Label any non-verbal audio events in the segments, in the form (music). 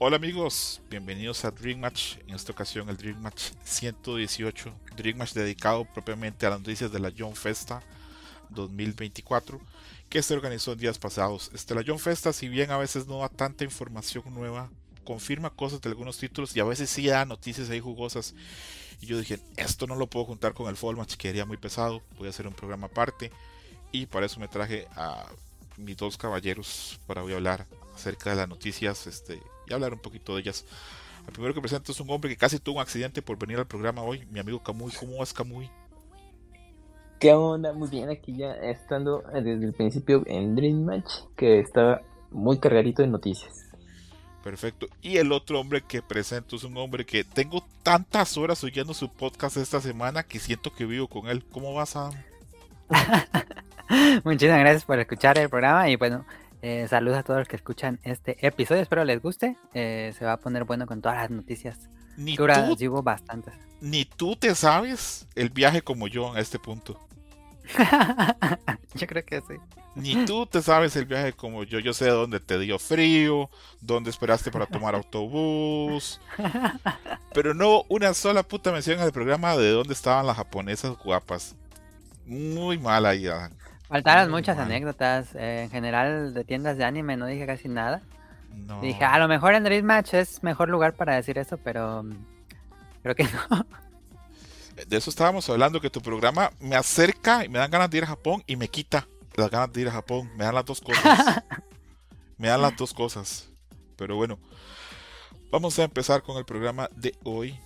Hola amigos, bienvenidos a Dream Match. En esta ocasión el Dream Match 118. Dream Match dedicado propiamente a las noticias de la John Festa 2024 que se organizó en días pasados. Este, la John Festa, si bien a veces no da tanta información nueva, confirma cosas de algunos títulos y a veces sí da noticias ahí jugosas. Y yo dije, esto no lo puedo juntar con el Fall Match, quedaría muy pesado. Voy a hacer un programa aparte. Y para eso me traje a mis dos caballeros para hoy hablar acerca de las noticias este, y hablar un poquito de ellas. El primero que presento es un hombre que casi tuvo un accidente por venir al programa hoy, mi amigo Camuy. ¿Cómo vas, Camuy? ¿Qué onda? Muy bien, aquí ya estando desde el principio en Dream Match, que estaba muy cargadito de noticias. Perfecto. Y el otro hombre que presento es un hombre que tengo tantas horas oyendo su podcast esta semana que siento que vivo con él. ¿Cómo vas, Adam? (laughs) Muchísimas gracias por escuchar el programa y bueno, eh, saludos a todos los que escuchan este episodio. Espero les guste. Eh, se va a poner bueno con todas las noticias. Ni tú, hubo bastantes. ni tú te sabes el viaje como yo a este punto. (laughs) Yo creo que sí. Ni tú te sabes el viaje como yo. Yo sé dónde te dio frío, dónde esperaste para tomar autobús. (laughs) Pero no una sola puta mención al programa de dónde estaban las japonesas guapas. Muy mala idea. Faltaron muchas anécdotas. eh, en general, de tiendas de anime no dije casi nada. No. Dije, a lo mejor en Dream Match es mejor lugar para decir eso, pero mm, creo que no. De eso estábamos hablando, que tu programa me acerca y me dan ganas de ir a Japón y me quita las ganas de ir a Japón. Me dan las dos cosas. (laughs) me dan las dos cosas. Pero bueno, vamos a empezar con el programa de hoy.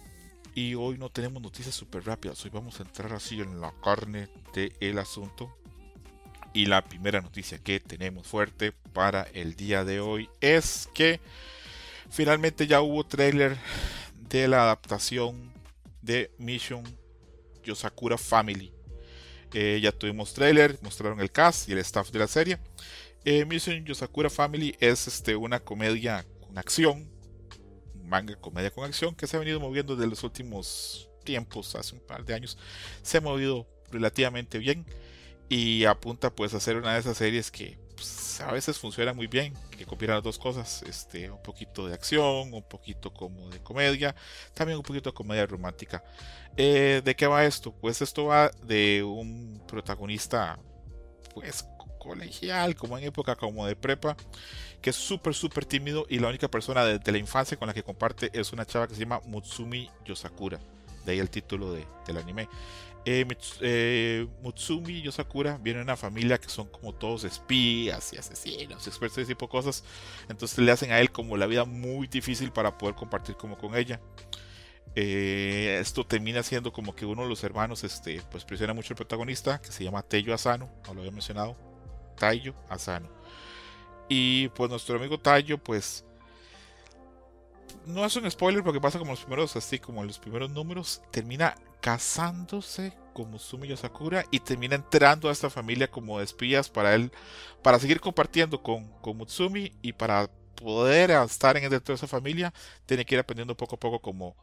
Y hoy no tenemos noticias súper rápidas. Hoy vamos a entrar así en la carne del asunto. Y la primera noticia que tenemos fuerte para el día de hoy es que finalmente ya hubo trailer de la adaptación de Mission Yosakura Family. Eh, ya tuvimos trailer, mostraron el cast y el staff de la serie. Eh, Mission Yosakura Family es este, una comedia con acción, un manga comedia con acción que se ha venido moviendo desde los últimos tiempos, hace un par de años. Se ha movido relativamente bien y apunta pues a ser una de esas series que pues, a veces funciona muy bien, que combinan las dos cosas, este, un poquito de acción, un poquito como de comedia, también un poquito de comedia romántica. Eh, ¿De qué va esto? Pues esto va de un protagonista, pues co- colegial, como en época como de prepa, que es súper, súper tímido y la única persona de, de la infancia con la que comparte es una chava que se llama Mutsumi Yosakura. De ahí el título de- del anime. Eh, eh, Mutsumi Yosakura viene de una familia que son como todos espías y asesinos, expertos de ese tipo de cosas. Entonces le hacen a él como la vida muy difícil para poder compartir como con ella. Eh, esto termina siendo como que uno de los hermanos este, pues presiona mucho al protagonista, que se llama Teyo Asano, no lo había mencionado, Taiyo Asano. Y pues nuestro amigo Taiyo, pues no es un spoiler porque pasa como los primeros, así como en los primeros números, termina casándose con Mutsumi Yosakura y termina entrando a esta familia como espías para él, para seguir compartiendo con, con Mutsumi y para poder estar en dentro de esa familia, tiene que ir aprendiendo poco a poco como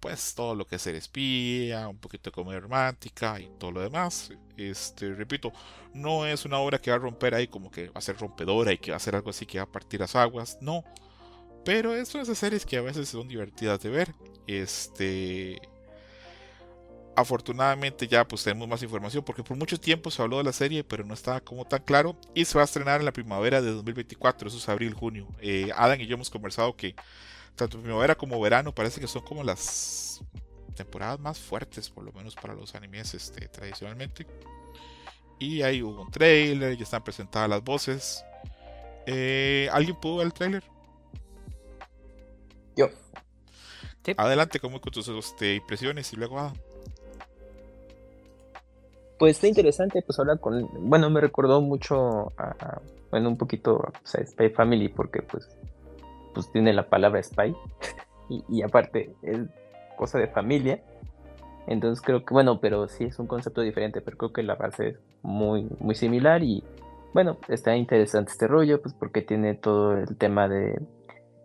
pues todo lo que es ser espía, un poquito de comedia romántica y todo lo demás. Este, repito, no es una obra que va a romper ahí como que va a ser rompedora y que va a ser algo así que va a partir las aguas, no. Pero es una de esas series que a veces son divertidas de ver. Este. Afortunadamente ya pues tenemos más información porque por mucho tiempo se habló de la serie pero no estaba como tan claro y se va a estrenar en la primavera de 2024, eso es abril-junio. Eh, Adam y yo hemos conversado que tanto primavera como verano parece que son como las temporadas más fuertes por lo menos para los animes este, tradicionalmente. Y ahí hubo un trailer, ya están presentadas las voces. Eh, ¿Alguien pudo ver el trailer? Yo. Adelante, como con tus este, impresiones y luego Adam. Pues está interesante, pues habla con, bueno, me recordó mucho a, bueno, un poquito a, Spy Family porque pues pues tiene la palabra spy (laughs) y, aparte es cosa de familia. Entonces creo que, bueno, pero sí es un concepto diferente, pero creo que la base es muy, muy similar y bueno, está interesante este rollo, pues porque tiene todo el tema de,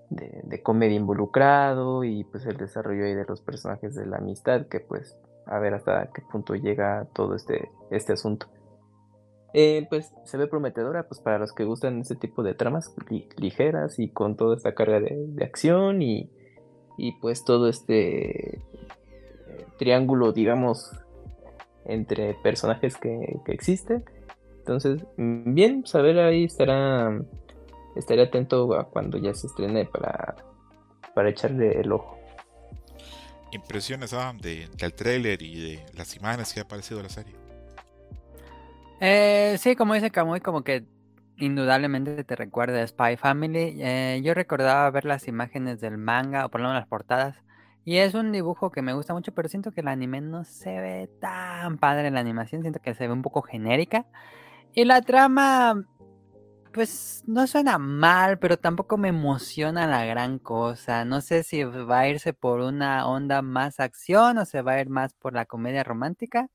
de, comedia involucrado y pues el desarrollo ahí de los personajes de la amistad, que pues a ver hasta qué punto llega todo este, este asunto. Eh, pues se ve prometedora pues para los que gustan ese tipo de tramas ligeras y con toda esta carga de, acción y, y, pues todo este eh, triángulo digamos entre personajes que, que existen entonces bien saber ahí estará estaré atento a cuando ya se estrene para para echarle el ojo impresiones Adam de, del trailer y de las imágenes que ha aparecido la serie eh, sí, como dice Kamui, como que indudablemente te recuerda a Spy Family. Eh, yo recordaba ver las imágenes del manga, o por lo menos las portadas, y es un dibujo que me gusta mucho, pero siento que el anime no se ve tan padre en la animación, siento que se ve un poco genérica. Y la trama, pues no suena mal, pero tampoco me emociona la gran cosa. No sé si va a irse por una onda más acción o se va a ir más por la comedia romántica.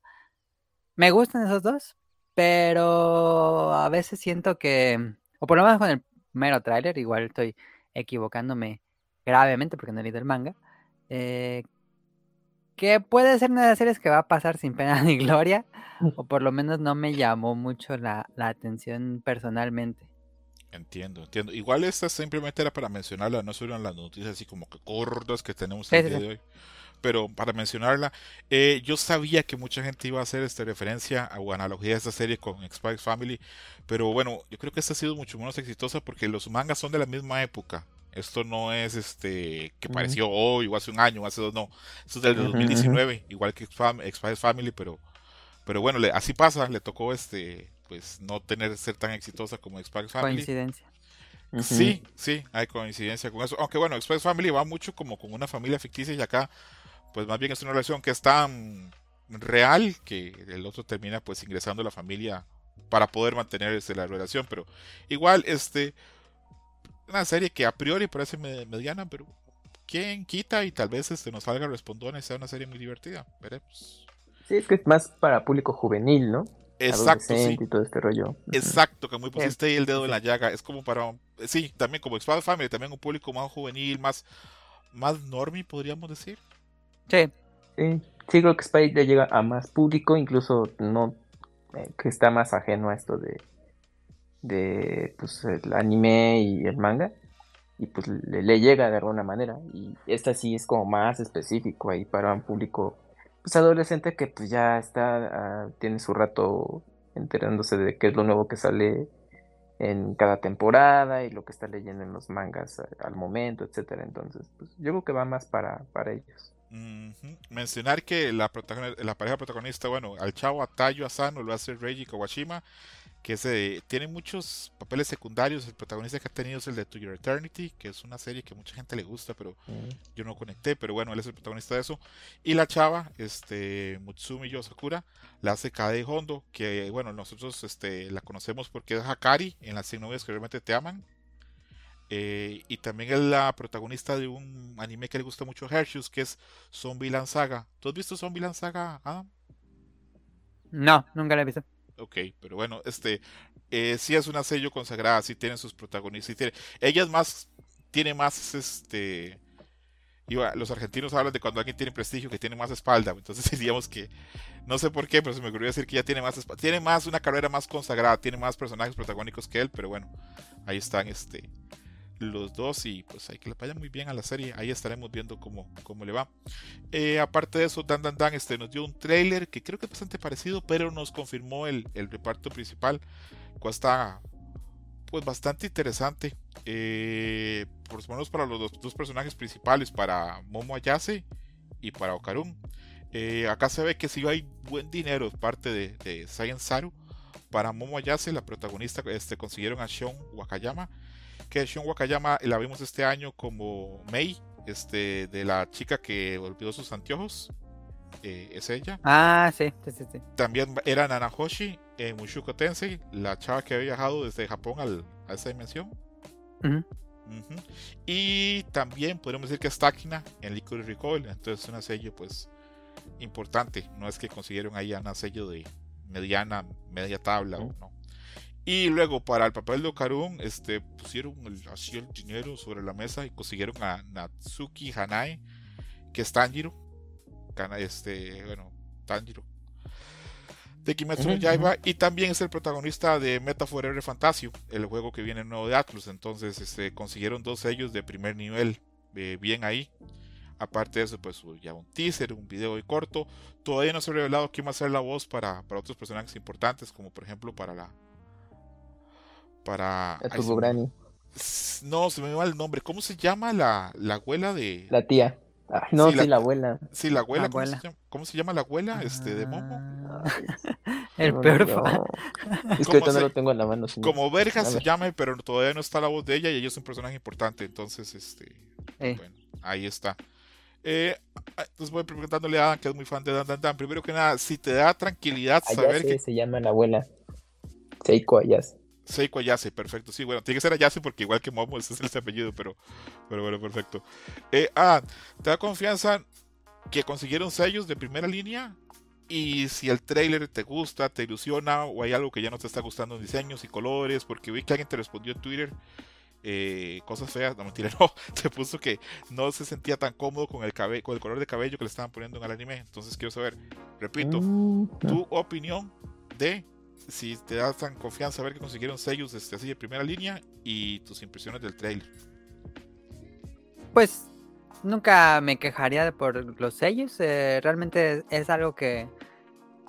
Me gustan esos dos, pero a veces siento que, o por lo menos con el mero tráiler, igual estoy equivocándome gravemente porque no he leído el manga, eh, que puede ser una de las series que va a pasar sin pena (laughs) ni gloria, o por lo menos no me llamó mucho la, atención personalmente. Entiendo, entiendo. Igual esta simplemente era para mencionarla, no fueron las noticias así como que cortas que tenemos el día de hoy pero para mencionarla, eh, yo sabía que mucha gente iba a hacer esta referencia o analogía de esta serie con X Family, pero bueno, yo creo que esta ha sido mucho menos exitosa porque los mangas son de la misma época. Esto no es este que pareció hoy o hace un año, o hace dos, no. Esto es del 2019, igual que X Family, pero, pero bueno, así pasa, le tocó este pues no tener ser tan exitosa como X Family. Coincidencia. Sí, sí, hay coincidencia con eso. Aunque bueno, X Family va mucho como con una familia ficticia y acá pues más bien es una relación que es tan real que el otro termina pues ingresando a la familia para poder mantener este, la relación, pero igual este una serie que a priori parece mediana, pero quién quita y tal vez este nos salga respondones sea una serie muy divertida, veremos. Sí, es que es más para público juvenil, ¿no? Exacto, sí. Y todo este rollo. Exacto, que muy pusiste ahí el dedo en la llaga. Es como para, sí, también como Spy Family, también un público más juvenil, más, más normie, podríamos decir. Sí. Sí, creo que Spy ya llega a más público, incluso no eh, que está más ajeno a esto de de pues el anime y el manga y pues le, llega de alguna manera y esta sí es como más específico ahí para un público pues adolescente que pues ya está ah, tiene su rato enterándose de qué es lo nuevo que sale en cada temporada y lo que está leyendo en los mangas al momento, etcétera. Entonces, pues yo creo que va más para, para ellos. Mencionar que la, la pareja protagonista, bueno, al chavo, a Tayo Asano lo hace Reiji Kawashima, que se, tiene muchos papeles secundarios. El protagonista que ha tenido es el de To Your Eternity, que es una serie que mucha gente le gusta, pero yo no conecté, pero bueno, él es el protagonista de eso. Y la chava, este, Mutsumi Yosakura, la hace Kade Hondo, que bueno, nosotros este, la conocemos porque es Hakari en las 100 novias que realmente te aman. Eh, y también es la protagonista de un anime que le gusta mucho a Hershus, que es Zombieland Saga. ¿Tú has visto Zombieland Saga, Adam? No, nunca la he visto. Ok, pero bueno, este eh, sí es una sello consagrada, sí tiene sus protagonistas. tiene, ella es más, tiene más este. los argentinos hablan de cuando alguien tiene prestigio que tiene más espalda. Entonces (laughs) diríamos que, no sé por qué, pero se me ocurrió decir que ella tiene más tiene más una carrera más consagrada, tiene más personajes protagónicos que él, pero bueno, ahí están este los dos y pues hay que le vaya muy bien a la serie. Ahí estaremos viendo cómo, cómo le va. Eh, aparte de eso, Dan Dan Dan este, nos dio un trailer que creo que es bastante parecido, pero nos confirmó el, reparto principal. Cual está pues bastante interesante. Eh, por lo menos para los dos, personajes principales, para Momo Ayase y para Okarun. Eh, acá se ve que si hay buen dinero parte de, de Saiyan Saru. Para Momo Ayase, la protagonista, este, consiguieron a Shon Wakayama que Shun Wakayama la vimos este año como Mei, este, de la chica que olvidó sus anteojos. Eh, es ella. Ah, sí, sí, sí. También era Nanahoshi en Mushuko Tensei, la chava que había viajado desde Japón al, a esa dimensión. Y también podemos decir que es Takina en Liquid Recoil. Entonces es una sello pues importante. No es que consiguieron ahí una sello de mediana, media tabla o no. Y luego para el papel de Okarun, este, pusieron el, así el dinero sobre la mesa y consiguieron a Natsuki Hanae, que es Tanjiro. Este, bueno, Tanjiro. De Kimetsu no Yaiba. Y también es el protagonista de Meta Forever Fantasio, el juego que viene nuevo de Atlus. Entonces, este, consiguieron dos sellos de primer nivel. eh, bien ahí. Aparte de eso, pues ya un teaser, un video y corto. Todavía no se ha revelado quién va a ser la voz para, para otros personajes importantes, como por ejemplo para la. Para. La Turbo Granny, No, se me va el nombre. ¿Cómo se llama la, la abuela de. la tía. No, Sí, sí, la- la, abuela. Sí, la abuela. La ¿cómo, abuela. Se llama? ¿Cómo se llama la abuela? Este, de Momo. (laughs) Ah, El no, peor no. Es que ¿Cómo ahorita se- no lo tengo en la mano. Como verga se ver. llama, pero todavía no está la voz de ella y ella es un personaje importante. Entonces, este. Eh, Bueno, ahí está. Eh, ah, entonces voy preguntándole a Adam, que es muy fan de Dan Dan Dan. Primero que nada, si te da tranquilidad saber Ayase que se llama la abuela. Seiko Ayase. Seiko Ayase, perfecto. Sí, bueno, tiene que ser Ayase porque igual que Momo, ese es el apellido, pero, pero bueno, perfecto. Eh, ah, ¿te da confianza que consiguieron sellos de primera línea? Y si el trailer te gusta, te ilusiona, o hay algo que ya no te está gustando en diseños y colores, porque vi que alguien te respondió en Twitter eh, cosas feas, no mentira, (laughs) no, te puso que no se sentía tan cómodo con el cabello, con el color de cabello que le estaban poniendo en el anime. Entonces quiero saber, repito, tu opinión de si te da tan confianza ver que consiguieron sellos este, así de primera línea y tus impresiones del trailer. Pues nunca me quejaría por los sellos. eh, realmente es algo que,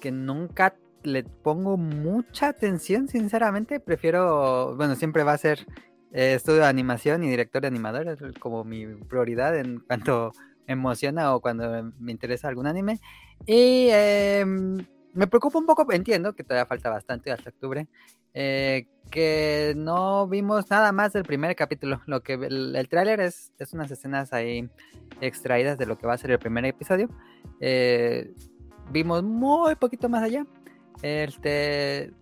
que nunca le pongo mucha atención, sinceramente. Prefiero, bueno, siempre va a ser eh, estudio de animación y director de animador, es como mi prioridad en cuanto emociona o cuando me interesa algún anime. Y em, me preocupa un poco, entiendo que todavía falta bastante hasta octubre. eh, que no vimos nada más del primer capítulo. Lo que el, el tráiler es, es unas escenas ahí extraídas de lo que va a ser el primer episodio. Eh, vimos muy poquito más allá. Este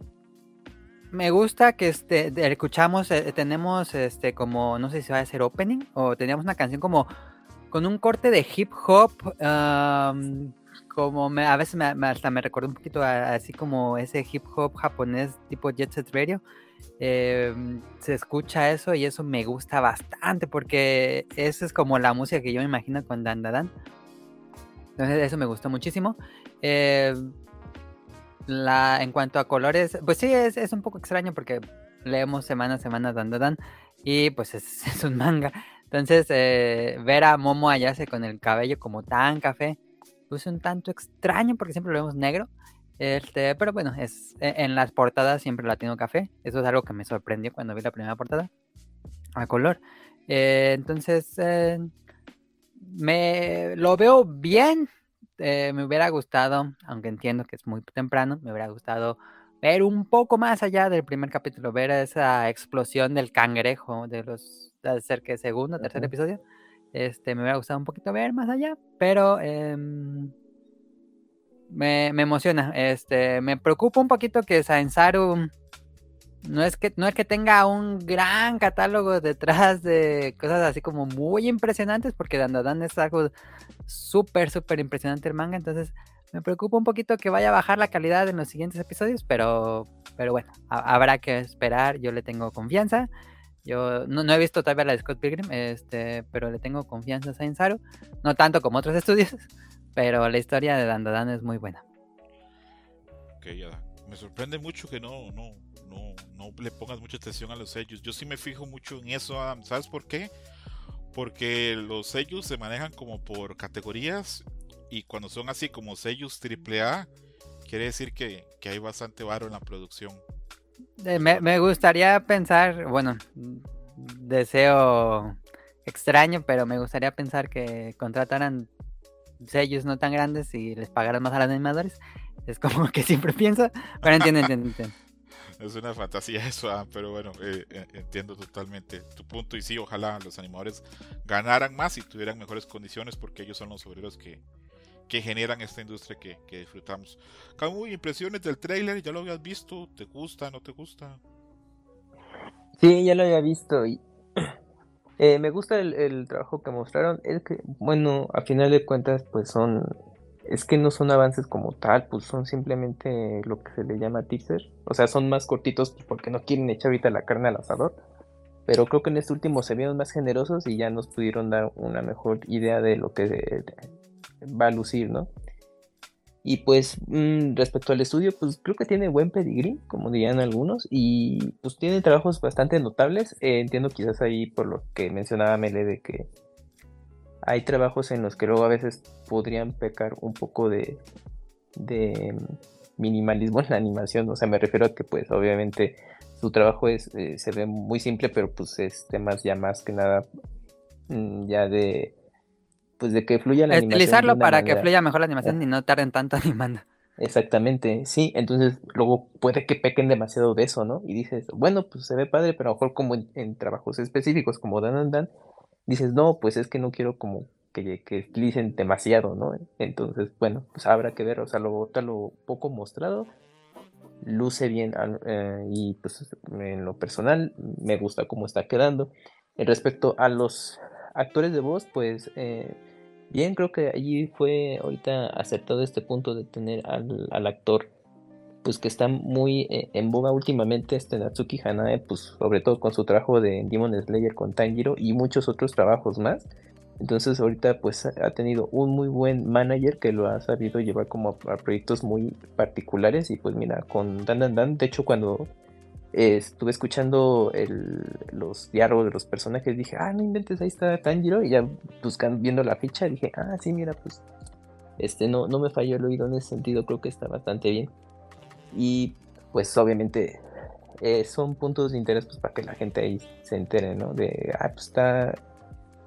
me gusta que este escuchamos, eh, tenemos este como no sé si va a ser opening o teníamos una canción como con un corte de hip hop. Como me- a veces me, me- hasta me recordó un poquito a- así como ese hip hop japonés tipo Jet Set Radio. Eh, se escucha eso y eso me gusta bastante porque esa es como la música que yo me imagino con Dan Dan. Entonces eso me gustó muchísimo. Eh, la, en cuanto a colores, pues sí, es, es un poco extraño porque leemos semana a semana Dan Dan y pues es, (laughs) es un manga. Entonces eh, ver a Momo Ayase con el cabello como tan café, pues un tanto extraño porque siempre lo vemos negro. Este, pero bueno, es e- en las portadas siempre latino café. Eso es algo que me sorprendió cuando vi la primera portada a color. Eh, entonces, eh, me lo veo bien. Eh, me hubiera gustado, aunque entiendo que es muy temprano, me hubiera gustado ver un poco más allá del primer capítulo, ver esa explosión del cangrejo de los de ser que segundo, tercer Ujú. episodio. Este, me hubiera gustado un poquito ver más allá, pero em, me, me emociona. Este, me preocupa un poquito que Saensaru no es que no es que tenga un gran catálogo detrás de cosas así como muy impresionantes, porque Dandadan es algo súper, súper impresionante el manga, entonces me preocupa un poquito que vaya a bajar la calidad en los siguientes episodios, pero, pero bueno, ha- habrá que esperar, yo le tengo confianza. Yo no, no he visto todavía la de Scott Pilgrim, este, pero le tengo confianza a Sainzaru, no tanto como otros (laughs) estudios, pero la historia de Dandadan es muy buena. Ok, ya. Me sorprende mucho que no, no, no, no le pongas mucha atención a los sellos. Yo sí me fijo mucho en eso, Adam. ¿Sabes por qué? Porque los sellos se manejan como por categorías y cuando son así como sellos AAA, quiere decir que, que hay bastante varo en la producción. Me, gustaría pensar, bueno, deseo extraño, pero me gustaría pensar que contrataran sellos no tan grandes y les pagaran más a los animadores. Es como (laughs) que siempre pienso, pero entiendo, entiendo. (laughs) Es una fantasía eso, Adam, pero bueno, eh, eh, entiendo totalmente tu punto y sí, ojalá los animadores ganaran más y tuvieran mejores condiciones porque ellos son los obreros que, que generan esta industria que, que disfrutamos. Camu, impresiones del trailer, ¿ya lo habías visto? ¿Te gusta, no te gusta? Sí, ya lo había visto y (clears throat) Eh, me gusta el, el, trabajo que mostraron. Es que, bueno, a final de cuentas, pues son. Es que no son avances como tal, pues son simplemente lo que se le llama teaser. O sea, son más cortitos pues, porque no quieren echar ahorita la carne al asador. Pero creo que en este último se vieron más generosos y ya nos pudieron dar una mejor idea de lo que va a lucir, ¿no? Y pues mm, respecto al estudio, pues creo que tiene buen pedigrí, como dirían algunos, y pues tiene trabajos bastante notables. Eh, entiendo quizás ahí por lo que mencionaba Mele de que hay trabajos en los que luego a veces podrían pecar un poco de, de minimalismo en la animación. O sea, me refiero a que pues obviamente su trabajo es, eh, se ve muy simple, pero pues es temas ya más que nada mm, ya de pues de que fluya la animación. Utilizarlo para que fluya mejor la animación y no tarden tanto animando. Exactamente, sí, entonces luego puede que pequen demasiado de eso, ¿no? Y dices, bueno, pues se ve padre, pero a lo mejor como en, trabajos específicos como Dan Dan Dan, dices, no, pues es que no quiero como que, que utilicen demasiado, ¿no? Entonces, bueno, pues habrá que ver, o sea, lo, lo poco mostrado luce bien eh, y pues en lo personal me gusta cómo está quedando. Respecto a los actores de voz, pues eh, bien, creo que allí fue ahorita acertado este punto de tener al, actor pues que está muy eh, en boga últimamente este Natsuki Hanae, pues sobre todo con su trabajo de Demon Slayer con Tanjiro y muchos otros trabajos más. Entonces ahorita pues ha tenido un muy buen manager que lo ha sabido llevar como a, proyectos muy particulares y pues mira, con Dan Dan Dan, de hecho cuando estuve escuchando los diálogos de los personajes, dije, ah, no inventes, ahí está Tanjiro, y ya buscando, viendo la ficha, dije, ah, sí, mira, pues, este, no, no me falló el oído en ese sentido, creo que está bastante bien. Y, pues, obviamente, eh, son puntos de interés, pues, para que la gente ahí se entere, ¿no? De, ah, pues, está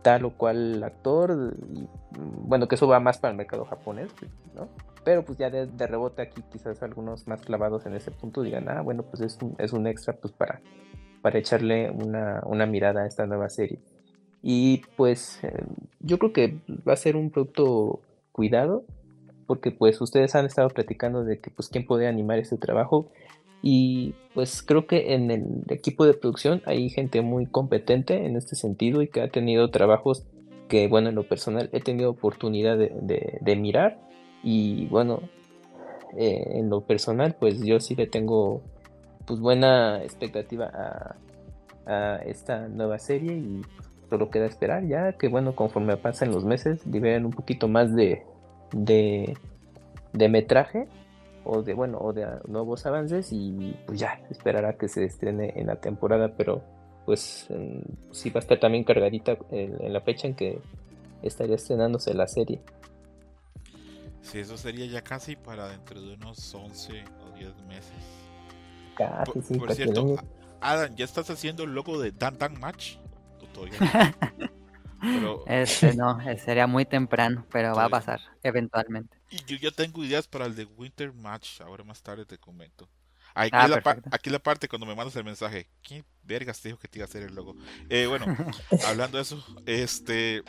tal o cual actor, bueno, que eso va más para el mercado japonés, ¿no? Pero pues ya de, rebote aquí quizás algunos más clavados en ese punto digan, ah, bueno, pues es un, es un extra pues para, para echarle una, una mirada a esta nueva serie. Y pues yo creo que va a ser un producto cuidado, porque pues ustedes han estado platicando de que pues quién puede animar este trabajo. Y pues creo que en el equipo de producción hay gente muy competente en este sentido y que ha tenido trabajos que, bueno, en lo personal he tenido oportunidad de, de mirar y bueno, eh, en lo personal, pues yo sí le tengo pues buena expectativa a, esta nueva serie y solo queda esperar ya que bueno, conforme pasan los meses, liberen un poquito más de, de, de metraje o de bueno o de nuevos avances y pues ya esperará que se estrene en la temporada pero pues sí va a estar también cargadita en la fecha en que estaría estrenándose la serie Sí, eso sería ya casi para dentro de unos 11 o 10 meses. Casi, por, sí, por cierto, Adam, ¿ya estás haciendo el logo de Dan Dan Match? todavía (laughs) pero... Este no, sería muy temprano, pero va a pasar eventualmente. Y yo ya tengo ideas para el de Winter Match, ahora más tarde te comento. Aquí, ah, la, aquí la parte cuando me mandas el mensaje, ¿quién vergas te dijo que te iba a hacer el logo? Eh, bueno, (laughs) hablando de eso, este,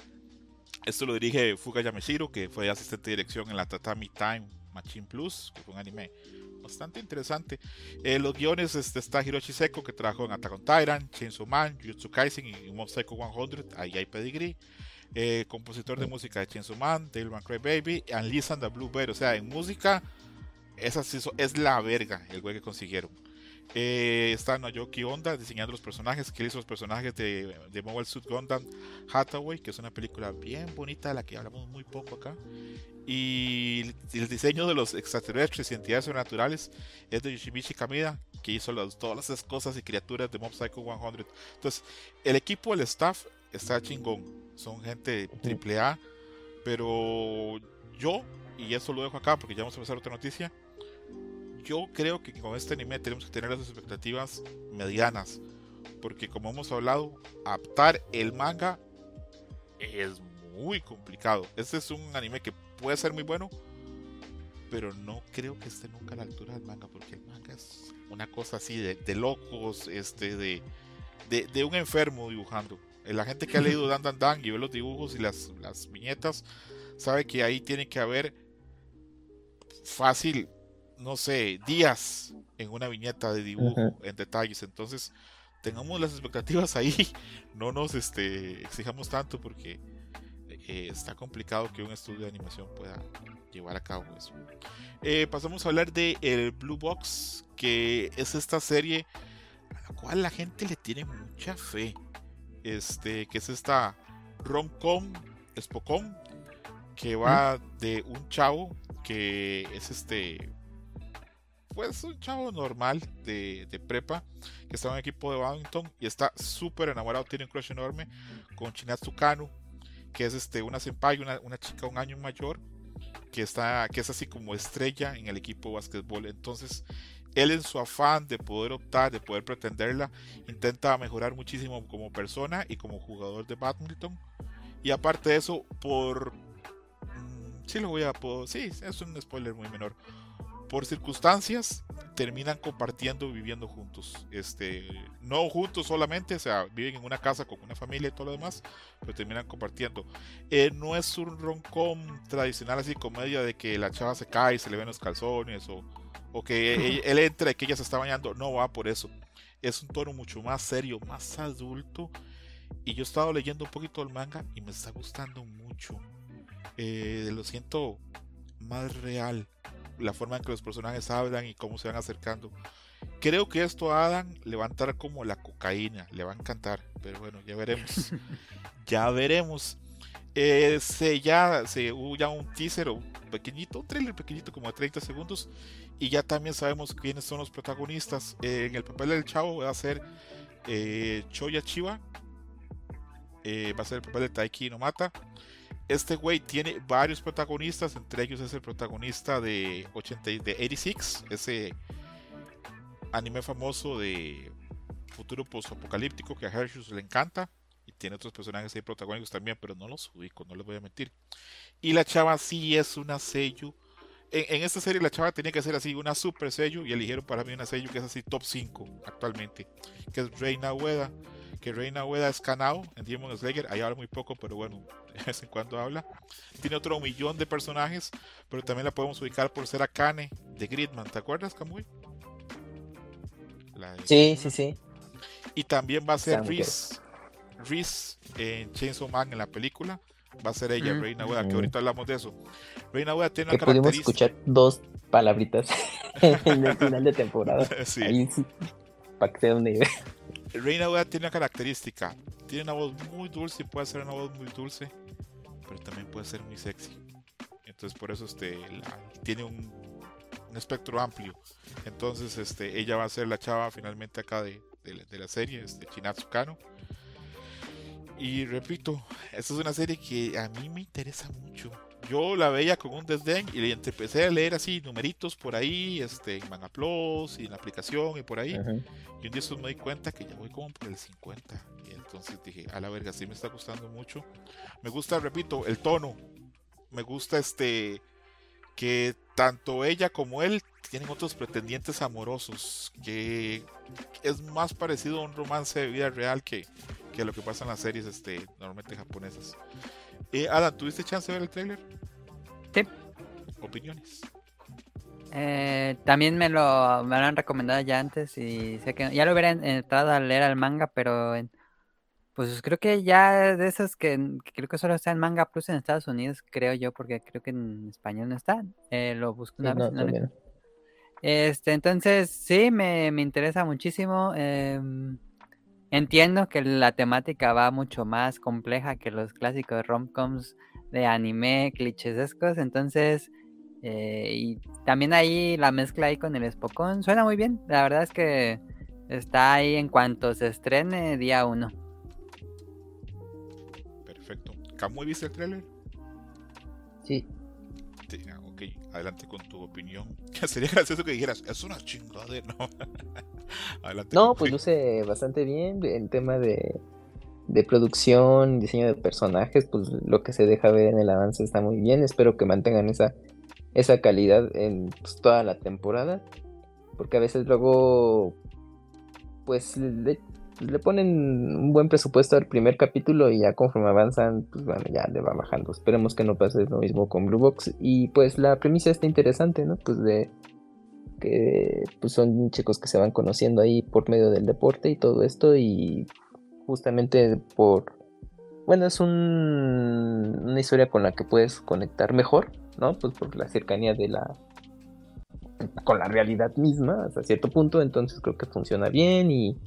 esto lo dirige Fuga Yameshiro, que fue asistente de dirección en la Tatami Time Machine Plus, que fue un anime bastante interesante. Eh, los guiones este, está Hiroshi Seko, que trabajó en Attack on Titan, Chainsaw Man, Jujutsu Kaisen y Mob Psycho 100, ahí hay pedigree. Eh, compositor de música de Chainsaw Man, Devil Cry Baby, and Listen the Bluebird. O sea, en música, esa es la verga el güey que consiguieron. Eh, está Naoki Honda diseñando los personajes, que hizo los personajes de, de Mobile Suit Gundam Hathaway, que es una película bien bonita de la que hablamos muy poco acá. Y el diseño de los extraterrestres y entidades sobrenaturales es de Yoshimichi Kamida, que hizo todas las cosas y criaturas de Mob Psycho 100. Entonces, el equipo, el staff está chingón. Son gente triple A, pero yo, y eso lo dejo acá porque ya vamos a empezar otra noticia yo creo que con este anime tenemos que tener las expectativas medianas. Porque como hemos hablado, adaptar el manga es muy complicado. Este es un anime que puede ser muy bueno, pero no creo que esté nunca a la altura del manga, porque el manga es una cosa así de, locos, este, de, de, un enfermo dibujando. La gente que ha leído Dan Dan Dan y ve los dibujos y las, las viñetas, sabe que ahí tiene que haber fácil no sé, días en una viñeta de dibujo, en detalles. Entonces, tengamos las expectativas ahí, (laughs) no nos este, exijamos tanto porque eh, está complicado que un estudio de animación pueda llevar a cabo eso. Eh, pasamos a hablar de el Blue Box, que es esta serie a la cual la gente le tiene mucha fe. Este, que es esta rom-com, espocón, que va de un chavo que es este pues un chavo normal de, prepa que está en un equipo de badminton y está súper enamorado, tiene un crush enorme con Chinatsu Kanu, que es este, una senpai, una, una chica un año mayor, que, está, que es así como estrella en el equipo de básquetbol. Entonces, él en su afán de poder optar, de poder pretenderla, intenta mejorar muchísimo como persona y como jugador de badminton. Y aparte de eso, por... Mm, sí, lo voy a... sí, es un spoiler muy menor por circunstancias terminan compartiendo, viviendo juntos. Este, no juntos solamente, o sea, viven en una casa con una familia y todo lo demás, pero terminan compartiendo. Eh, no es un roncom tradicional así comedia de que la chava se cae y se le ven los calzones o, o que (laughs) él, entra y que ella se está bañando. No va por eso. Es un tono mucho más serio, más adulto. Y yo he estado leyendo un poquito el manga y me está gustando mucho. Eh, lo siento más real la forma en que los personajes hablan y cómo se van acercando. Creo que esto a Adam le va a entrar como la cocaína, le va a encantar, pero bueno, ya veremos. (laughs) ya veremos. Eh, se ya se hubo ya un teaser o pequeñito, un trailer pequeñito como de 30 segundos y ya también sabemos quiénes son los protagonistas. Eh, en el papel del chavo va a ser eh, Choya Chiba, va a ser el papel de Taiki Nomata este güey tiene varios protagonistas, entre ellos es el protagonista de, 80, de 86, ese anime famoso de futuro post-apocalíptico que a Hershey le encanta. Y tiene otros personajes ahí protagónicos también, pero no los ubico, no les voy a mentir. Y la chava sí es una sello. En, esta serie la chava tenía que ser así, una super sello, y eligieron para mí una sello que es así top 5 actualmente, que es Reina Ueda que Reina Ueda es Kanao en Demon Slayer, ahí habla muy poco, pero bueno, (laughs) de vez en cuando habla. Tiene otro millón de personajes, pero también la podemos ubicar por ser Akane de Gridman, ¿te acuerdas, Kamui? Sí, sí, sí. Y también va a ser Reese, Reese en Chainsaw Man en la película. Va a ser ella, mm. Reina Ueda, que ahorita hablamos de eso. Reina Ueda tiene una que pudimos escuchar dos palabritas (laughs) (laughs) en el final de temporada. sí. Ahí sí, para que una idea. Reina Ueda tiene una característica. Tiene una voz muy dulce y puede ser una voz muy dulce, pero también puede ser muy sexy. Entonces por eso este, tiene un, espectro amplio. Entonces este, ella va a ser la chava finalmente acá de, la serie, este, Chinatsu Kano. Y repito, esta es una serie que a mí me interesa mucho yo la veía con un desdén y le empecé a leer así numeritos por ahí, este, en Manaplos y en la aplicación y por ahí. Y un día eso me di cuenta que ya voy como por el 50. Y entonces dije, a la verga, sí me está gustando mucho. Me gusta, repito, el tono. Me gusta este que tanto ella como él tienen otros pretendientes amorosos, que es más parecido a un romance de vida real que, que lo que pasa en las series este, normalmente japonesas. Eh, Adam, ¿tuviste chance de ver el trailer? Sí. ¿Opiniones? Eh, también me lo, me han recomendado ya antes y sé que ya lo hubiera entrado a leer al manga, pero pues creo que ya de esos que, creo que solo está en Manga Plus en Estados Unidos, creo yo, porque creo que en español no está. Eh, lo busco una vez. este, entonces sí, me, me interesa muchísimo. Eh, Entiendo que la temática va mucho más compleja que los clásicos romcoms de anime clichésescos, entonces eh, y también ahí la mezcla ahí con el Spokon suena muy bien. La verdad es que está ahí en cuanto se estrene día uno. Perfecto. ¿Camuy viste el trailer? Sí. Ah, ok, adelante con tu opinión. (laughs) Sería gracioso que dijeras, es una chingadera, ¿no? (laughs) no, pues luce bastante bien en tema de, de producción, diseño de personajes, pues lo que se deja ver en el avance está muy bien. Espero que mantengan esa, esa calidad en pues, toda la temporada. Porque a veces luego, pues le, ponen un buen presupuesto al primer capítulo y ya conforme avanzan, pues bueno, ya le va bajando. Esperemos que no pase lo mismo con Blue Box. Y pues la premisa está interesante, ¿no? Pues de que pues son chicos que se van conociendo ahí por medio del deporte y todo esto y justamente por bueno es un, una historia con la que puedes conectar mejor no pues por la cercanía de la con la realidad misma hasta cierto punto entonces creo que funciona bien y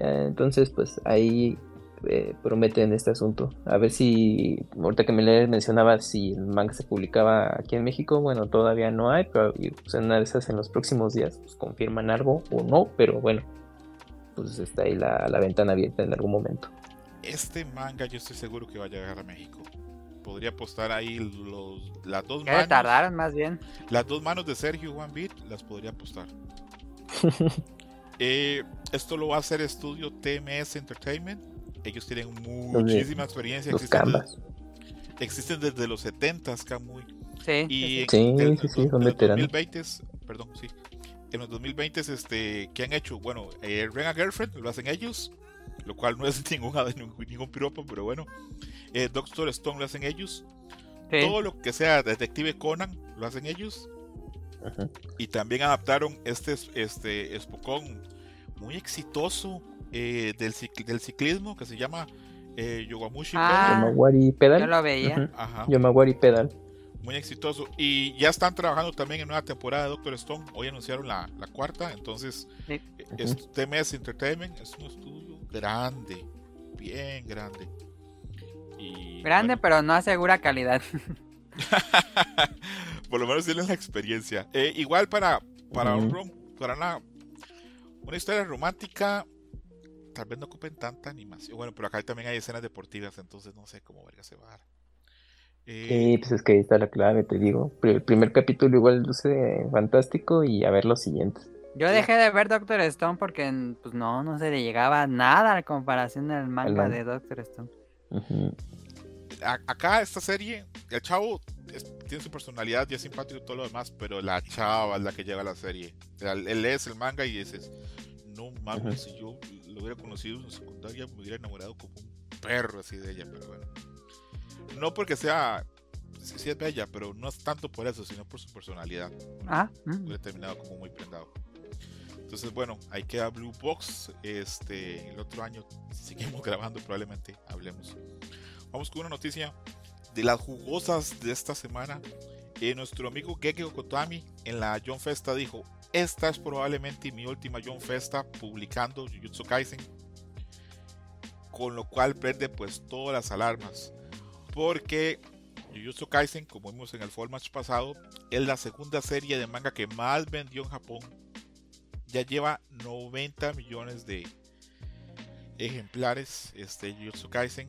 entonces pues ahí eh, prometen este asunto. A ver si, ahorita que me mencionaba si el manga se publicaba aquí en México, bueno, todavía no hay, pero pues, en una de esas en los próximos días pues, confirman algo o no, pero bueno, pues está ahí la, ventana abierta en algún momento. Este manga yo estoy seguro que va a llegar a México. Podría apostar ahí los, las dos manos. tardaron más bien. Las dos manos de Sergio One Beat las podría apostar. (laughs) Eh, esto lo va a hacer estudio TMS Entertainment ellos tienen muchísima experiencia. Existen desde, los 70 Kamui. Sí, y sí, en, sí, sí, son veteranos. 2020, perdón, sí. En los 2020 este, ¿qué han hecho? Bueno, eh, Ren Girlfriend lo hacen ellos, lo cual no es (laughs) ningún, ningún piropo, pero bueno. Eh, Doctor Stone lo hacen ellos. Todo lo que sea Detective Conan lo hacen ellos. Y también adaptaron este, este Spokon muy exitoso eh, del, del, ciclismo que se llama eh, Yogamushi ah, Pedal. Yo lo veía. Pedal. Muy exitoso. Y ya están trabajando también en una temporada de Doctor Stone. Hoy anunciaron la, la cuarta. Entonces, eh, TMS Entertainment es un estudio grande. Bien grande. Y, grande, pero no asegura calidad. (laughs) Por lo menos tienen la experiencia. Eh, igual para, para, un, para una, una historia romántica tal vez no ocupen tanta animación. Bueno, pero acá también hay escenas deportivas, entonces no sé cómo verga se va a dar. Eh, sí, pues es que ahí está la clave, te digo. El primer capítulo igual luce fantástico y a ver los siguientes. Yo dejé de ver Doctor Stone porque pues no, no se le llegaba nada a comparación del manga de Doctor Stone. Acá esta serie, el chavo tiene su personalidad y es simpático y todo lo demás, pero la chava es la que lleva la serie. él es el manga y dices, no mames, si yo hubiera conocido en secundaria, me hubiera enamorado como un perro así de ella, pero bueno. No porque sea, sí, es bella, pero no es tanto por eso, sino por su personalidad. Ah. Mm. Hubiera terminado como muy prendado. Entonces, bueno, ahí queda Blue Box. Este, el otro año seguimos (laughs) grabando, probablemente hablemos. Vamos con una noticia de las jugosas de esta semana. Eh, nuestro amigo Gege Okotami en la John Festa dijo: esta es probablemente mi última John Festa publicando Jujutsu Kaisen. Con lo cual prende pues todas las alarmas. Porque Jujutsu Kaisen, como vimos en el Match pasado, es la segunda serie de manga que más vendió en Japón. Ya lleva 90 millones de ejemplares. Este Jujutsu Kaisen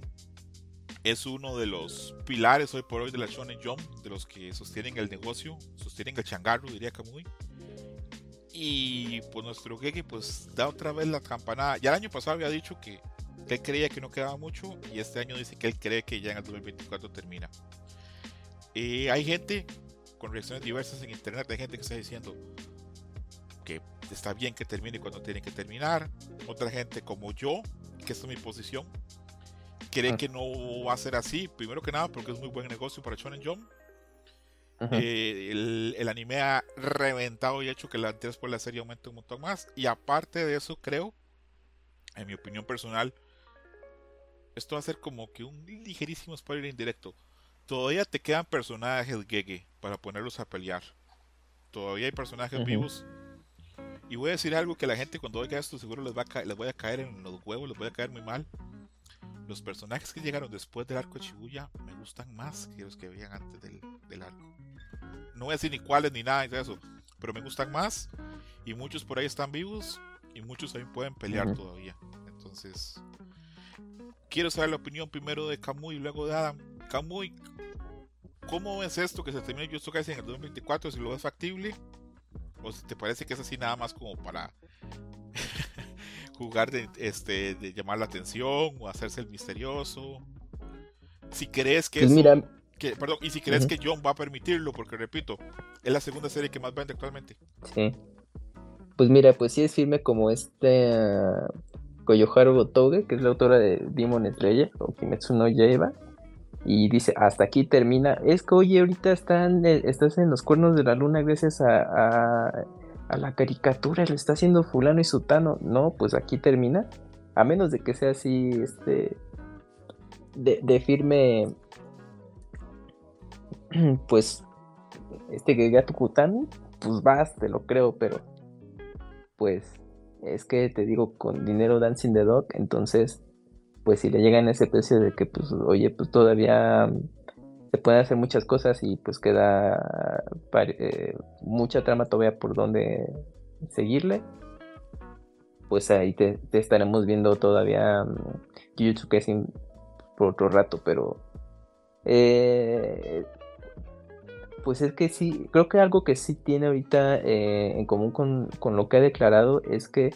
es uno de los pilares hoy por hoy de la Shonen Jump, de los que sostienen el negocio, sostienen el changarro, diría Kamui. Y pues nuestro Geki pues da otra vez la campanada. Ya el año pasado había dicho que, él creía que no quedaba mucho y este año dice que él cree que ya en el 2024 termina. Eh, hay gente con reacciones diversas en internet, hay gente que está diciendo que está bien que termine cuando tiene que terminar. Otra gente como yo, que es mi posición, cree que no va a ser así. Primero que nada porque es muy buen negocio para Shonen Jump eh, el, anime ha reventado y hecho que la por la serie aumente un montón más. Y aparte de eso, creo, en mi opinión personal, esto va a ser como que un ligerísimo spoiler indirecto. Todavía te quedan personajes Gege para ponerlos a pelear. Todavía hay personajes vivos. Y voy a decir algo que la gente cuando oiga esto seguro les, va a les voy a caer en los huevos, les voy a caer muy mal. Los personajes que llegaron después del arco de Shibuya me gustan más que los que veían antes del, del arco no voy a decir ni cuáles ni nada de eso, pero me gustan más y muchos por ahí están vivos y muchos también pueden pelear todavía. Entonces, quiero saber la opinión primero de Kamui y luego de Adam. Kamui, ¿cómo ves esto que se termina Jutsu Kaisen en el 2024? Si lo ves factible o si te parece que es así nada más como para jugar de, este, de llamar la atención o hacerse el misterioso. Si crees que pues mira, perdón, y si crees que John va a permitirlo, porque repito, es la segunda serie que más vende actualmente. Sí. Pues mira, pues sí es firme como este uh, Koyoharu Otoge, que es la autora de Demon Slayer o Kimetsu no Yaiba. Y dice, hasta aquí termina. Es que, oye, ahorita están, eh, estás en los cuernos de la luna gracias a, a la caricatura le está haciendo fulano y sutano. No, pues aquí termina. A menos de que sea así, este, de, de firme, (clears throat) pues, este que Gato Kutano, pues vas, te lo creo, pero, pues, es que te digo, con dinero Dancing the Dog, entonces, pues si le llegan ese precio de que, pues, oye, pues todavía se pueden hacer muchas cosas y pues queda eh, mucha trama todavía por donde seguirle. Pues ahí te, estaremos viendo todavía um, Jujutsu por otro rato, pero eh, pues es que sí, creo que algo que sí tiene ahorita eh, en común con, con, lo que ha declarado es que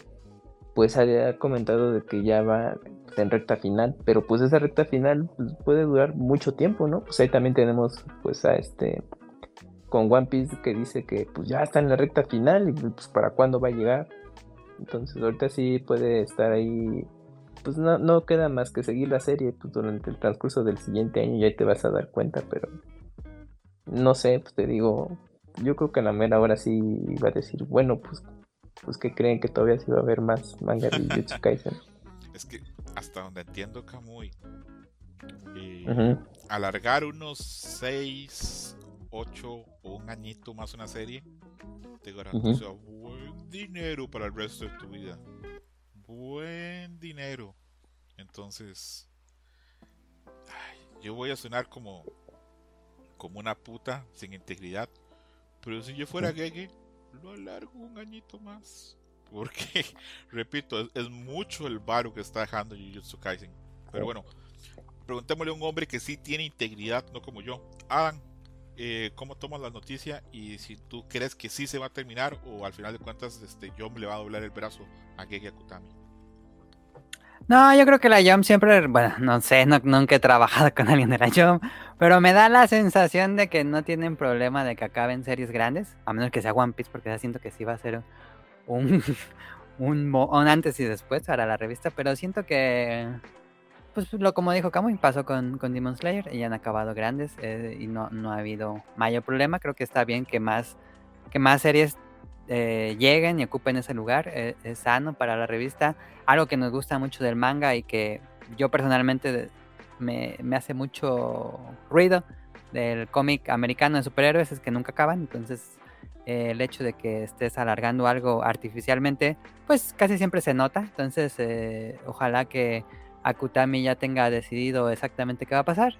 pues había comentado de que ya va en recta final, pero pues esa recta final pues, puede durar mucho tiempo, ¿no? Pues ahí también tenemos pues a este con One Piece que dice que pues ya está en la recta final y pues para cuándo va a llegar. Entonces ahorita sí puede estar ahí, pues no, no queda más que seguir la serie pues, durante el transcurso del siguiente año y ahí te vas a dar cuenta, pero no sé, pues te digo, yo creo que a la mera hora sí va a decir, bueno, pues, pues que creen que todavía sí va a haber más manga de (laughs) Jujutsu Kaisen. Es que hasta donde entiendo Kamui, eh, alargar unos 6, 8 o un añito más una serie te garantiza buen dinero para el resto de tu vida. Buen dinero. Entonces, yo voy a sonar como como una puta sin integridad. Pero si yo fuera Gege, lo alargo un añito más. Porque, (laughs) repito, es, mucho el varo que está dejando Jujutsu Kaisen. Pero bueno, preguntémosle a un hombre que sí tiene integridad, no como yo. Adam, eh, ¿cómo tomas la noticia? Y si tú crees que sí se va a terminar o al final de cuentas este, John le va a doblar el brazo a Gege Akutami. No, yo creo que la Jump siempre, bueno, no sé, nunca he trabajado con alguien de la Jump, pero me da la sensación de que no tienen problema de que acaben series grandes, a menos que sea One Piece, porque ya siento que sí va a ser un, (laughs) un, antes y después para la revista, pero siento que, pues lo como dijo Kamui, pasó con, con Demon Slayer y han acabado grandes eh, y no, no ha habido mayor problema, creo que está bien que más, que más series eh, lleguen y ocupen ese lugar, eh, es sano para la revista. Algo que nos gusta mucho del manga y que yo personalmente me, hace mucho ruido del cómic americano de superhéroes es que nunca acaban, entonces eh, el hecho de que estés alargando algo artificialmente, pues casi siempre se nota, entonces ojalá que Akutami ya tenga decidido exactamente qué va a pasar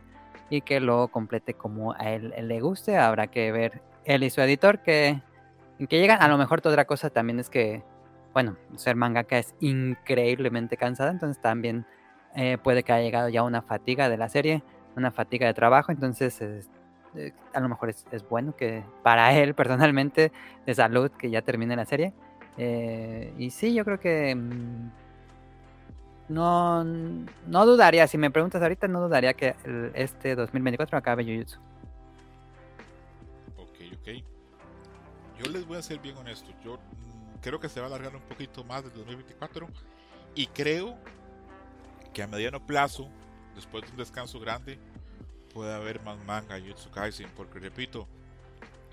y que lo complete como a él le guste, habrá que ver él y su editor que que llegan. A lo mejor otra cosa también es que, bueno, ser mangaka es increíblemente cansada, entonces también eh, puede que haya llegado ya una fatiga de la serie, una fatiga de trabajo, entonces eh, a lo mejor es, bueno que para él personalmente de salud que ya termine la serie. Eh, y sí, yo creo que mm, no, no dudaría, si me preguntas ahorita, no dudaría que este 2024 acabe Jujutsu. yo les voy a ser bien honesto. Yo mm, creo que se va a alargar un poquito más del 2024 y creo que a mediano plazo, después de un descanso grande, puede haber más manga Jutsu Kaisen, porque repito,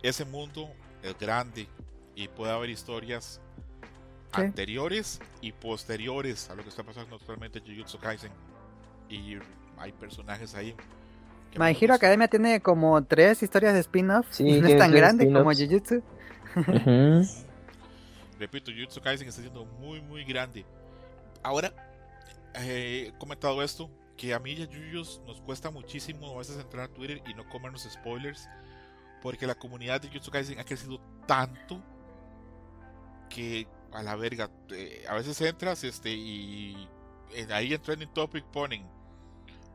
ese mundo es grande y puede haber historias anteriores y posteriores a lo que está pasando actualmente en Jujutsu Kaisen. Y hay personajes ahí. My Hero Academia tiene como tres historias de spin-off. (laughs) no es tan grande como Jujutsu. (laughs) Repito, Jujutsu Kaisen está siendo muy, muy grande. Ahora, eh, he comentado esto, que a mí y a Yuyos nos cuesta muchísimo a veces entrar a Twitter y no comernos spoilers, porque la comunidad de Jujutsu Kaisen ha crecido tanto que a la verga, eh, a veces entras este y ahí en Trending Topic ponen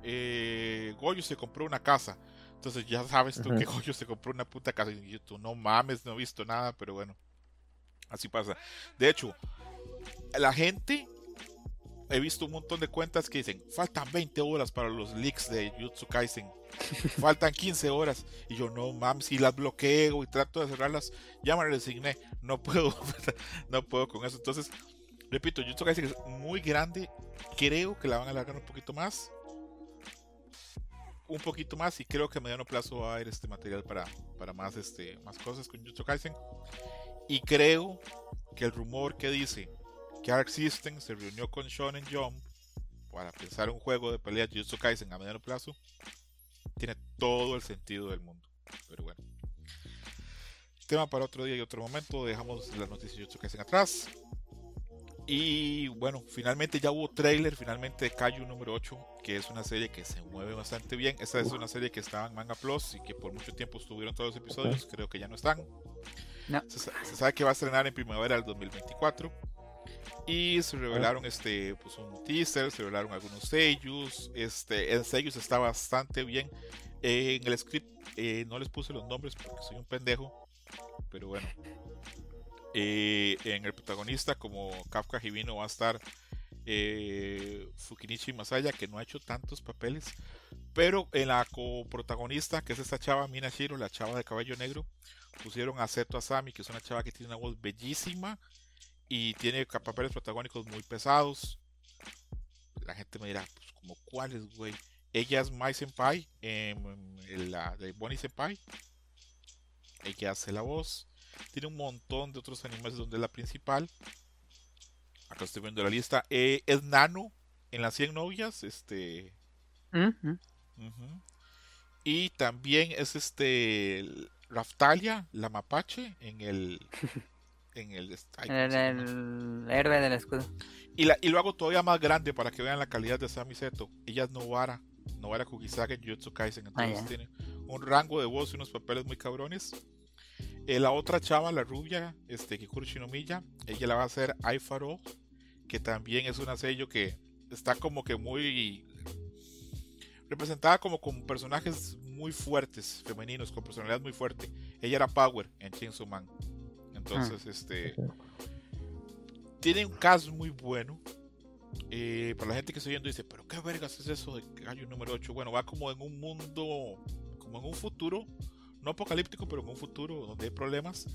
eh, Goyo se compró una casa. Entonces ya sabes tú que Goyo se compró una puta casa y tú no mames, no he visto nada, pero bueno, así pasa. De hecho, la gente, he visto un montón de cuentas que dicen, faltan 20 horas para los leaks de Jutsu Kaisen, (laughs) faltan 15 horas, y yo no mames, y las bloqueo y trato de cerrarlas, ya me resigné, no puedo, (laughs) no puedo con eso. Entonces, repito, Jutsu Kaisen es muy grande, creo que la van a alargar un poquito más un poquito más y creo que a mediano plazo va a haber este material para, para más, este, más cosas con Jutsu Kaisen. Y creo que el rumor que dice que Arc System se reunió con Shonen Jump para pensar un juego de pelea Jujutsu Kaisen a mediano plazo tiene todo el sentido del mundo. Pero bueno. Tema para otro día y otro momento. Dejamos las noticias de Jujutsu Kaisen atrás. Y bueno, finalmente ya hubo trailer, finalmente Kaiju número 8, que es una serie que se mueve bastante bien. Esta es una serie que estaba en Manga Plus y que por mucho tiempo estuvieron todos los episodios, creo que ya no están. Se, se, sabe que va a estrenar en primavera del 2024. Y se revelaron este, pues un teaser, se revelaron algunos sellos. Este, el sellos está bastante bien. en el script eh, no les puse los nombres porque soy un pendejo. Pero bueno, eh, en el protagonista, como Kafka Hibino, va a estar eh, Fukinichi Masaya, que no ha hecho tantos papeles. Pero en la coprotagonista, que es esta chava, Mina Shiro, la chava de cabello negro, pusieron a Seto Asami, que es una chava que tiene una voz bellísima y tiene papeles protagónicos muy pesados. La gente me dirá, pues, como cuáles, güey. Ella es Mai Senpai, en la de Bonnie Senpai. Ella hace la voz. Tiene un montón de otros animes donde es la principal. Acá estoy viendo la lista. Eh, es Nano en las 100 novias. Este. Y también es este. Raftalia, la mapache, en el. (laughs) en el. el, héroe del escudo. Y, la, y lo hago todavía más grande para que vean la calidad de Sami Seto. Ella es Novara. Novara Kugisaka en Jujutsu Kaisen. Ah, Entonces tiene un rango de voz y unos papeles muy cabrones. Eh, la otra chava, la rubia, este, Kikuru Shinomiya, ella la va a hacer Aifaro, que también es una sello que está como que muy representada como con personajes muy fuertes, femeninos, con personalidad muy fuerte. Ella era Power en Chainsaw Man. Entonces, ah, este tiene un caso muy bueno. Eh, para la gente que está viendo dice, pero qué vergas es eso de Gallo número 8. Bueno, va como en un mundo, como en un futuro no apocalíptico, pero en un futuro donde hay problemas.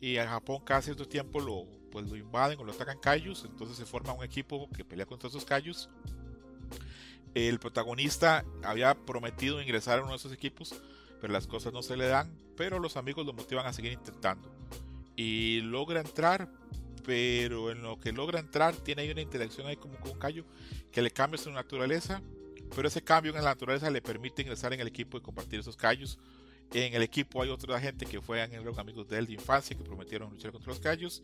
Y en Japón cada cierto tiempo lo, pues lo invaden o lo atacan Kaijus, entonces se forma un equipo que pelea contra esos Kaijus. El protagonista había prometido ingresar a uno de esos equipos, pero las cosas no se le dan, pero los amigos lo motivan a seguir intentando. Y logra entrar, pero en lo que logra entrar tiene ahí una interacción ahí como con un Kaiju que le cambia su naturaleza, pero ese cambio en la naturaleza le permite ingresar en el equipo y compartir esos Kaijus en el equipo hay otra gente que fue amigos de él de infancia que prometieron luchar contra los callos.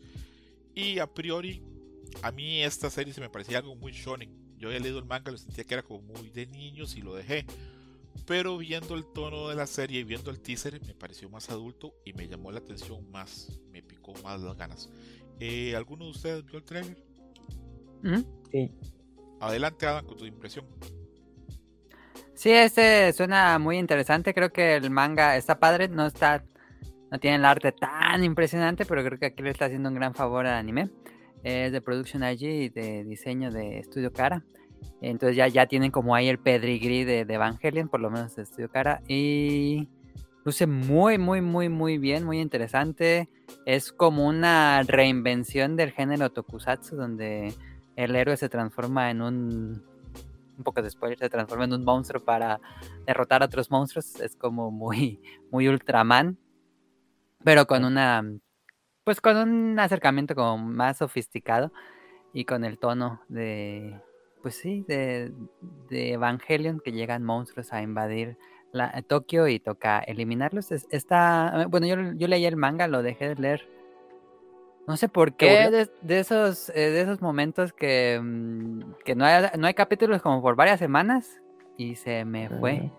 Y a priori, a mí esta serie se me parecía algo muy shonen. Yo había leído el manga, lo sentía que era como muy de niños y lo dejé. Pero viendo el tono de la serie y viendo el teaser, me pareció más adulto y me llamó la atención más. Me picó más las ganas. Eh, ¿Alguno de ustedes vio el trailer? Sí. Adelante, Adam, con tu impresión. Sí, este suena muy interesante. Creo que el manga está padre. No está. No tiene el arte tan impresionante, pero creo que aquí le está haciendo un gran favor al anime. Es de Production IG y de diseño de Studio Cara. Entonces ya, ya tienen como ahí el pedigree de, de Evangelion, por lo menos de Studio Cara. Y luce muy, muy, muy, muy bien, muy interesante. Es como una reinvención del género tokusatsu, donde el héroe se transforma en un un poco de spoiler, se transforma en un monstruo para derrotar a otros monstruos. Es como muy, (laughs) muy Ultraman, pero con una, pues con un acercamiento como más sofisticado y con el tono de, pues sí, de, de Evangelion, que llegan monstruos a invadir la, Tokio y toca eliminarlos. está, bueno, yo, yo leí el manga, lo dejé de leer no sé por qué de, esos, eh, de esos momentos que, mm, que no, hay, no hay capítulos como por varias semanas y se me fue.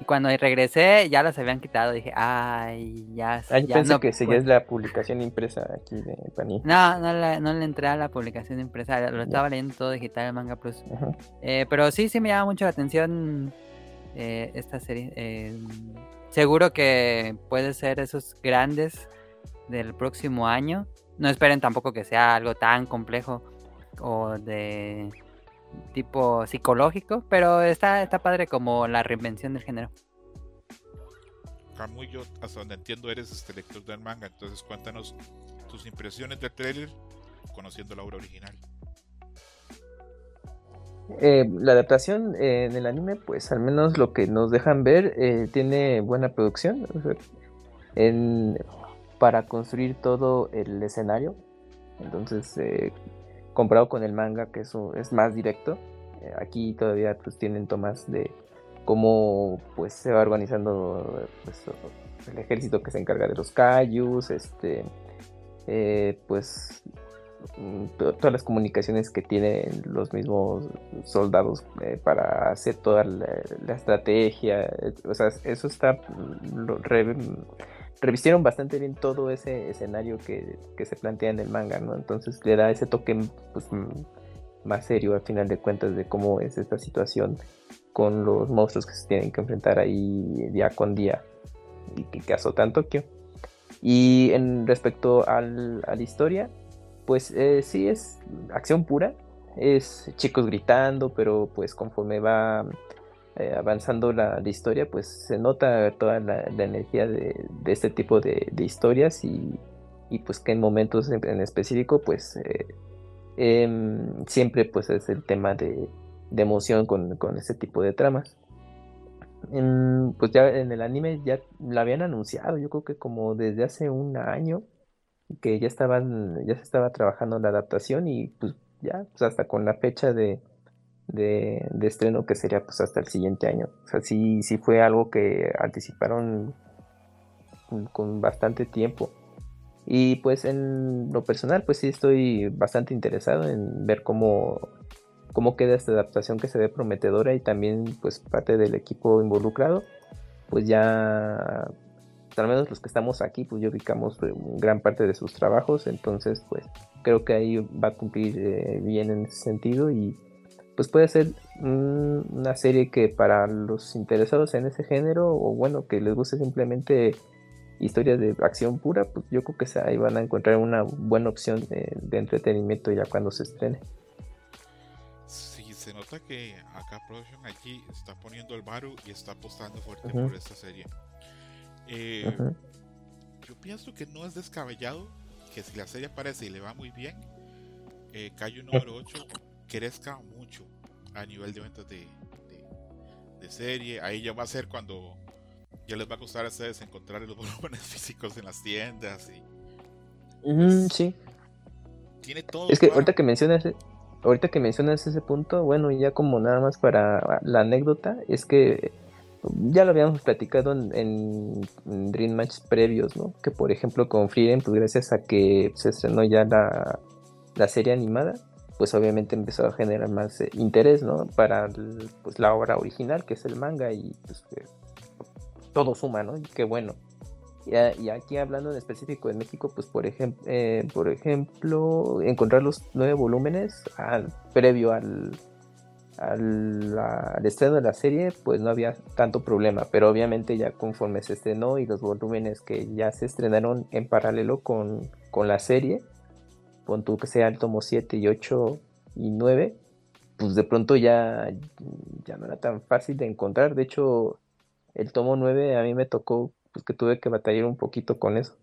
Y cuando regresé ya los habían quitado. Dije, ay, ya. Ah, yo pensé que seguías la publicación impresa aquí de Panini. No, no le, no le entré a la publicación impresa. Lo estaba leyendo todo digital en Manga Plus. Eh, pero sí, sí me llama mucho la atención eh, esta serie. seguro que puede ser esos grandes del próximo año. No esperen tampoco que sea algo tan complejo o de tipo psicológico, pero está, está padre como la reinvención del género. Camu, yo hasta donde entiendo eres este lector del manga, entonces cuéntanos tus impresiones del trailer conociendo la obra original. Eh, la adaptación en el anime, pues al menos lo que nos dejan ver, eh, tiene buena producción. en, para construir todo el escenario. Entonces, eh, comparado con el manga, que eso es más directo, eh, aquí todavía pues tienen tomas de cómo pues se va organizando pues, el ejército que se encarga de los Kaijus, este, eh, pues mm, todas las comunicaciones que tienen los mismos soldados eh, para hacer toda la, estrategia, o sea, eso está, mm, revistieron bastante bien todo ese escenario que, se plantea en el manga, ¿no? Entonces le da ese toque pues, más serio al final de cuentas de cómo es esta situación con los monstruos que se tienen que enfrentar ahí día con día y que, azotan Tokio. Y en respecto al, a la historia, pues eh, sí es acción pura, es chicos gritando, pero pues conforme va eh, avanzando la, historia, pues se nota toda la, energía de, este tipo de, historias y, pues que en momentos en, específico, pues eh, em, siempre pues es el tema de, emoción con, con, este tipo de tramas. pues ya en el anime ya la habían anunciado, yo creo que como desde hace un año que ya estaban, ya se estaba trabajando la adaptación y pues ya, pues hasta con la fecha de, de, estreno que sería pues hasta el siguiente año. O sea, sí, sí fue algo que anticiparon con, bastante tiempo. Y pues en lo personal pues sí estoy bastante interesado en ver cómo, cómo queda esta adaptación que se ve prometedora y también pues parte del equipo involucrado pues ya al menos los que estamos aquí pues ya ubicamos gran parte de sus trabajos entonces pues creo que ahí va a cumplir eh, bien en ese sentido y pues puede ser una serie que para los interesados en ese género o bueno que les guste simplemente historias de acción pura pues yo creo que ahí van a encontrar una buena opción de, entretenimiento ya cuando se estrene. Sí se nota que acá Production aquí está poniendo el baru y está apostando fuerte por esta serie. Eh, yo pienso que no es descabellado que si la serie aparece y le va muy bien eh, Cayo número 8 crezca mucho a nivel de ventas de, de, serie. Ahí ya va a ser cuando ya les va a costar a ustedes encontrar los (laughs) volúmenes físicos en las tiendas. Y, pues, sí. Tiene todo. Es que ahorita que mencionas ahorita que mencionas ese punto, bueno, ya como nada más para la anécdota, es que ya lo habíamos platicado en, Dream Match previos, ¿no? Que por ejemplo con Frieden, pues gracias a que se estrenó ya la, la serie animada, pues obviamente empezó a generar más eh, interés, ¿no? Para pues, la obra original, que es el manga, y pues todo suma, ¿no? Y qué bueno. Y, aquí hablando en específico de México, pues por, ejemplo eh, ejemplo, encontrar los nueve volúmenes al, previo al, estreno de la serie, pues no había tanto problema, pero obviamente ya conforme se estrenó y los volúmenes que ya se estrenaron en paralelo con la serie, pon tú que sea el tomo 7 y 8 y 9, pues de pronto ya, ya no era tan fácil de encontrar. De hecho, el tomo 9 a mí me tocó pues, que tuve que batallar un poquito con eso.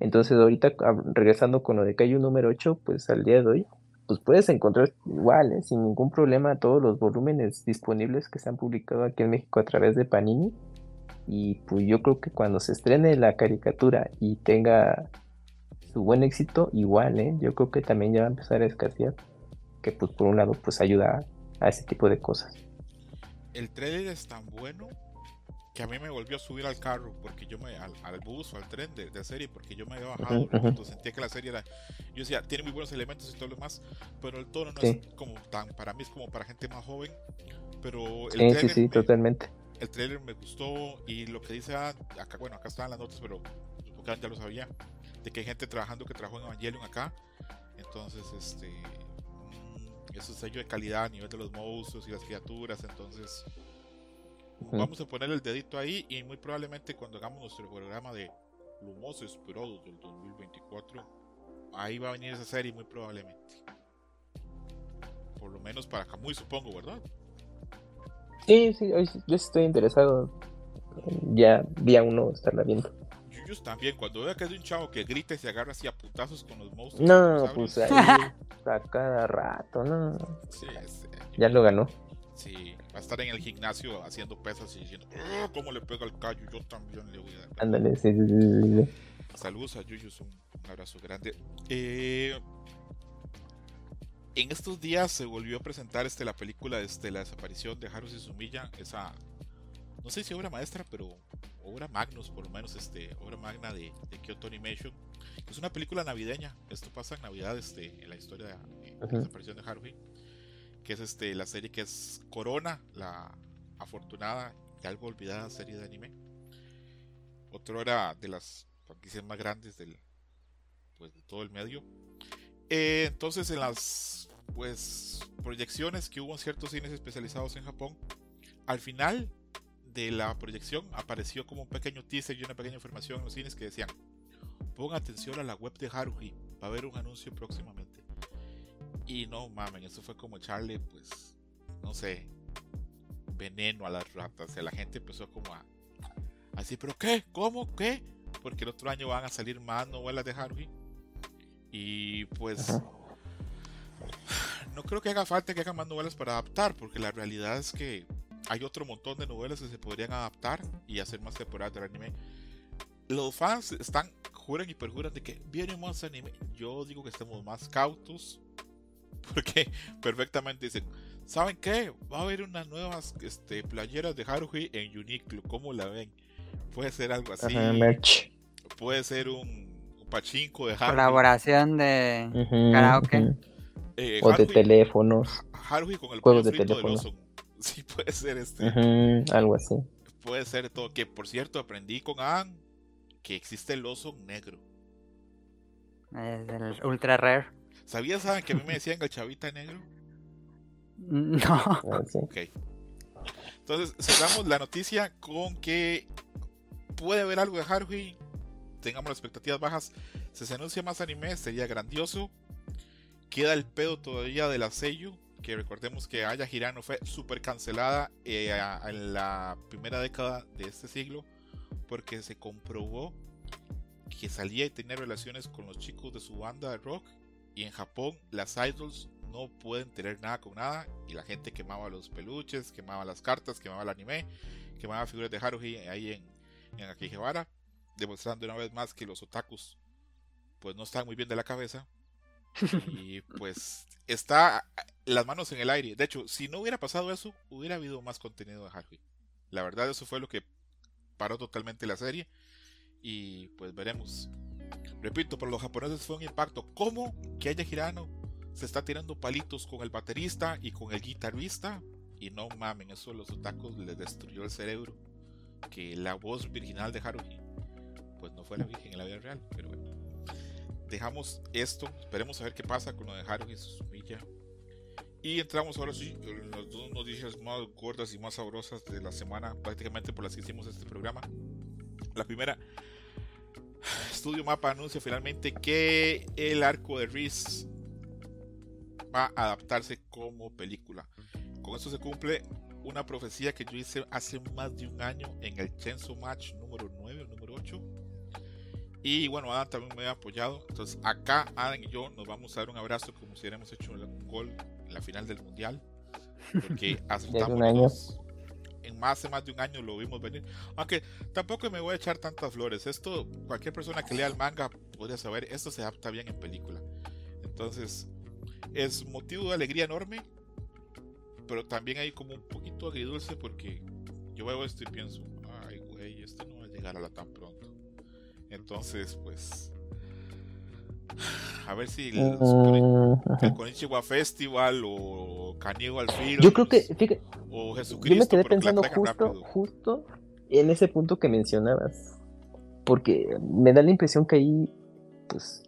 Entonces ahorita regresando con lo de Cayu número 8, pues al día de hoy, pues puedes encontrar igual, ¿eh? sin ningún problema, todos los volúmenes disponibles que se han publicado aquí en México a través de Panini. Y pues yo creo que cuando se estrene la caricatura y tenga su buen éxito, igual, ¿eh? Yo creo que también ya va a empezar a escasear. Que pues por un lado pues ayuda a, ese tipo de cosas. El trailer es tan bueno que a mí me volvió a subir al carro porque yo me al, bus o al tren de, de, serie porque yo me había bajado cuando sentía que la serie era yo decía tiene muy buenos elementos y todo lo demás pero el tono no es como tan para mí es como para gente más joven pero el sí, sí, sí, totalmente el trailer me gustó y lo que dice ah, acá bueno acá estaban las notas pero ya lo sabía de que hay gente trabajando que trabajó en Evangelion acá. Entonces, este. Mm, es un sello de calidad a nivel de los monstruos y las criaturas. Entonces, vamos a poner el dedito ahí y muy probablemente cuando hagamos nuestro programa de lo más esperado del 2024, ahí va a venir esa serie muy probablemente. Por lo menos para Kamui, supongo, ¿verdad? Sí, sí, yo estoy interesado. Ya día uno estarla viendo también, cuando vea que es un chavo que grita y se agarra así a putazos con los monstruos. No, pues ahí a cada rato, no. Sí, ya lo ganó. Sí, Va a estar en el gimnasio haciendo pesas y diciendo, "Ah, ¿cómo le pega el callo? Yo también le voy a dar. Ándale, sí, sí, sí, sí, sí. Saludos a Yuyus, un abrazo grande. Eh, en estos días se volvió a presentar este, la película este, La desaparición de Haruhi Sumiya, esa, no sé si obra maestra, pero obra magnus, por lo menos, este, obra magna de, de Kyoto Animation. Es una película navideña, esto pasa en Navidad este, en la historia de la Ujú. desaparición de Haruhi, que es este, la serie que es Corona, la afortunada y algo olvidada serie de anime. Otra era de las franquicias más grandes del, pues, de todo el medio. Eh, entonces en las pues proyecciones que hubo en ciertos cines especializados en Japón, al final de la proyección apareció como un pequeño teaser y una pequeña información en los cines que decían pongan atención a la web de Haruhi, va a haber un anuncio próximamente. Y no mamen, eso fue como echarle pues, no sé, veneno a las ratas. Y la gente empezó como a así, pero ¿qué? ¿Cómo? ¿Qué? Porque el otro año van a salir más novelas de Haruhi. Y pues no creo que haga falta que hagan más novelas para adaptar, porque la realidad es que hay otro montón de novelas que se podrían adaptar y hacer más temporadas del anime. Los fans están, juran y perjuran de que viene más anime. Yo digo que estemos más cautos, (laughs) porque perfectamente dicen, ¿saben qué? Va a haber unas nuevas este, playeras de Haruhi en Uniqlo, ¿cómo la ven? Puede ser algo así, Ajá, merch. puede ser un, un pachinko de Haruhi. Colaboración de Ujú, Karaoke. ujú. eh, O de Haruhi- teléfonos. Haruhi con el Juegos de del teléfono. oso. (laughs) Sí, puede ser este. Algo así. Puede ser todo. Que por cierto, aprendí con Ann que existe el oso negro. Es el ultra rare. ¿Sabías Ann, que a mí me decían el chavita negro? (laughs) No. Ah. Ok. Entonces, cerramos la noticia con que puede haber algo de Haruhi. Tengamos las expectativas bajas. Si se anuncia más anime, sería grandioso. Queda el pedo todavía de la sello. Recordemos que Aya Hirano fue súper cancelada eh, en la primera década de este siglo. Porque se comprobó que salía y tenía relaciones con los chicos de su banda de rock. Y en Japón, las idols no pueden tener nada con nada. Y la gente quemaba los peluches, quemaba las cartas, quemaba el anime, quemaba figuras de Haruhi ahí en, en Akihabara. Demostrando una vez más que los otakus pues no están muy bien de la cabeza. Y pues está las manos en el aire. De hecho, si no hubiera pasado eso, hubiera habido más contenido de Haruhi. La verdad, eso fue lo que paró totalmente la serie. Y pues veremos. Repito, para los japoneses fue un impacto. ¿Cómo que haya Hirano se está tirando palitos con el baterista y con el guitarrista? Y no mamen, eso a los otakus les destruyó el cerebro. Que la voz virginal de Haruhi, pues no fue la virgen en la vida real. Pero bueno, dejamos esto. Esperemos a ver qué pasa con lo de Haruhi Suzumiya. Y entramos ahora sí en las dos noticias más gordas y más sabrosas de la semana, prácticamente por las que hicimos este programa. La primera, (sighs) Studio Mapa anuncia finalmente que el arco de Reese va a adaptarse como película. Con esto se cumple una profecía que yo hice hace más de un año en el Chainsaw Match número 9 o número 8. Y bueno, Adam también me ha apoyado. Entonces acá Adam y yo nos vamos a dar un abrazo como si hubiéramos hecho un gol en la final del mundial. Porque (laughs) aceptamos un año. los- en más de más de un año lo vimos venir. Aunque tampoco me voy a echar tantas flores. Esto, cualquier persona que lea el manga podría saber, esto se adapta bien en película. Entonces, es motivo de alegría enorme. Pero también hay como un poquito agridulce porque yo veo esto y pienso, ay güey, esto no va a llegar a la tan pronto. Entonces, pues. A ver si el, Konichiwa Festival o Cannibal Films Yo creo que, fíjate, o yo Jesucristo me quedé pensando justo, rápido. justo en ese punto que mencionabas. Porque me da la impresión que ahí, pues,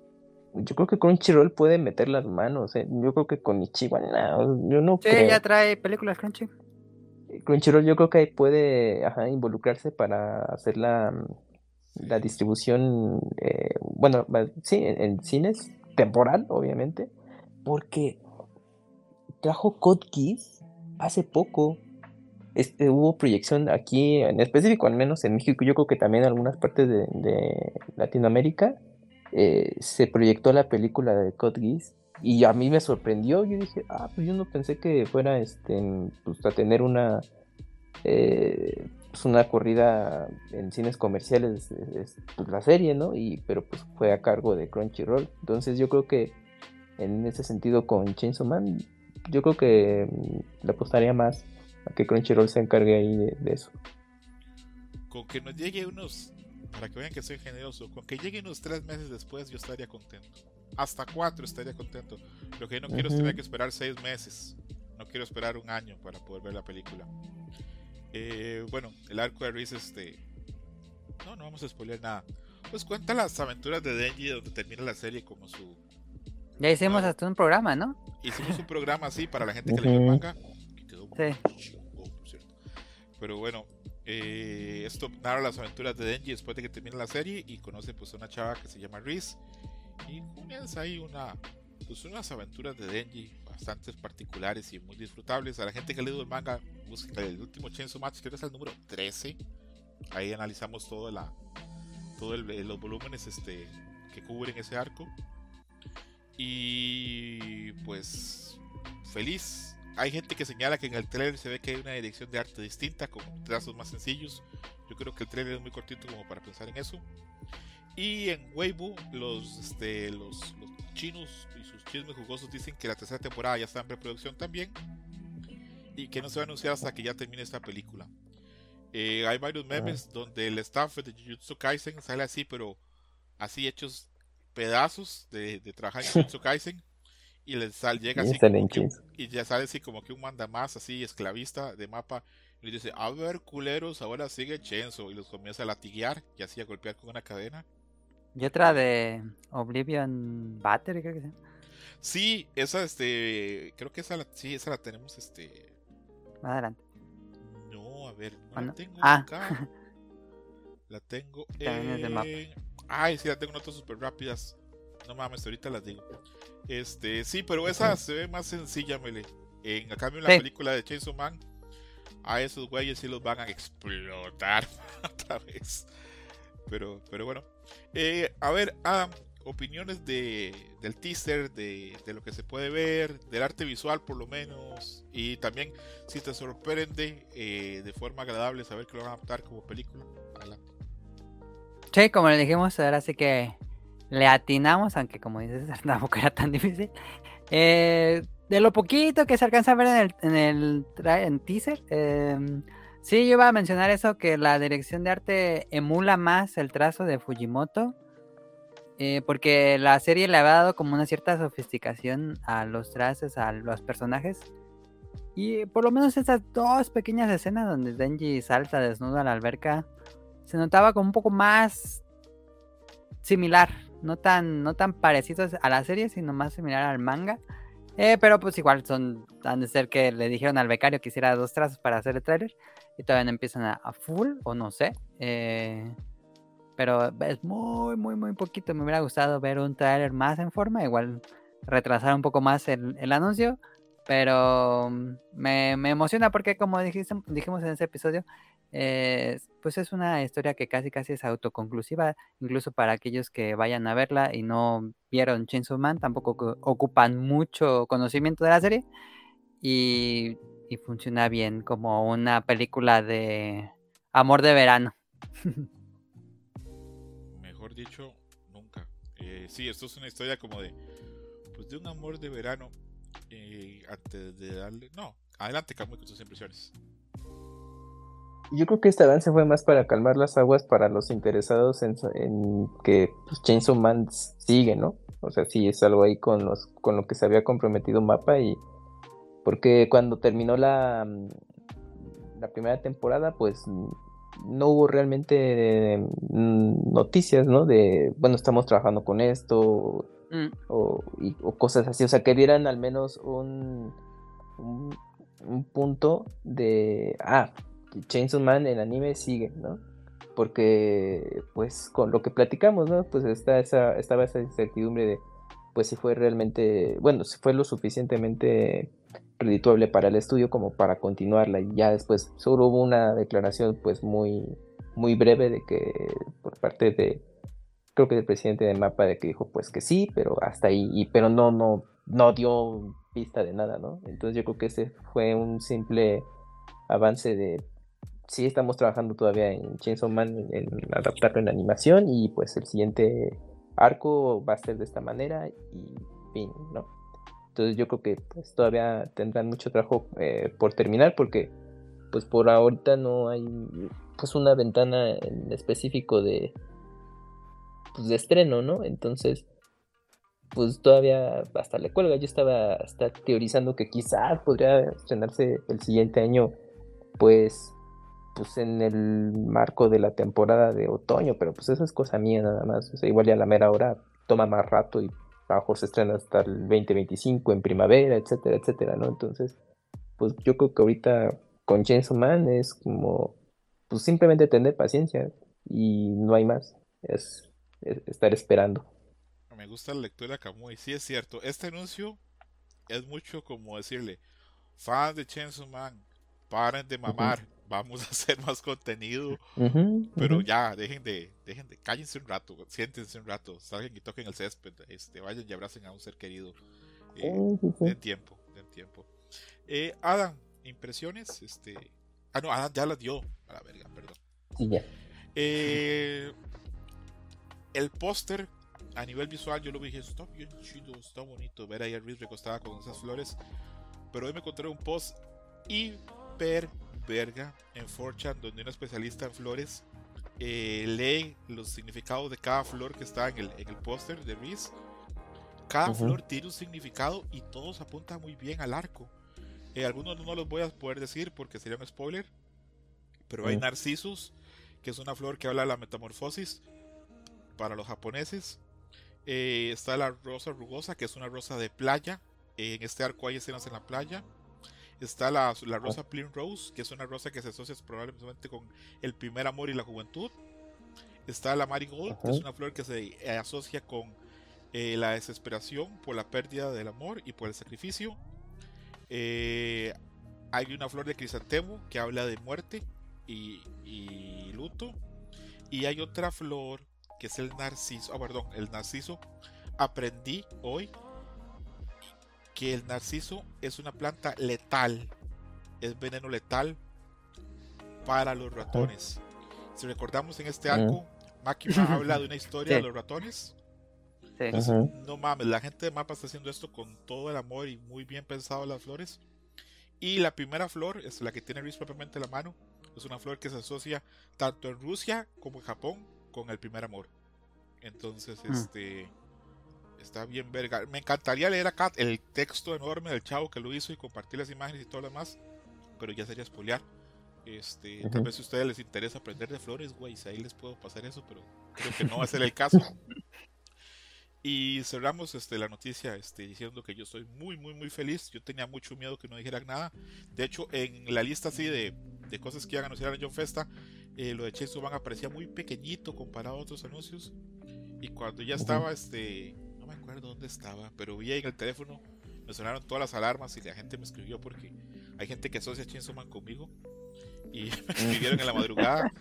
yo creo que Crunchyroll puede meter las manos. ¿eh? Yo creo que con Ichiban, no, yo no Sí, creo. ya trae películas Crunchy. Crunchyroll yo creo que ahí puede ajá, involucrarse para hacer la, la distribución, eh, bueno, sí, en, en cines, temporal, obviamente, porque trajo Code Geass hace poco. Este, hubo proyección aquí, en específico, al menos en México, yo creo que también en algunas partes de, de Latinoamérica, eh, se proyectó la película de Code Geass y a mí me sorprendió, yo dije, ah, pues yo no pensé que fuera este, pues, a tener una, eh, pues una corrida en cines comerciales, pues, la serie, ¿no? Y, pero pues fue a cargo de Crunchyroll. Entonces yo creo que en ese sentido con Chainsaw Man, yo creo que mm, le apostaría más a que Crunchyroll se encargue ahí de, eso. Con que nos llegue unos, para que vean que soy generoso, con que llegue unos tres meses después yo estaría contento. Hasta cuatro estaría contento. Lo que no quiero es tener que esperar seis meses. No quiero esperar un año para poder ver la película. Eh, bueno, el arco de Reese, este. No, no vamos a spoiler nada. Pues cuenta las aventuras de Denji donde termina la serie como su. Ya hicimos hasta un programa, ¿no? Hicimos un programa así para la gente que leyó el manga. Que quedó sí. Pero bueno, eh, esto narra las aventuras de Denji después de que termina la serie y conoce pues a una chava que se llama Reese y comienza ahí una pues unas aventuras de Denji bastante particulares y muy disfrutables. A la gente que ha leído el manga, busca el último Chainsaw Match, creo que es el número 13. Ahí analizamos todo todos los volúmenes este que cubren ese arco. Y pues feliz hay gente que señala que en el trailer se ve que hay una dirección de arte distinta, con trazos más sencillos. Yo creo que el trailer es muy cortito como para pensar en eso. Y en Weibo, los, este, los, chinos y sus chismes jugosos dicen que la tercera temporada ya está en preproducción también. Y que no se va a anunciar hasta que ya termine esta película. Eh, hay varios memes donde el staff de Jujutsu Kaisen sale así, pero así hechos pedazos de, de trabajar en Jujutsu (laughs) Kaisen y le sal, llega así y ya sale así como que un manda más así esclavista de mapa y le dice a ver culeros ahora sigue Chenzo y los comienza a latiguear y así a golpear con una cadena y otra de Oblivion Battery creo que sea sí esa este creo que esa la, sí esa la tenemos este. Más adelante. No a ver no la tengo ah. acá. (laughs) La tengo en... ay sí la tengo notas súper rápidas. No mames ahorita las digo. Este, sí, pero esa se ve más sencilla, Mele. En cambio, en la película de Chainsaw Man, a esos güeyes sí los van a explotar (laughs) otra vez. Pero, pero bueno. Eh, a ver, Adam, opiniones de, del teaser, de, de, lo que se puede ver, del arte visual por lo menos, y también si te sorprende eh, de forma agradable saber que lo van a adaptar como película. Adelante. Sí, como le dijimos, ahora sí que le atinamos, aunque como dices, (laughs) tampoco era tan difícil. Eh, de lo poquito que se alcanza a ver en el, en teaser, eh, sí, yo iba a mencionar eso, que la dirección de arte emula más el trazo de Fujimoto, eh, porque la serie le había dado como una cierta sofisticación a los trazos, a los personajes. Y por lo menos esas dos pequeñas escenas donde Denji salta desnudo a la alberca, se notaba como un poco más similar no tan, no tan parecidos a la serie, sino más similar al manga. Eh, pero pues igual son, han de ser que le dijeron al becario que hiciera dos trazos para hacer el trailer y todavía no empiezan a, full o no sé. Eh, pero es muy, muy, muy poquito. Me hubiera gustado ver un trailer más en forma, igual retrasar un poco más el, el anuncio. Pero mm, me, me, emociona porque como dijiste, dijimos en ese episodio, eh, pues es una historia que casi casi es autoconclusiva, incluso para aquellos que vayan a verla y no vieron Chainsaw Man, tampoco ocupan mucho conocimiento de la serie y, funciona bien como una película de amor de verano. (laughs) Mejor dicho, nunca. Eh, sí, esto es una historia como de, pues de un amor de verano. Eh, antes de darle, no, adelante, Camuy, con tus impresiones yo creo que este avance fue más para calmar las aguas para los interesados en, que pues, Chainsaw Man sigue, ¿no? O sea, sí es algo ahí con los con lo que se había comprometido Mapa y porque cuando terminó la la primera temporada, pues no hubo realmente mm, noticias, ¿no? De, bueno, estamos trabajando con esto mm. o, cosas así, o sea, que dieran al menos un, un, un punto de, ah, Chainsaw Man, el anime sigue, ¿no? Porque, pues, con lo que platicamos, ¿no? Pues está esa, estaba esa incertidumbre de, pues, si fue realmente, bueno, si fue lo suficientemente redituable para el estudio como para continuarla. Y ya después solo hubo una declaración, pues, muy, muy breve de que, por parte de, creo que del presidente de Mapa, de que dijo, pues, que sí, pero hasta ahí, y, pero no, no, no dio pista de nada, ¿no? Entonces yo creo que ese fue un simple avance de sí estamos trabajando todavía en Chainsaw Man en adaptarlo en animación y pues el siguiente arco va a ser de esta manera y fin, ¿no? Entonces yo creo que pues todavía tendrán mucho trabajo eh, por terminar porque pues por ahorita no hay pues una ventana en específico de pues de estreno, ¿no? Entonces pues todavía hasta le cuelga. Yo estaba hasta teorizando que quizás podría estrenarse el siguiente año pues pues en el marco de la temporada de otoño, pero pues eso es cosa mía nada más. O sea, igual ya la mera hora toma más rato y a lo mejor se estrena hasta el 2025 en primavera, etcétera, etcétera, ¿no? Entonces, pues yo creo que ahorita con Chainsaw Man es como, pues simplemente tener paciencia y no hay más, es, estar esperando. Me gusta la lectura de Kamui, sí es cierto, este anuncio es mucho como decirle, fan de Chainsaw Man, paren de mamar, vamos (laughs) a hacer más contenido. pero ya, dejen de, dejen de, cállense un rato, siéntense un rato, salgan y toquen el césped, este, vayan y abracen a un ser querido. Eh, den tiempo, den tiempo. Eh, Adam, impresiones, este. Ah, no, Adam ya las dio. A la verga, perdón. Eh, el póster a nivel visual yo lo vi dije, está bien chido, está bonito ver ahí a Reese recostada con esas flores. Pero hoy me encontré un post hiper verga en 4 donde un especialista en flores eh, lee los significados de cada flor que está en el, en el póster de Reese. Cada flor tiene un significado y todos apuntan muy bien al arco. Eh, algunos no los voy a poder decir porque sería un spoiler. Pero hay Narcissus, que es una flor que habla de la metamorfosis para los japoneses. Eh, está la rosa rugosa, que es una rosa de playa. en este arco hay escenas en la playa. Está la, la rosa Plain Rose, que es una rosa que se asocia probablemente con el primer amor y la juventud. Está la Marigold, que es una flor que se eh, asocia con eh, la desesperación por la pérdida del amor y por el sacrificio. Eh, hay una flor de crisantemo que habla de muerte y, y, luto. Y hay otra flor que es el narciso. Ah, perdón, el narciso. Aprendí hoy que el narciso es una planta letal, es veneno letal para los ratones. Si recordamos en este arco, Makima (laughs) habla de una historia de los ratones. no mames, la gente de Mapa está haciendo esto con todo el amor y muy bien pensado las flores. Y la primera flor es la que tiene Luis propiamente en la mano. Es una flor que se asocia tanto en Rusia como en Japón con el primer amor. Entonces, mm. este Está bien verga. Me encantaría leer acá el texto enorme del chavo que lo hizo y compartir las imágenes y todo lo demás. Pero ya sería spoilear. Este, Tal vez si a ustedes les interesa aprender de flores, güey, si ahí les puedo pasar eso, pero creo que no va a ser el caso. (laughs) Y cerramos este, la noticia este, diciendo que yo estoy muy, muy, muy feliz. Yo tenía mucho miedo que no dijeran nada. De hecho, en la lista así de, de cosas que iban a anunciar en John Festa, eh, lo de Chainsaw Man aparecía muy pequeñito comparado a otros anuncios. Y cuando ya estaba este, me acuerdo dónde estaba, pero vi ahí en el teléfono, me sonaron todas las alarmas y la gente me escribió porque hay gente que asocia Chainsaw Man conmigo y (laughs) me escribieron en la madrugada,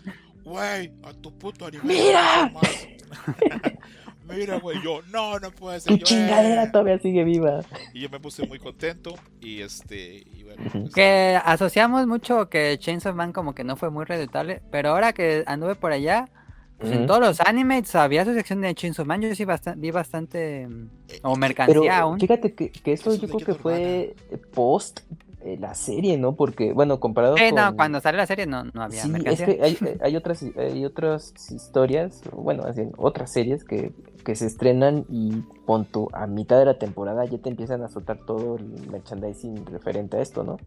güey, a tu puto anime. ¡Mira! (laughs) Mira, güey, yo, no, no puede ser. Tu chingadera eh". todavía sigue viva. Y yo me puse muy contento y este, y bueno. Pues, que asociamos mucho que Chainsaw Man como que no fue muy reditable, pero ahora que anduve por allá, pues en todos los animes había su sección de Chainsaw Man, yo sí vi bastante mm, o mercancía aún. Fíjate que, que eso, yo creo que fue post eh, la serie, ¿no? Porque, bueno, comparado con... no, cuando sale la serie no, no había sí, es que hay, (laughs) hay, otras, hay otras historias, bueno, así, otras series que, que se estrenan y punto, a mitad de la temporada ya te empiezan a soltar todo el merchandising referente a esto, ¿no?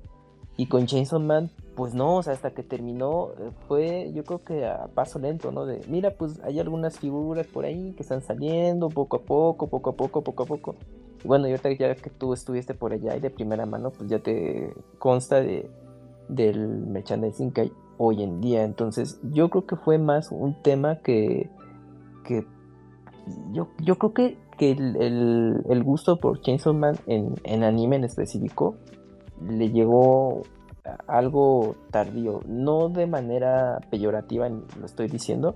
Y con Chainsaw Man, pues no, o sea, hasta que terminó eh, fue yo creo que a paso lento, ¿no? De, mira, pues hay algunas figuras por ahí que están saliendo poco a poco, poco a poco, poco a poco. Y bueno, y ahorita ya que tú estuviste por allá y de primera mano, pues ya te consta de, del merchandising que hay hoy en día. Entonces, yo creo que fue más un tema que, que yo, yo creo que, que el, el, gusto por Chainsaw Man en, en anime en específico le llegó algo tardío, no de manera peyorativa lo estoy diciendo,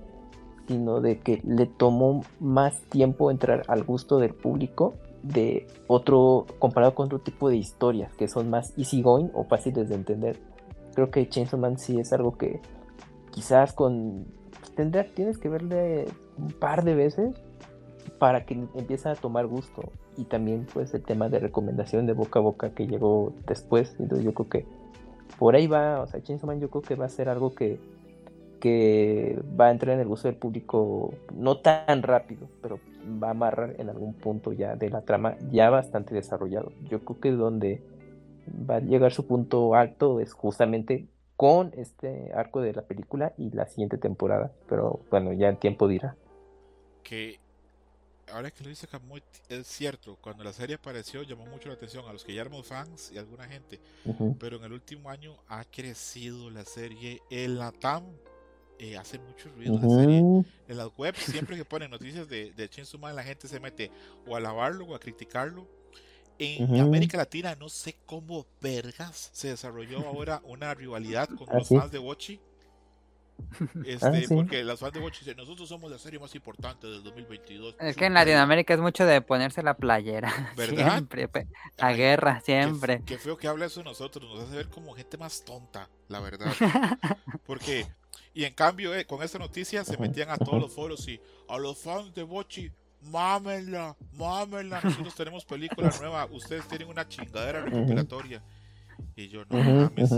sino de que le tomó más tiempo entrar al gusto del público de otro, comparado con otro tipo de historias que son más easygoing o fáciles de entender. Creo que Chainsaw Man sí es algo que quizás con tendrá, tienes que verle un par de veces para que empiece a tomar gusto y también pues el tema de recomendación de boca a boca que llegó después entonces yo creo que por ahí va o sea Chainsaw Man yo creo que va a ser algo que que va a entrar en el gusto del público no tan rápido pero va a amarrar en algún punto ya de la trama ya bastante desarrollado yo creo que donde va a llegar su punto alto es justamente con este arco de la película y la siguiente temporada. Pero bueno, ya el tiempo dirá. Que ahora que lo dice Camuy, es cierto, cuando la serie apareció llamó mucho la atención a los que ya éramos fans y a alguna gente. Pero en el último año ha crecido la serie. El Latam eh, hace mucho ruido la serie. En las webs, siempre que ponen noticias de, de Chainsaw Man, la gente se mete o a alabarlo o a criticarlo en América Latina no sé cómo vergas se desarrolló ahora una rivalidad con ¿Ah, los fans de Bochi. Este, ah, Porque los fans de Bochi dicen, nosotros somos la serie más importante del 2022. Es que en Latinoamérica es mucho de ponerse la playera. (laughs) ¿Verdad? Siempre, la guerra, siempre. Qué, feo que habla eso de nosotros, nos hace ver como gente más tonta, la verdad. (laughs) Porque, y en cambio, eh, con esta noticia se metían a todos los foros y a los fans de Bochi mámenla, mámenla, nosotros tenemos película (laughs) nueva, ustedes tienen una chingadera recopilatoria. Y yo, no mames.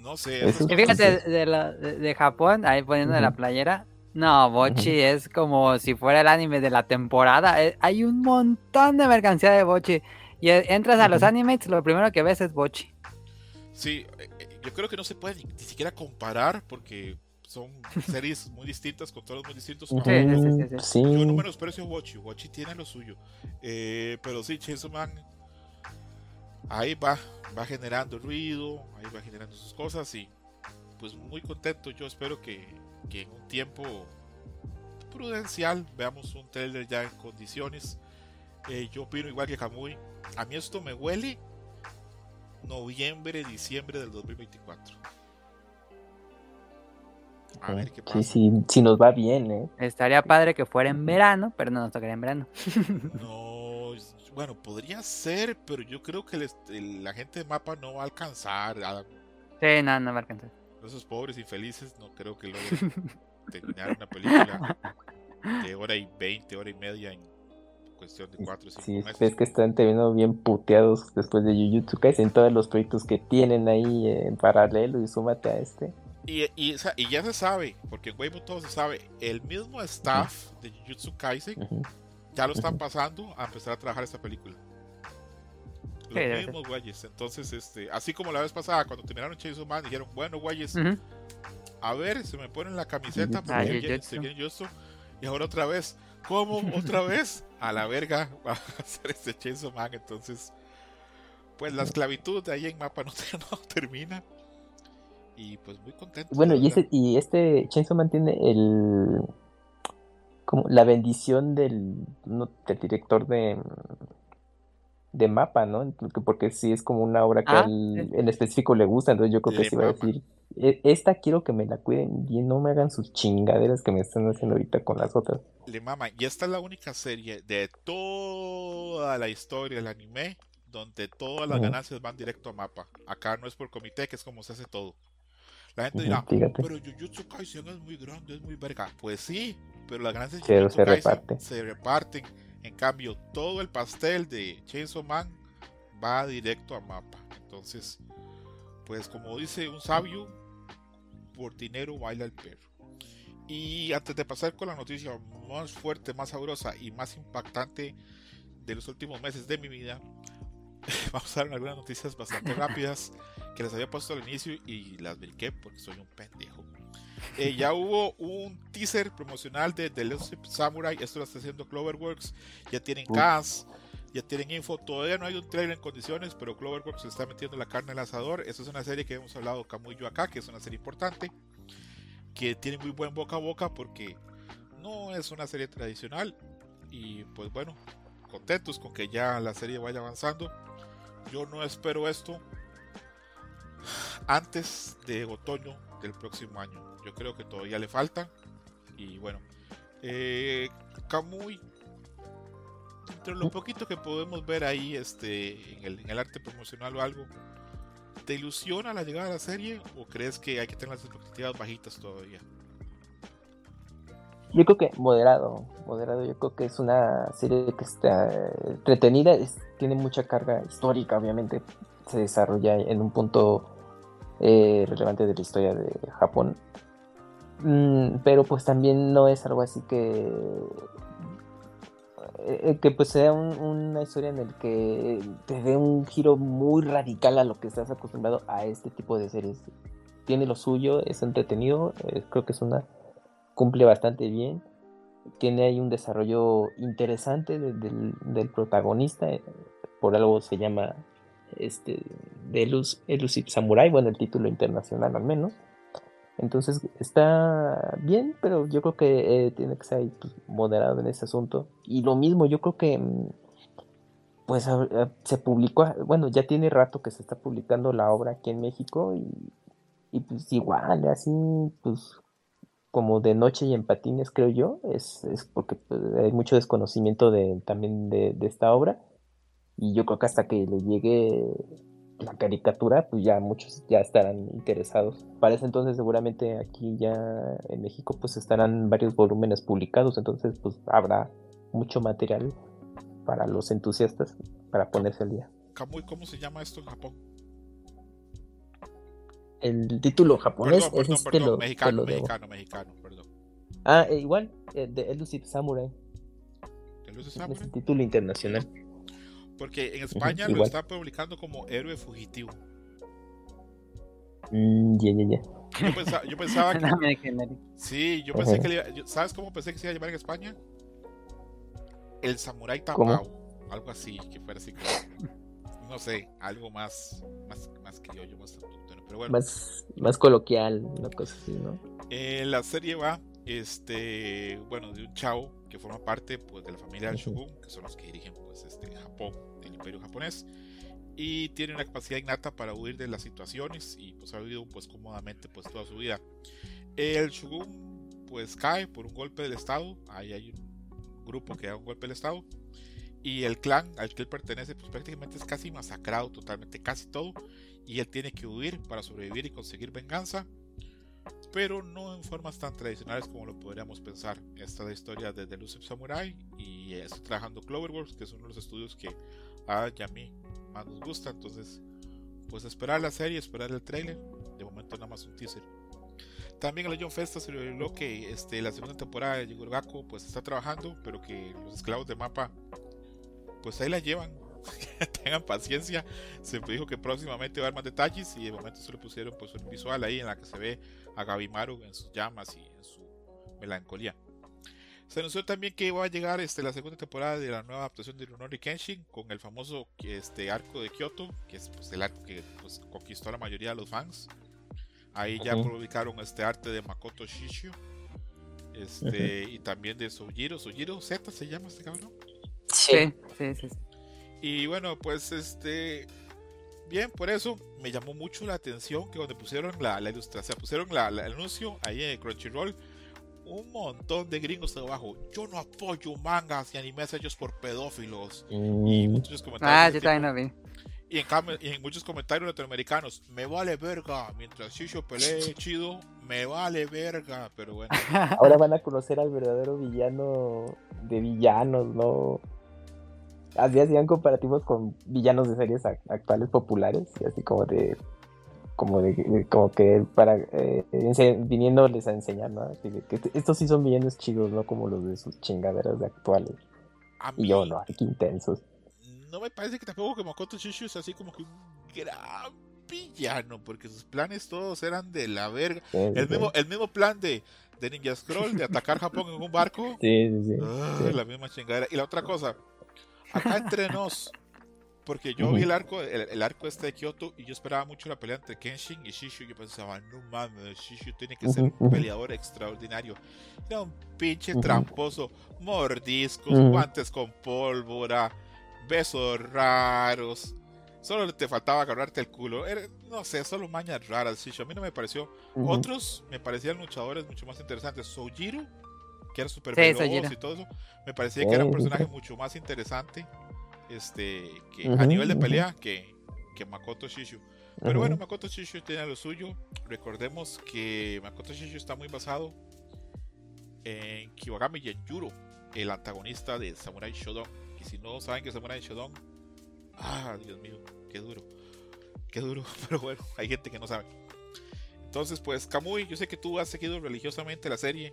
No sé. Y fíjate, de, de, Japón, ahí poniendo de la playera, no, Bochi es como si fuera el anime de la temporada. Eh, hay un montón de mercancía de Bochi. Y eh, entras a los animes, lo primero que ves es Bochi. Sí, eh, yo creo que no se puede ni siquiera comparar porque son series muy distintas, con todos muy distintos. Sí, sí, sí, Yo no menosprecio Watchy, Watchy tiene lo suyo. Eh, pero sí, Chainsaw Man ahí va, va generando ruido, ahí va generando sus cosas y pues muy contento. Yo espero que, que en un tiempo prudencial veamos un trailer ya en condiciones. Eh, yo opino igual que Kamui. A mí esto me huele noviembre, diciembre del 2024. A ver qué pasa. Sí, si nos va bien, ¿eh? Estaría padre que fuera en verano, pero no nos tocaría en verano. no, bueno, podría ser, pero yo creo que la gente de mapa no va a alcanzar. Sí, no, no va a alcanzar. Esos pobres infelices no creo que logren (laughs) terminar una película (laughs) de hora y veinte, hora y media en cuestión de cuatro o cinco sí, meses. es que están teniendo bien puteados después de Jujutsu Kaisen todos los proyectos que tienen ahí en paralelo y súmate a este. Y, y, ya se sabe, porque en Weibo todo se sabe, el mismo staff de Jujutsu Kaisen ya lo están pasando a empezar a trabajar esta película. Los mismos güeyes. Entonces, este, así como la vez pasada, cuando terminaron Chainsaw Man, dijeron, bueno, güeyes, a ver, se me ponen la camiseta porque se viene Jutsu. Y ahora otra vez, ¿cómo? ¿Otra (laughs) vez? A la verga (laughs) va a hacer este Chainsaw Man. Entonces, pues la esclavitud de ahí en mapa no, (laughs) no termina y pues muy contento. Bueno, y, ese, y este Chainsaw Man tiene el como la bendición del, del director de de mapa, ¿no? Porque sí es como una obra que ah, en específico le gusta, entonces yo creo que sí va a decir, e, esta quiero que me la cuiden y no me hagan sus chingaderas que me están haciendo ahorita con las otras. Le mama, y esta es la única serie de toda la historia del anime donde todas las ganancias van directo a mapa. Acá no es por comité, que es como se hace todo. La gente dirá, pero Jujutsu Kaisen es muy grande, es muy verga. Pues sí, pero las ganancias de Jujutsu se Kaisen se reparten. En cambio, todo el pastel de Chainsaw Man va directo a mapa. Entonces, pues como dice un sabio, por dinero baila el perro. Y antes de pasar con la noticia más fuerte, más sabrosa y más impactante de los últimos meses de mi vida, (laughs) vamos a dar algunas noticias bastante (laughs) rápidas que les había puesto al inicio y las brinqué porque soy un pendejo. Eh, ya hubo un teaser promocional de The Last Samurai, esto lo está haciendo Cloverworks, ya tienen cast, ya tienen info, todavía no hay un trailer en condiciones, pero Cloverworks está metiendo la carne al asador, esta es una serie que hemos hablado Camu y yo acá, que es una serie importante, que tiene muy buen boca a boca porque no es una serie tradicional. Y pues bueno, contentos con que ya la serie vaya avanzando. Yo no espero esto antes de otoño del próximo año. Yo creo que todavía le falta. Y bueno, eh, entre lo poquito que podemos ver ahí este, en, el, en el arte promocional o algo, ¿te ilusiona la llegada de la serie o crees que hay que tener las expectativas bajitas todavía? Yo creo que moderado, moderado. Yo creo que es una serie que está entretenida, es- tiene mucha carga histórica, obviamente. Se desarrolla en un punto eh, relevante de la historia de Japón. Mm, pero pues también no es algo así que eh, que pues sea un- una historia en el que te dé un giro muy radical a lo que estás acostumbrado a este tipo de series. Tiene lo suyo, es entretenido, eh, creo que es una cumple bastante bien. Tiene ahí un desarrollo interesante de- del, protagonista. eh, Por algo se llama este The Elus- Elusive Samurai, bueno, el título internacional al menos. Entonces está bien, pero yo creo que eh, tiene que ser pues, moderado en ese asunto. Y lo mismo, yo creo que mm, pues se publicó, bueno, ya tiene rato que se está publicando la obra aquí en México y pues igual, así, pues como de noche y en patines, creo yo, es, es porque pues, hay mucho desconocimiento de, también de, esta obra. Y yo creo que hasta que le llegue la caricatura, pues ya muchos ya estarán interesados. Para ese entonces seguramente aquí ya en México pues estarán varios volúmenes publicados, entonces pues habrá mucho material para los entusiastas para ponerse al día. Kamui, ¿cómo se llama esto en Japón? El título japonés Perdón, perdón, es te perdón, lo, te mexicano, lo debo. mexicano, mexicano, perdón. Ah, e igual, eh, de Elusive Samurai, ¿Te lo dices, es Samurai? el título internacional. Porque en España lo está publicando como héroe fugitivo. Mm, ya, ya, ya. Yo pensaba, yo pensaba (laughs) que. Sí, yo pensé que le iba- ¿Sabes cómo pensé que se iba a llamar en España? El samurái ¿Cómo? tapao. Algo así, que fuera así como. No sé, algo más. Más, más criollo, más. Pero bueno, Más, más coloquial, una cosa así, ¿no? eh, la serie va. Este. Bueno, de un chavo que forma parte pues, de la familia del. Shogun, que son los que dirigen pues, este, Japón, el imperio japonés. y tiene una capacidad innata para huir de las situaciones y pues ha vivido pues cómodamente pues toda su vida. El Shogun pues cae por un golpe del Estado, ahí hay un grupo que da un golpe del Estado y el clan al que él pertenece pues prácticamente es casi masacrado totalmente, casi todo y él tiene que huir para sobrevivir y conseguir venganza pero no en formas tan tradicionales como lo podríamos pensar. Esta es la historia de The Elusive Samurai y estoy trabajando Cloverworks, que es uno de los estudios que a a mí más nos gusta. Entonces, pues esperar la serie, esperar el trailer. De momento nada más un teaser. También el John Festa se reveló que este, la segunda temporada de Yigurgaku pues está trabajando, pero que los esclavos de mapa pues ahí la llevan. (laughs) Tengan paciencia. Se dijo que próximamente va a haber más detalles y de momento se le pusieron pues un visual ahí en la que se ve a Gabimaru en sus llamas y en su melancolía. Se anunció también que iba a llegar este, la segunda temporada de la nueva adaptación de Rurouni Kenshin con el famoso este, arco de Kyoto, que es pues, el arco que pues, conquistó a la mayoría de los fans. Ahí ya publicaron este arte de Makoto Shishio este, y también de Sojiro. Sojiro Z se llama este cabrón. Sí, sí, sí. sí. Y bueno, pues este. Bien, por eso me llamó mucho la atención que cuando pusieron la, la ilustración, pusieron la, la- el anuncio ahí en Crunchyroll, un montón de gringos debajo. Yo no apoyo mangas y animes hechos por pedófilos. Y Mm, muchos comentarios. Ah, yo también lo vi. Y en, cambio- y en muchos comentarios latinoamericanos, me vale verga. Mientras Shisho pelee chido, me vale verga. Pero bueno, (laughs) Ahora van a conocer al verdadero villano de villanos, ¿no? Así hacían comparativos con villanos de series ac- actuales populares, y así como de como de como que para eh, viniéndoles a enseñar, ¿no? Así de que est- estos sí son villanos chidos, no como los de sus chingaderas de actuales. a Y mí yo, no, qué intensos. no me parece que tampoco que Makoto Shisho es así como que un gran villano, porque sus planes todos eran de la verga. Sí, El sí. mismo, el mismo plan de, de Ninja Scroll de atacar Japón en un barco. Sí, sí, sí. Ah, sí. La misma chingadera. Y la otra cosa, acá entre nos, porque yo vi el arco, el, el arco este de Kyoto y yo esperaba mucho la pelea entre Kenshin y Shishu. Yo pensaba, no mames, Shishu tiene que ser un peleador extraordinario. Era un pinche tramposo, mordiscos, guantes con pólvora, besos raros. Solo te faltaba agarrarte el culo. Era- no sé, solo mañas raras, Shishu. A mí no me pareció otros me parecían luchadores mucho más interesantes. Sojiro que era súper Sí, veloz y todo eso, me parecía que era un Oh, personaje mucho más interesante este, que, a Ujú, nivel de pelea que, que Makoto Shishu. Pero bueno, Ujú. Makoto Shishu tiene lo suyo. Recordemos que Makoto Shishu está muy basado en Kiwagami Genjuro, el antagonista de Samurai Shodown. Y si no saben que Samurai Shodown, ah, Dios mío, qué duro, qué duro. (laughs) Pero bueno, hay gente que no sabe. Entonces, pues, Kamui, yo sé que tú has seguido religiosamente la serie.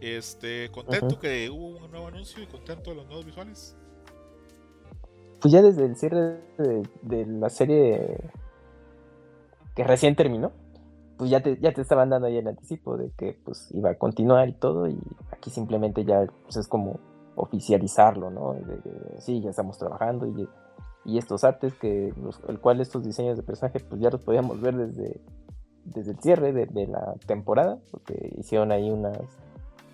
Este, contento que hubo un nuevo anuncio y contento de los nuevos visuales. Pues ya desde el cierre de, de la serie que recién terminó, pues ya te, ya te estaban dando ahí el anticipo de que pues iba a continuar y todo, y aquí simplemente ya pues, es como oficializarlo, ¿no? De, de, sí, ya estamos trabajando y, y estos artes que los, el cual estos diseños de personaje pues ya los podíamos ver desde, desde el cierre de, de la temporada, porque hicieron ahí unas,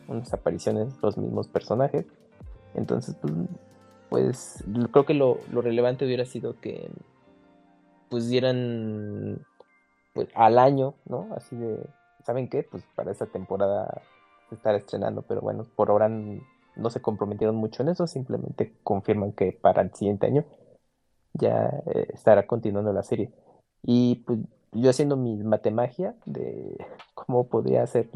unas apariciones los mismos personajes. Entonces, pues, pues creo que lo, lo relevante hubiera sido que pues dieran pues al año, ¿no? Así de, ¿saben qué? Pues para esta temporada se estará estrenando, pero bueno, por ahora no se comprometieron mucho en eso, simplemente confirman que para el siguiente año ya eh, estará continuando la serie. Y pues yo haciendo mi matemagia de (laughs) cómo podría hacer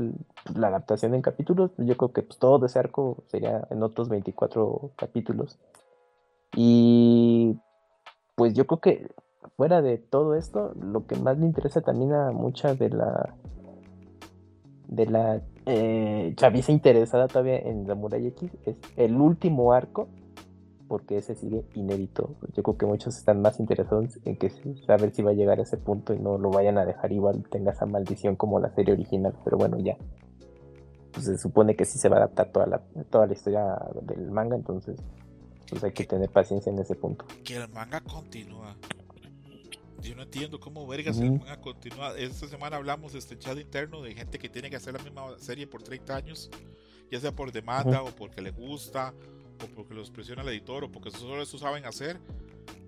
la adaptación en capítulos, yo creo que pues, todo ese arco sería en otros 24 capítulos. Y pues yo creo que fuera de todo esto, lo que más me interesa también a mucha de la de la eh, chaviza interesada todavía en Samurai X es el último arco, porque ese sigue inédito. Yo creo que muchos están más interesados en que saber si va a llegar a ese punto y no lo vayan a dejar igual, tenga esa maldición como la serie original, pero bueno, ya. Pues se supone que sí se va a adaptar toda la, toda la historia del manga, entonces pues hay que tener paciencia en ese punto. que el manga continúa. Yo no entiendo cómo vergas el Ujú. manga continúa. Esta semana hablamos de este chat interno de gente que tiene que hacer la misma serie por 30 años, ya sea por demanda o porque le gusta, o porque los presiona el editor, o porque solo eso saben hacer.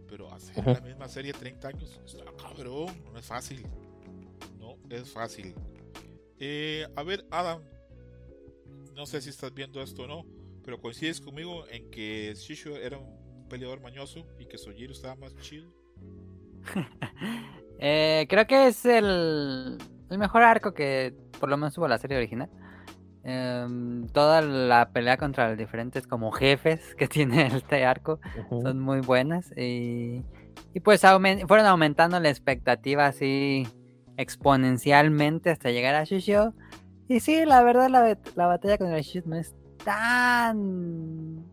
Pero hacer la misma serie 30 años, está cabrón, no es fácil. No es fácil. Eh, a ver, Adam, no sé si estás viendo esto o no, pero coincides conmigo en que Shisho era un peleador mañoso y que Sojiro estaba más chido. (laughs) Eh, creo que es el, el mejor arco que por lo menos tuvo la serie original. Em, toda la pelea contra los diferentes como jefes que (laughs) tiene este arco son muy buenas y, y pues fueron aumentando la expectativa así exponencialmente hasta llegar a Shusho. Y sí, la verdad la, la batalla contra Shusho no es tan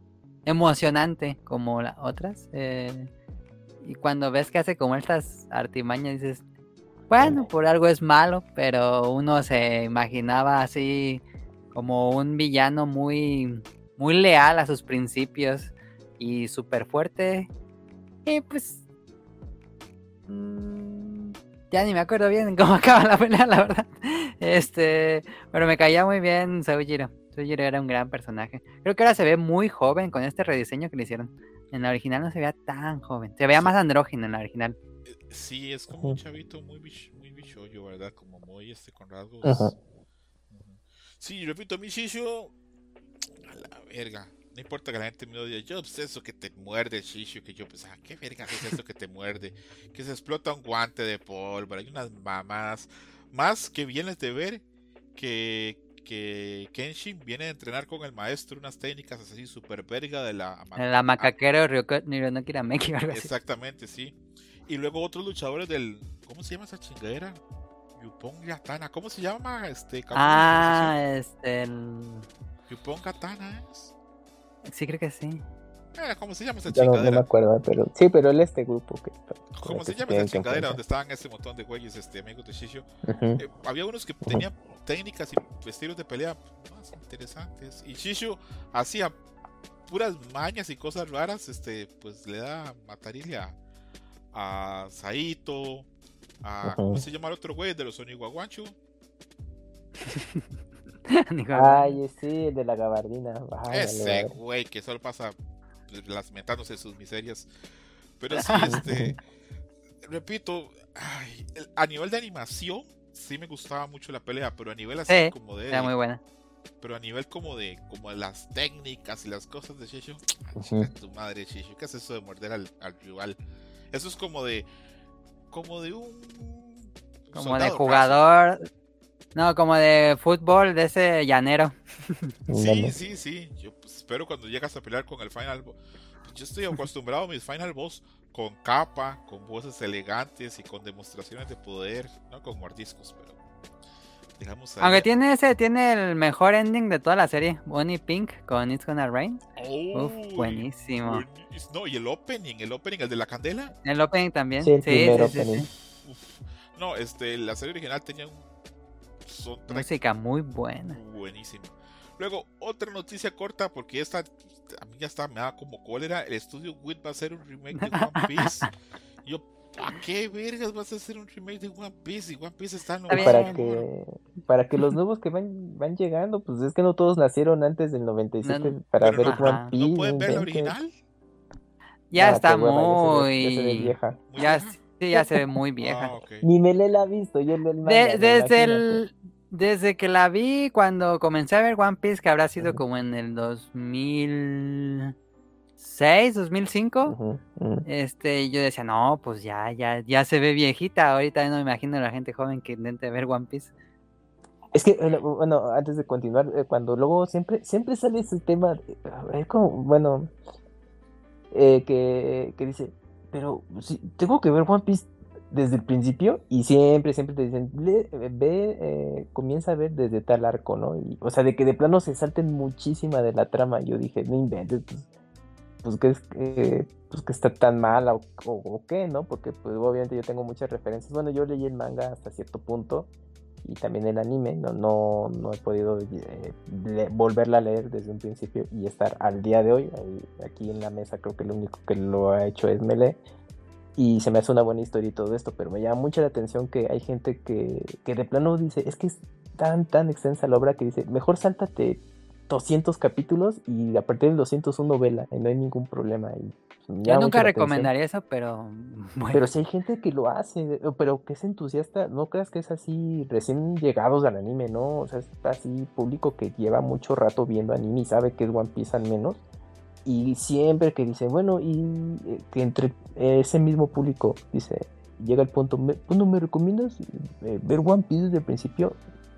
emocionante como las otras. eh, y cuando ves que hace como estas artimañas dices, bueno, por algo es malo, pero uno se imaginaba así como un villano muy, muy leal a sus principios y súper fuerte. Y pues... mm, ya ni me acuerdo bien (laughs) cómo acaba la pelea, la verdad. Este, pero me caía muy bien Soujiro. Soujiro era un gran personaje. Creo que ahora se ve muy joven con este rediseño que le hicieron. En la original no se veía tan joven. Se veía más andrógino en la original. Eh, Sí, es como un chavito muy, bich- muy ¿verdad? Como muy este con rasgos. Ajá. Sí, repito, mi Shisho. A la verga. No importa que la gente me odie. Yo, pues eso que te muerde, Shisho. Que yo, pues, ah, ¿qué verga es eso que te muerde? Que se explota un guante de pólvora. Hay unas mamás. Más que vienes de ver que, que Kenshin viene a entrenar con el maestro unas técnicas así super verga de la. La macaquero Ryoko Nironoki Rameki o (laughs) algo así. Exactamente, sí. Y luego otros luchadores del. ¿Cómo se llama esa chingadera? Yupon Gatana. ¿Cómo se llama? Este. Ah, este. el- Yupon Gatana es. Sí, creo que sí. Eh, ¿Cómo se llama esa Ya no, no me chingadera? acuerdo, pero sí, pero él este grupo que ¿Cómo se llama esa chingadera donde estaban ese montón de güeyes, este, amigos de Shisho? Eh, había unos que tenían técnicas y estilos de pelea más interesantes. Y Shisho hacía puras mañas y cosas raras. Este, pues le da matarile a, a Saito. A, ¿Cómo se llama el otro güey de los Oniwaguancho? Dijo, (laughs) Ay, sí, el de la gabardina. Ay, Ese güey que solo pasa lamentándose sus miserias. Pero sí, (laughs) este. repito, ay, el- a nivel de animación, sí me gustaba mucho la pelea, pero a nivel así Sí, como de. Era muy buena. pero a nivel como de como de las técnicas y las cosas de Shisho, Ujú. tu madre Shisho, ¿qué es eso de morder al, al rival? Eso es como de como de un Como soldado de jugador. No, como de fútbol de ese llanero. (laughs) Sí, sí, sí. Yo pues, espero cuando llegas a pelear con el Final Boss. Yo estoy acostumbrado a mis Final Boss con capa, con voces elegantes y con demostraciones de poder, no con mordiscos, pero ahí- Aunque tiene ese, tiene el mejor ending de toda la serie. Bonnie Pink con It's Gonna Rain. Uf, Uy, buenísimo. No, y el opening, el opening, el de la candela. El opening también. Sí, el Sí, sí, sí, opening. sí. Uf. No, este, la serie original tenía un soundtrack Música muy buena. buenísimo. Luego, otra noticia corta, porque esta a mí ya está, me da como cólera. El estudio WIT va a hacer un remake de One (laughs) Piece. Yo, ¿para qué vergas vas a hacer un remake de One Piece? Y One Piece está en para que para que los nuevos que van van llegando, pues es que no todos nacieron antes del 97 No, para ver no- One. Piece. ¿No pueden ver la original? Ya Ah, está hueva, ya se ve- ya se ve muy. vieja. Muy Ya, sí, ya se ve muy vieja. Ah. Ni Mele la ha visto, yo De- desde el desde que la vi cuando comencé a ver One Piece que habrá sido como en el 2006 2005 Ujú, ujú. este yo decía no pues ya ya ya se ve viejita ahorita no me imagino a la gente joven que intente ver One Piece Es que, bueno, antes de continuar, eh, cuando luego siempre, siempre sale ese tema, de- es como, bueno, eh, que, que dice, pero si tengo que ver One Piece desde el principio y siempre, siempre te dicen, "Le- eh, ve, eh, comienza a ver desde tal arco, ¿no? Y, o sea, de que de plano se salten muchísima de la trama. Yo dije, no inventes, pues, pues que es que, pues que está tan mala o, o- qué, ¿no? Porque pues obviamente yo tengo muchas referencias. Bueno, yo leí el manga hasta cierto punto y también el anime, no, no, no he podido eh, volverla a leer desde un principio y estar al día de hoy. aquí en la mesa creo que lo único que lo ha hecho es Mele. Y se me hace una buena historia y todo esto, pero me llama mucho la atención que hay gente que, que de plano dice, es que es tan, tan extensa la obra que dice, mejor sáltate 200 capítulos y a partir del 201 vela, y no hay ningún problema. Me yo nunca atención. recomendaría eso pero bueno Pero si hay gente que lo hace, pero que es entusiasta, no creas que es así recién llegados al anime, ¿no? O sea, es así público que lleva mucho rato viendo anime y sabe que es One Piece al menos. Y siempre que dice, bueno, y eh, que entre ese mismo público dice, llega el punto, "Me- ¿me recomiendas eh, ver One Piece desde el principio?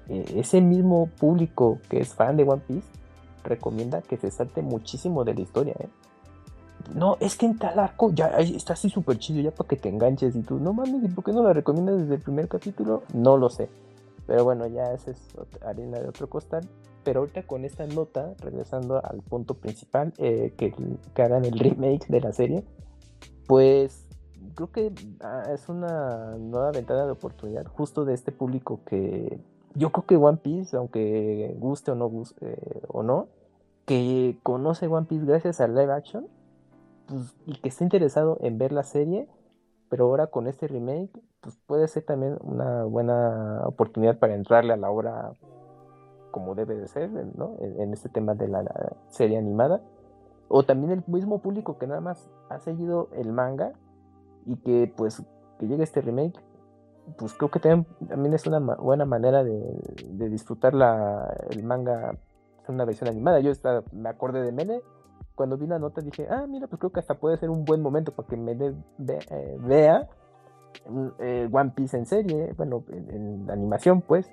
Eh, ese mismo público que es fan de One Piece recomienda que se salte muchísimo de la historia, ¿eh? No, es que en tal arco ya está así súper chido, ya para que te enganches y tú, no mames, ¿y por qué no la recomiendas desde el primer capítulo? No lo sé. Pero bueno, ya esa es harina de otro costal. Pero ahorita con esta nota, regresando al punto principal, eh, que, que hagan el remake de la serie, pues creo que ah, es una nueva ventana de oportunidad justo de este público que yo creo que One Piece, aunque guste o no guste o no, que conoce One Piece gracias al live action pues, y que está interesado en ver la serie, pero ahora con este remake, pues puede ser también una buena oportunidad para entrarle a la obra como debe de ser, ¿no? En, en este tema de la, la serie animada. O también el mismo público que nada más ha seguido el manga y que pues que llegue este remake, pues creo que también, también es una buena manera de, de disfrutar la, el manga en una versión animada. Yo me acordé de Mele cuando vi la nota dije, ah, mira, pues creo que hasta puede ser un buen momento para que me dé- ve- eh, vea mm, eh, One Piece en serie, bueno, en, en animación, pues,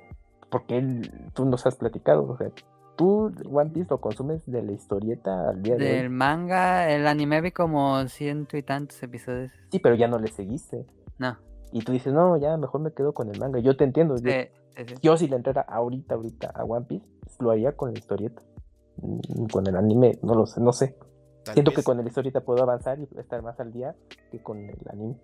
porque él, tú nos has platicado, o sea, tú One Piece lo consumes de la historieta al día de del hoy. manga el anime vi como ciento y tantos episodios Sí, pero ya no le seguiste. no Y tú dices, no, ya mejor me quedo con el manga. Yo te entiendo. Yo, sí, sí, sí. yo si le entrara ahorita, ahorita a One Piece, pues, lo haría con la historieta. Mm, Con el anime, no lo sé, no sé. Tal Siento vez, que con el historieta puedo avanzar y estar más al día que con el anime.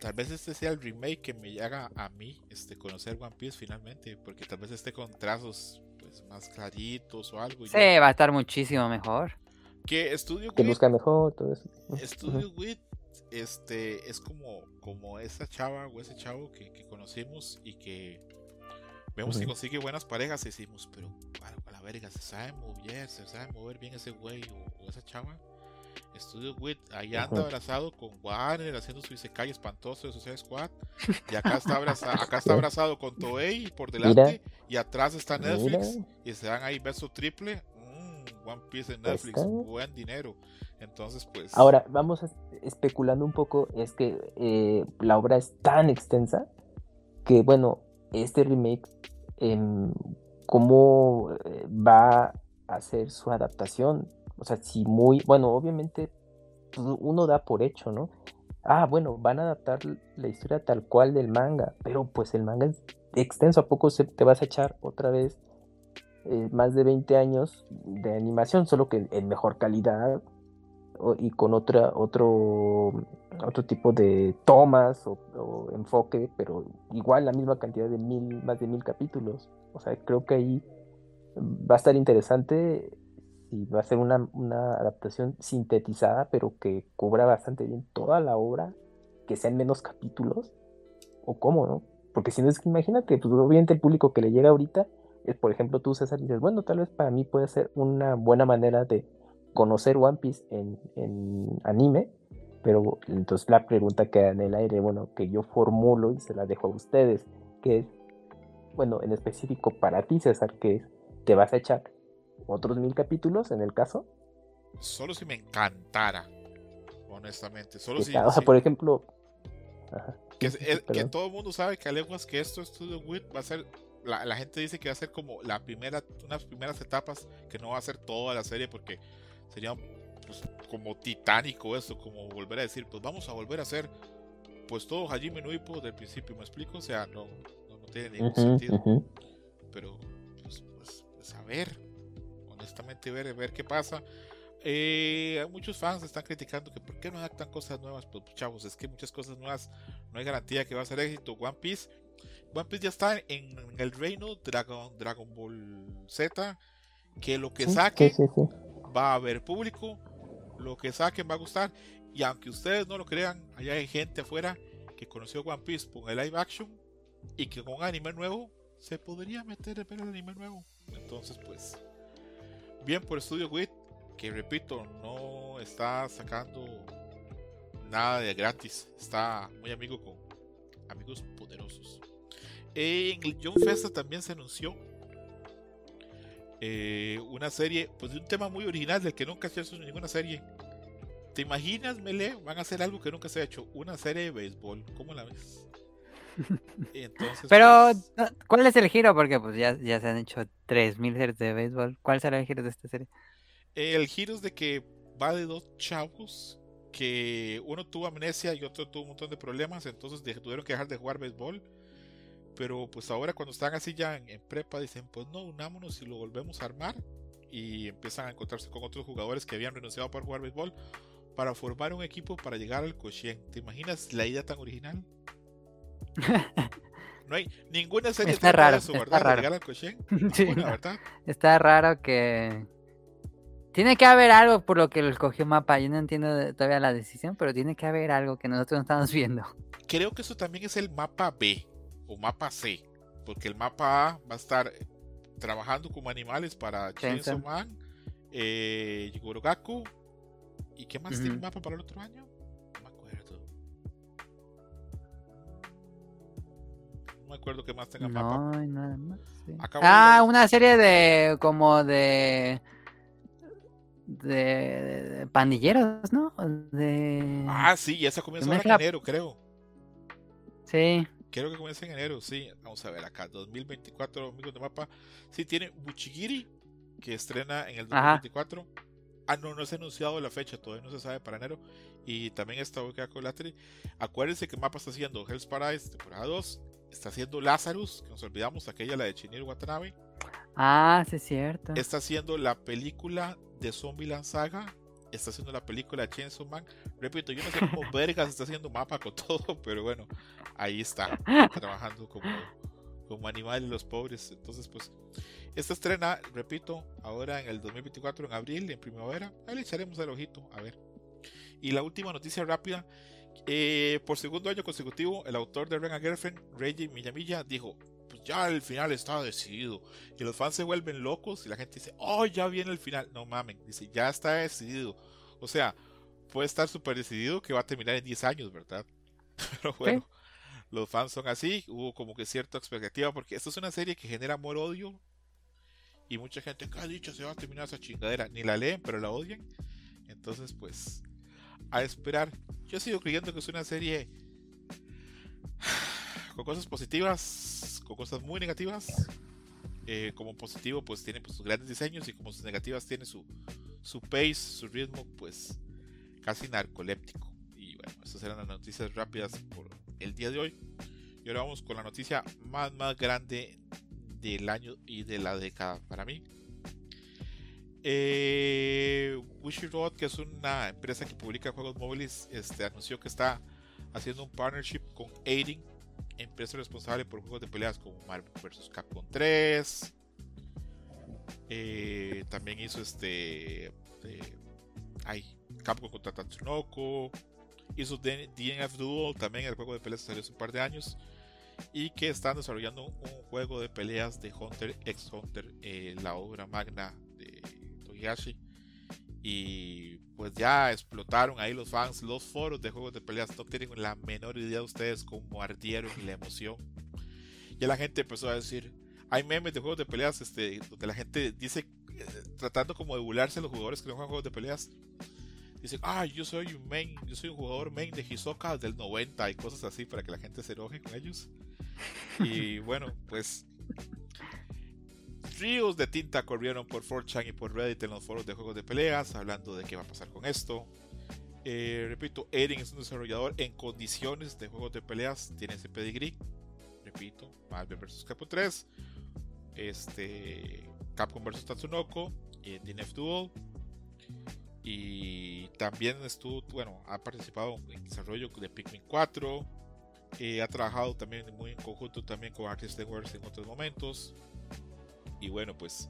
tal vez este sea el remake que me haga a mí este, conocer One Piece finalmente, porque tal vez esté con trazos pues, más claritos o algo. y Sí, va a estar muchísimo mejor Que Studio Que busca mejor, todo eso. Studio Wit este, es como, como esa chava o ese chavo que, que conocimos y que vemos que consigue buenas parejas y decimos, pero a, a la verga, se sabe mover, se sabe mover bien ese güey o, o esa chava. Studio Wit ahí anda abrazado con Warner haciendo su Isekai espantoso de Suicide Squad Y acá está, abrazado, (laughs) acá está abrazado con Toei por delante y atrás está Netflix y se dan ahí beso triple. One Piece en Netflix, buen dinero. Entonces, pues. Ahora, vamos especulando un poco. Es que eh, la obra es tan extensa que, bueno, este remake, em, ¿cómo eh, va a hacer su adaptación? O sea, si muy. Bueno, obviamente, pues, uno da por hecho, ¿no? ah, bueno, van a adaptar la historia tal cual del manga, pero pues el manga es extenso, ¿a poco se, te vas a echar otra vez eh, más de 20 años de animación, solo que en mejor calidad y con otra, otro, otro tipo de tomas o, enfoque, pero igual la misma cantidad de mil, más de mil capítulos. O sea, creo que ahí va a estar interesante y va a ser una, adaptación sintetizada, pero que cubra bastante bien toda la obra, que sean menos capítulos, o cómo, ¿no? Porque si no es que imagínate, pues obviamente el público que le llega ahorita, por ejemplo tú César, dices, bueno, tal vez para mí puede ser una buena manera de conocer One Piece en, en anime, pero entonces la pregunta queda en el aire, bueno, que yo formulo y se la dejo a ustedes, que es, bueno, en específico para ti César, que es, te vas a echar otros mil capítulos en el caso. Solo si me encantara, honestamente. Solo si, o sea, por ejemplo. que, todo el mundo sabe que aleguas que esto Studio Wit va a ser. La, gente dice que va a ser como la primera, unas primeras etapas, que no va a ser toda la serie porque sería pues, como titánico eso, como volver a decir, pues vamos a volver a hacer pues todo Hajime no Ippo del principio, ¿me explico? O sea, no, no, tiene ningún sentido. Pero, pues, pues, pues, a ver, honestamente ver, ver qué pasa. Eh, muchos fans están criticando que por qué no adaptan cosas nuevas, pues chavos, es que muchas cosas nuevas no hay garantía que va a ser éxito. One Piece, One Piece ya está en, el reino Dragon, Dragon Ball Z, que lo que saquen va a haber público, lo que saquen va a gustar, y aunque ustedes no lo crean, allá hay gente afuera que conoció One Piece con el live action y que con anime nuevo se podría meter en ver el anime nuevo. Entonces, pues, bien por Studio Wit, que repito, no está sacando nada de gratis, está muy amigo con amigos poderosos. En el John Festa también se anunció eh, una serie, pues de un tema muy original del que nunca se ha hecho ninguna serie. ¿Te imaginas, Mele? Van a hacer algo que nunca se ha hecho, una serie de béisbol. ¿Cómo la ves? (laughs) Pero, pues, ¿cuál es el giro? Porque pues ya, ya se han hecho 3.000 series de béisbol. ¿Cuál será el giro de esta serie? El giro es de que va de dos chavos que uno tuvo amnesia y otro tuvo un montón de problemas, entonces tuvieron que dejar de jugar béisbol. Pero pues ahora cuando están así ya en, prepa dicen, pues no, unámonos y lo volvemos a armar. Y empiezan a encontrarse con otros jugadores que habían renunciado para jugar béisbol para formar un equipo para llegar al Cochien. ¿Te imaginas la idea tan original? (laughs) No hay ninguna serie está raro, eso, ¿verdad? Está raro. (laughs) Está raro que. Tiene que haber algo por lo que lo escogió Mapa. Yo no entiendo todavía la decisión, pero tiene que haber algo que nosotros no estamos viendo. Creo que eso también es el mapa B o mapa C. Porque el mapa A va a estar trabajando como animales para Chainsaw Man, eh, ¿Y qué más tiene el mapa para el otro año? me acuerdo que más tenga no, Nada más, Ah, una serie de como de, de pandilleros, ¿no? De... Ah, sí, esa comienza en enero, creo. Sí. Creo que comienza en enero, sí. Vamos a ver acá, 2024, amigos de mapa. Sí, tiene Buchigiri, que estrena en el 2024. Ah, no, no se ha anunciado la fecha, todavía no se sabe para enero. Y también está con Latri. Acuérdense que Mapa está haciendo Hell's Paradise, temporada 2 está haciendo Lazarus, que nos olvidamos, aquella la de Chinir Watanabe. Ah, sí es cierto. Está haciendo la película de Zombieland Saga. Está haciendo la película Chainsaw Man. Repito, yo no sé cómo (laughs) vergas está haciendo mapa con todo, (laughs) pero bueno, ahí está, trabajando como, como animales los pobres. Entonces, pues, esta estrena, repito, ahora en el 2024, en abril, en primavera. Ahí le echaremos el ojito, a ver. Y la última noticia rápida eh, por segundo año consecutivo, el autor de Ren Girlfriend, Reggie Millamilla, dijo: ya el final está decidido. Y los fans se vuelven locos y la gente dice: Oh, ya viene el final. No mamen, dice: Ya está decidido. O sea, puede estar súper decidido que va a terminar en 10 años, ¿verdad? (laughs) Pero bueno, los fans son así, hubo como que cierta expectativa, porque esto es una serie que genera amor-odio, y mucha gente, ha dicho se va a terminar esa chingadera? Ni la leen, pero la odian. Entonces, pues, a esperar. Yo sigo creyendo que es una serie con cosas positivas, con cosas muy negativas. Eh, como positivo, pues tiene pues, sus grandes diseños y como sus negativas tiene su, su pace, su ritmo, pues casi narcoléptico. Y bueno, esas eran las noticias rápidas por el día de hoy. Y ahora vamos con la noticia más, más grande del año y de la década para mí. Eh, Road, que es una empresa que publica juegos móviles, este, anunció que está haciendo un partnership con Aiding, empresa responsable por juegos de peleas como Marvel vs. Capcom 3. Eh, también hizo este. ay, Capcom contra Tatsunoko. Hizo DNF Duel, también el juego de peleas salió hace un par de años. Y que están desarrollando un juego de peleas de Hunter x Hunter, eh, la obra magna de Togihashi. Y pues ya explotaron ahí los fans, los foros de juegos de peleas. No tienen la menor idea de ustedes cómo ardieron la emoción. Ya la gente empezó a decir, hay memes de juegos de peleas este, donde la gente dice, eh, tratando como de burlarse a los jugadores que no juegan juegos de peleas. Dicen, ah, yo soy un main, yo soy un jugador main de Hisoka del 90 y cosas así para que la gente se enoje con ellos. Y bueno, pues ríos de tinta corrieron por 4chan y por Reddit en los foros de juegos de peleas, hablando de qué va a pasar con esto. Eh, repito, Eren es un desarrollador en condiciones de juegos de peleas, tiene ese pedigree. Repito, Marvel vs. Capcom 3, este, Capcom vs. Tatsunoko, y DNF Duel. Y también estuvo, bueno, ha participado en desarrollo de Pikmin 4. Eh, ha trabajado también muy en conjunto también con Artist Wars en otros momentos. Y bueno, pues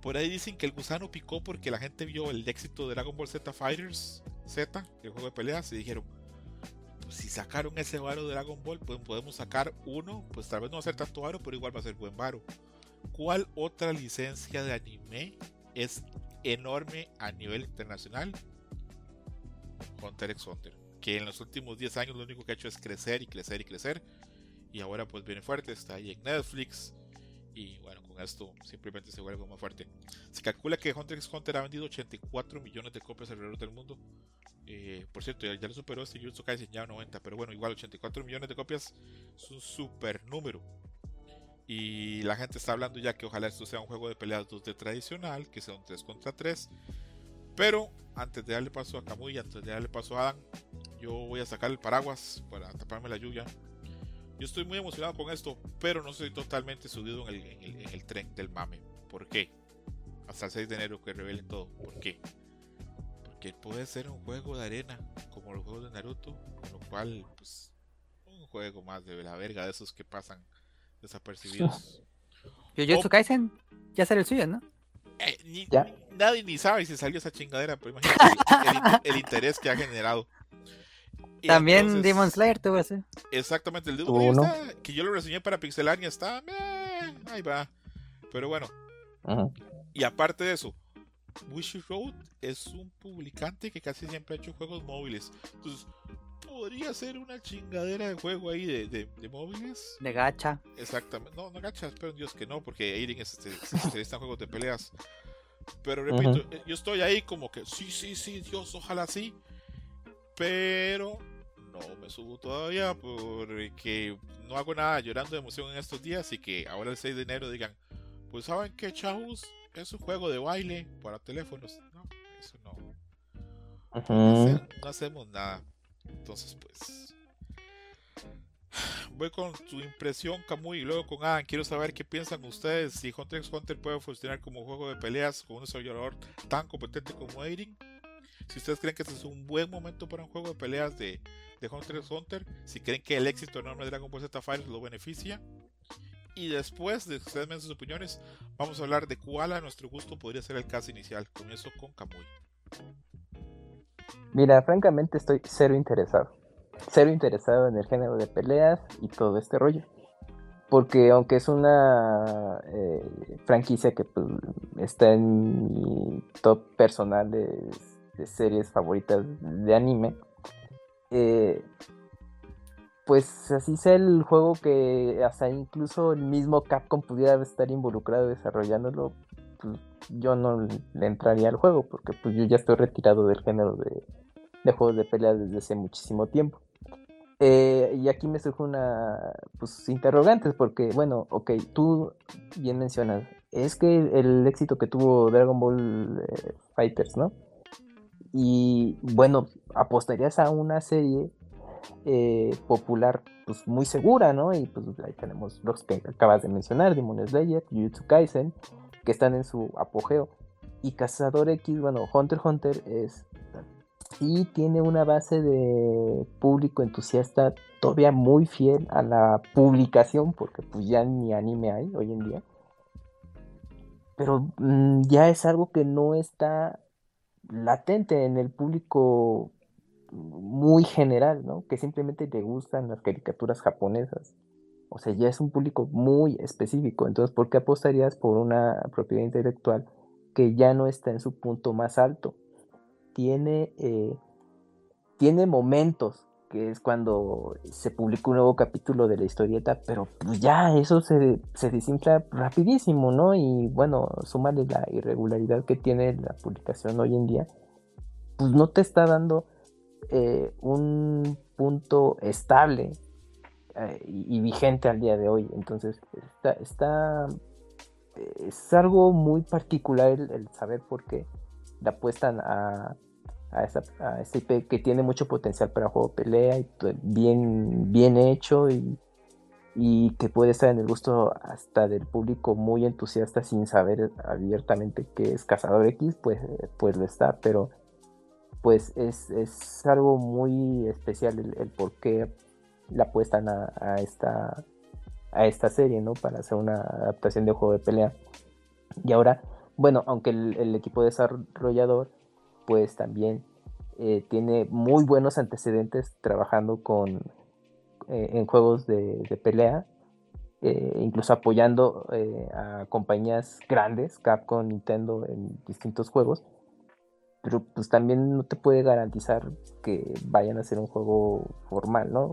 por ahí dicen que el gusano picó porque la gente vio el éxito de Dragon Ball Z Fighters Z, el juego de peleas, y dijeron, pues si sacaron ese varo de Dragon Ball, pues podemos sacar uno, pues tal vez no va a ser tanto varo, pero igual va a ser buen varo. ¿Cuál otra licencia de anime es enorme a nivel internacional? Hunter x Hunter, que en los últimos 10 años lo único que ha hecho es crecer y crecer y crecer, y ahora pues viene fuerte, está ahí en Netflix, y bueno, con esto simplemente se vuelve más fuerte. Se calcula que Hunter x Hunter ha vendido 84 millones de copias alrededor del mundo. Eh, por cierto, ya, lo superó este Jujutsu Kaisen ya 90, pero bueno, igual 84 millones de copias es un super número. Y la gente está hablando ya que ojalá esto sea un juego de peleas 2D tradicional, que sea un 3 contra 3. Pero antes de darle paso a Kamui, antes de darle paso a Adam, yo voy a sacar el paraguas para taparme la lluvia yo estoy muy emocionado con esto, pero no estoy totalmente subido en el, tren del mame. ¿Por qué? Hasta el 6 de enero que revelen todo. ¿Por qué? Porque puede ser un juego de arena, como los juegos de Naruto, con lo cual, pues, un juego más de la verga de esos que pasan desapercibidos. Jujutsu Kaisen ya salió el suyo, ¿no? Eh, nadie ni sabe si salió esa chingadera, pero imagínate el interés que ha generado. También Demon Slayer tuvo ese. Exactamente, el Demon Slayer que yo lo reseñé para Pixelania está, ahí va. Pero bueno. Y aparte de eso, Wishy Road es un publicante que casi siempre ha hecho juegos móviles. Entonces, podría ser una chingadera de juego ahí de, de, móviles. De gacha. Exactamente. No, no gacha, espero Dios que no, porque Aiden es, este, en juegos de peleas. Pero repito, yo estoy ahí como que sí, sí, sí, Dios, ojalá sí. Pero no me subo todavía porque no hago nada llorando de emoción en estos días y que ahora el 6 de enero digan, pues saben que chavos, es un juego de baile para teléfonos. No, eso no. no, hacemos nada. Entonces pues voy con su impresión, Camuy, y luego con Adam. Quiero saber qué piensan ustedes. Si Hunter x Hunter puede funcionar como juego de peleas con un desarrollador tan competente como Eirin si ustedes creen que este es un buen momento para un juego de peleas de, de Hunter x Hunter, si creen que el éxito enorme de Dragon Ball Z Fighters lo beneficia. Y después de ustedes me sus opiniones, vamos a hablar de cuál a nuestro gusto podría ser el caso inicial. Comienzo con Kamui. Mira, francamente estoy cero interesado. Cero interesado en el género de peleas y todo este rollo. Porque aunque es una eh, franquicia que pues, está en mi top personal de series favoritas de anime. Eh, pues así sea el juego que hasta incluso el mismo Capcom pudiera estar involucrado desarrollándolo, pues yo no le entraría al juego porque pues yo ya estoy retirado del género de, juegos de pelea desde hace muchísimo tiempo. Eh, y aquí me surge una, pues, interrogantes, porque, bueno, ok, tú bien mencionas, es que el éxito que tuvo Dragon Ball eh, Fighters, ¿no? Y, bueno, apostarías a una serie eh, popular, pues, muy segura, ¿no? Y, pues, ahí tenemos los que acabas de mencionar, Demon Slayer, Jujutsu Kaisen, que están en su apogeo. Y Cazador X, bueno, Hunter Hunter es sí tiene una base de público entusiasta todavía muy fiel a la publicación, porque pues ya ni anime hay hoy en día. Pero mm, ya es algo que no está latente en el público muy general, ¿no? Que simplemente le gustan las caricaturas japonesas. O sea, ya es un público muy específico. Entonces, ¿por qué apostarías por una propiedad intelectual que ya no está en su punto más alto? tiene, eh, tiene momentos, que es cuando se publica un nuevo capítulo de la historieta, pero pues ya eso se, se desinfla rapidísimo, ¿no? Y bueno, súmale la irregularidad que tiene la publicación hoy en día, pues no te está dando eh, un punto estable eh, y, vigente al día de hoy. Entonces, está, está es algo muy particular el saber por qué le apuestan a, a, este IP que tiene mucho potencial para juego pelea y bien, bien hecho y, y, que puede estar en el gusto hasta del público muy entusiasta sin saber abiertamente que es Cazador X, pues, pues lo está, pero pues es, es algo muy especial el, por qué la apuestan a, esta, a esta serie, ¿no? Para hacer una adaptación de juego de pelea. Y ahora, bueno, aunque el equipo desarrollador pues también eh, tiene muy buenos antecedentes trabajando con eh, en juegos de, pelea, eh, incluso apoyando a compañías grandes, Capcom, Nintendo, en distintos juegos. Pero pues también no te puede garantizar que vayan a ser un juego formal, ¿no?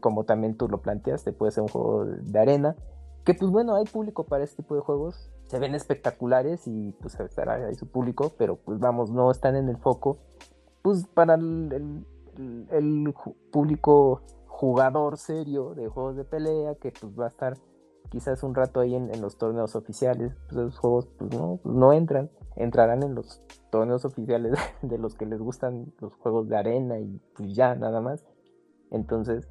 Como también tú lo planteas, te puede ser un juego de arena, que pues bueno, hay público para este tipo de juegos, se ven espectaculares y pues estará ahí su público, pero pues vamos, no están en el foco, pues para el, público jugador serio de juegos de pelea que pues va a estar quizás un rato ahí en, los torneos oficiales, pues esos juegos pues no, pues, no entran, entrarán en los torneos oficiales (laughs) de los que les gustan los juegos de arena y pues ya nada más. Entonces,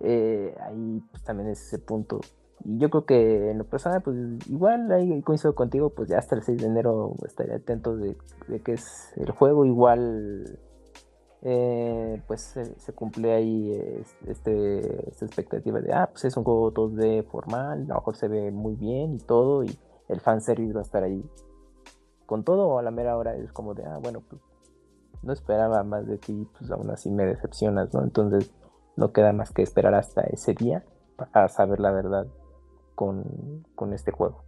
eh, ahí pues también es ese punto y yo creo que en lo personal, pues igual ahí coincido contigo, pues ya hasta el 6 de enero estaré atento de, de que es el juego. Igual, eh, pues se, cumple ahí este, esta expectativa de, ah, pues es un juego 2D formal, a lo mejor se ve muy bien y todo, y el fanservice va a estar ahí con todo, o a la mera hora es como de, ah, bueno, pues no esperaba más de ti, pues aún así me decepcionas, ¿no? Entonces no queda más que esperar hasta ese día para saber la verdad con, con este juego.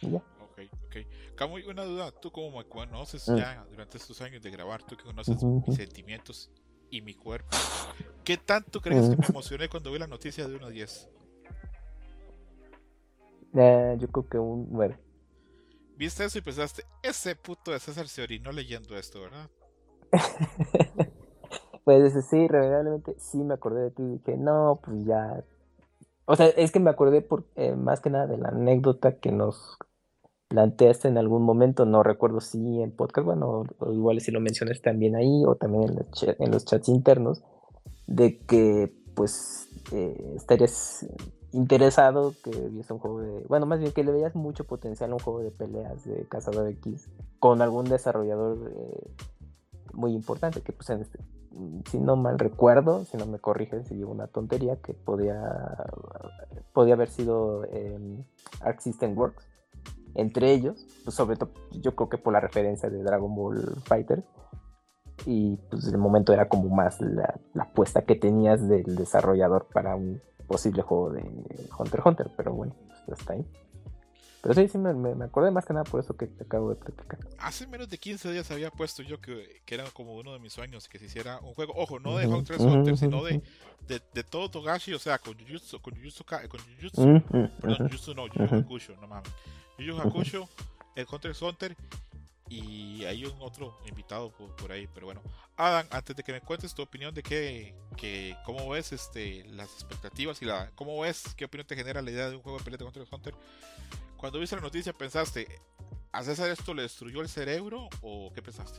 ya. Ok, ok. Camuy, una duda, tú como me conoces mm. ya durante estos años de grabar, tú que conoces mis sentimientos y mi cuerpo, ¿qué tanto crees que me emocioné cuando vi la noticia de 1 a 10? Eh, yo creo que un 9. Viste eso y pensaste, ese puto de César se orinó leyendo esto, ¿verdad? (laughs) pues sí, realmente sí me acordé de ti y dije, no, pues ya o sea, es que me acordé por, eh, más que nada de la anécdota que nos planteaste en algún momento, no recuerdo si en podcast, bueno, o, igual si lo mencionas también ahí o también en, los chats internos, de que pues eh, estarías interesado que viese un juego de, bueno, más bien que le veías mucho potencial a un juego de peleas de Cazador X con algún desarrollador eh, muy importante, que pues en este, si no mal recuerdo, si no me corrigen si digo una tontería, que podía, podía haber sido eh, Arc System Works. Entre ellos, pues sobre todo yo creo que por la referencia de Dragon Ball Fighter. Y pues el momento era como más la, apuesta que tenías del desarrollador para un posible juego de Hunter x Hunter. Pero bueno, pues hasta ahí. Pero sí, sí, me, me, acordé más que nada por eso que te acabo de platicar. Hace menos de 15 días había puesto yo que, que era como uno de mis sueños que se hiciera un juego, ojo, no de Hunter x Hunter, sino de, de, de, todo Togashi, o sea, con Jujutsu, con Jujutsu, con Jujutsu, no, Jujutsu no, Yu Hakusho, no mames. Yu Hakusho, el Hunter x Hunter y hay un otro invitado por, ahí, pero bueno. Adam, antes de que me cuentes tu opinión de qué, que, cómo ves este, las expectativas y la, cómo ves, qué opinión te genera la idea de un juego de pelea de Hunter x Hunter, cuando viste la noticia, ¿pensaste, a César esto le destruyó el cerebro o qué pensaste?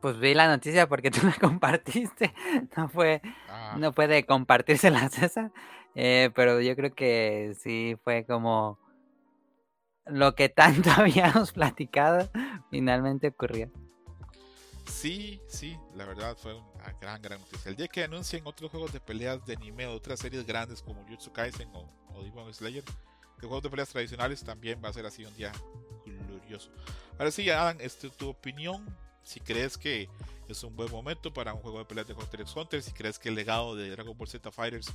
Pues vi la noticia porque (laughs) tú la compartiste. No fue, ah. no puede compartírsela a César. Eh, pero yo creo que sí fue como lo que tanto (laughs) habíamos platicado finalmente ocurrió. Sí, sí, la verdad fue una gran, gran noticia. El día que anuncien otros juegos de peleas de anime o otras series grandes como Jutsu Kaisen o, o Demon Slayer, de juegos de peleas tradicionales también va a ser así un día glorioso. Ahora sí, Adam, este, tu opinión, si crees que es un buen momento para un juego de peleas de Hunter x Hunter, si crees que el legado de Dragon Ball Z Fighters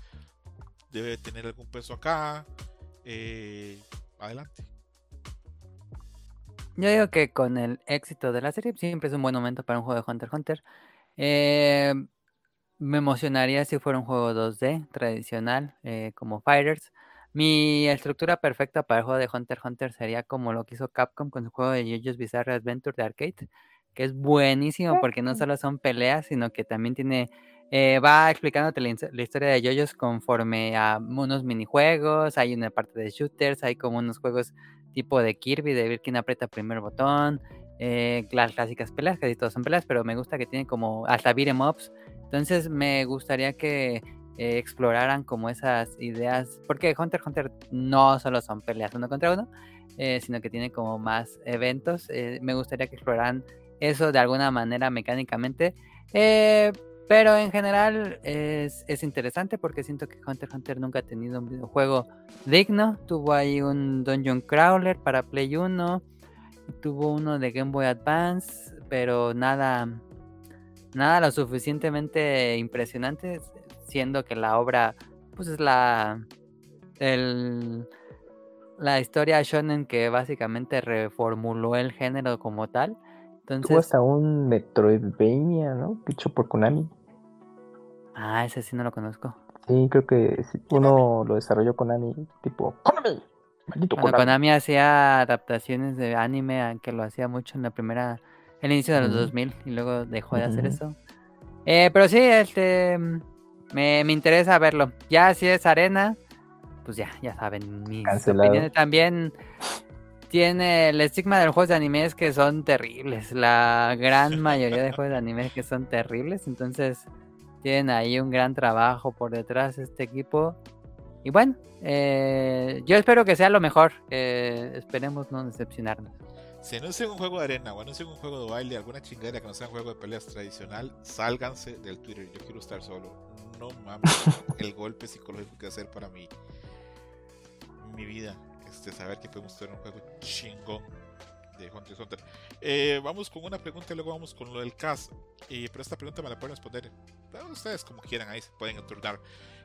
debe tener algún peso acá, eh, adelante. Yo digo que con el éxito de la serie siempre es un buen momento para un juego de Hunter x Hunter. Eh, me emocionaría si fuera un juego 2D tradicional eh, como Fighters. Mi estructura perfecta para el juego de Hunter x Hunter sería como lo que hizo Capcom con su juego de JoJo's Bizarre Adventure de arcade, que es buenísimo porque no solo son peleas, sino que también tiene eh, va explicándote la, historia de JoJo's conforme a unos minijuegos, hay una parte de shooters, hay como unos juegos tipo de Kirby, de ver quién aprieta el primer botón, eh, las clásicas peleas, casi todas son peleas, pero me gusta que tiene como hasta beat'em ups, entonces me gustaría que eh, exploraran como esas ideas, porque Hunter x Hunter no solo son peleas uno contra uno, eh, sino que tiene como más eventos. Eh, me gustaría que exploraran eso de alguna manera mecánicamente. pero en general es, es, interesante porque siento que Hunter x Hunter nunca ha tenido un videojuego digno. Tuvo ahí un Dungeon Crawler para Play 1. Tuvo uno de Game Boy Advance. Pero nada. Nada lo suficientemente impresionante siendo que la obra pues es la el, la historia shonen que básicamente reformuló el género como tal. Entonces, Tuvo hasta un Metroidvania, ¿no? Hecho por Konami. Ah, ese sí no lo conozco. Sí, creo que uno lo desarrolló Konami, tipo Konami. Maldito Konami. Konami hacía adaptaciones de anime, que lo hacía mucho en la primera, el inicio de los 2000 y luego dejó de hacer eso. Eh, pero sí, este, me, interesa verlo. Ya si es arena, pues ya, ya saben. Mis opiniones también tiene el estigma de los juegos de animes que son terribles. La gran (laughs) mayoría de juegos de animes que son terribles. Entonces, tienen ahí un gran trabajo por detrás este equipo. Y bueno, eh, yo espero que sea lo mejor. esperemos no decepcionarnos. Si anuncian un juego de arena o anuncian un juego de baile, alguna chingadera que no sea un juego de peleas tradicional, sálganse del Twitter. Yo quiero estar solo no mames, el golpe psicológico que hacer para mi, mi vida. Este, saber que podemos tener un juego chingón de Hunter x Hunter. Eh, vamos con una pregunta y luego vamos con lo del cast. Y, pero esta pregunta me la pueden responder ustedes como quieran, ahí se pueden turnar.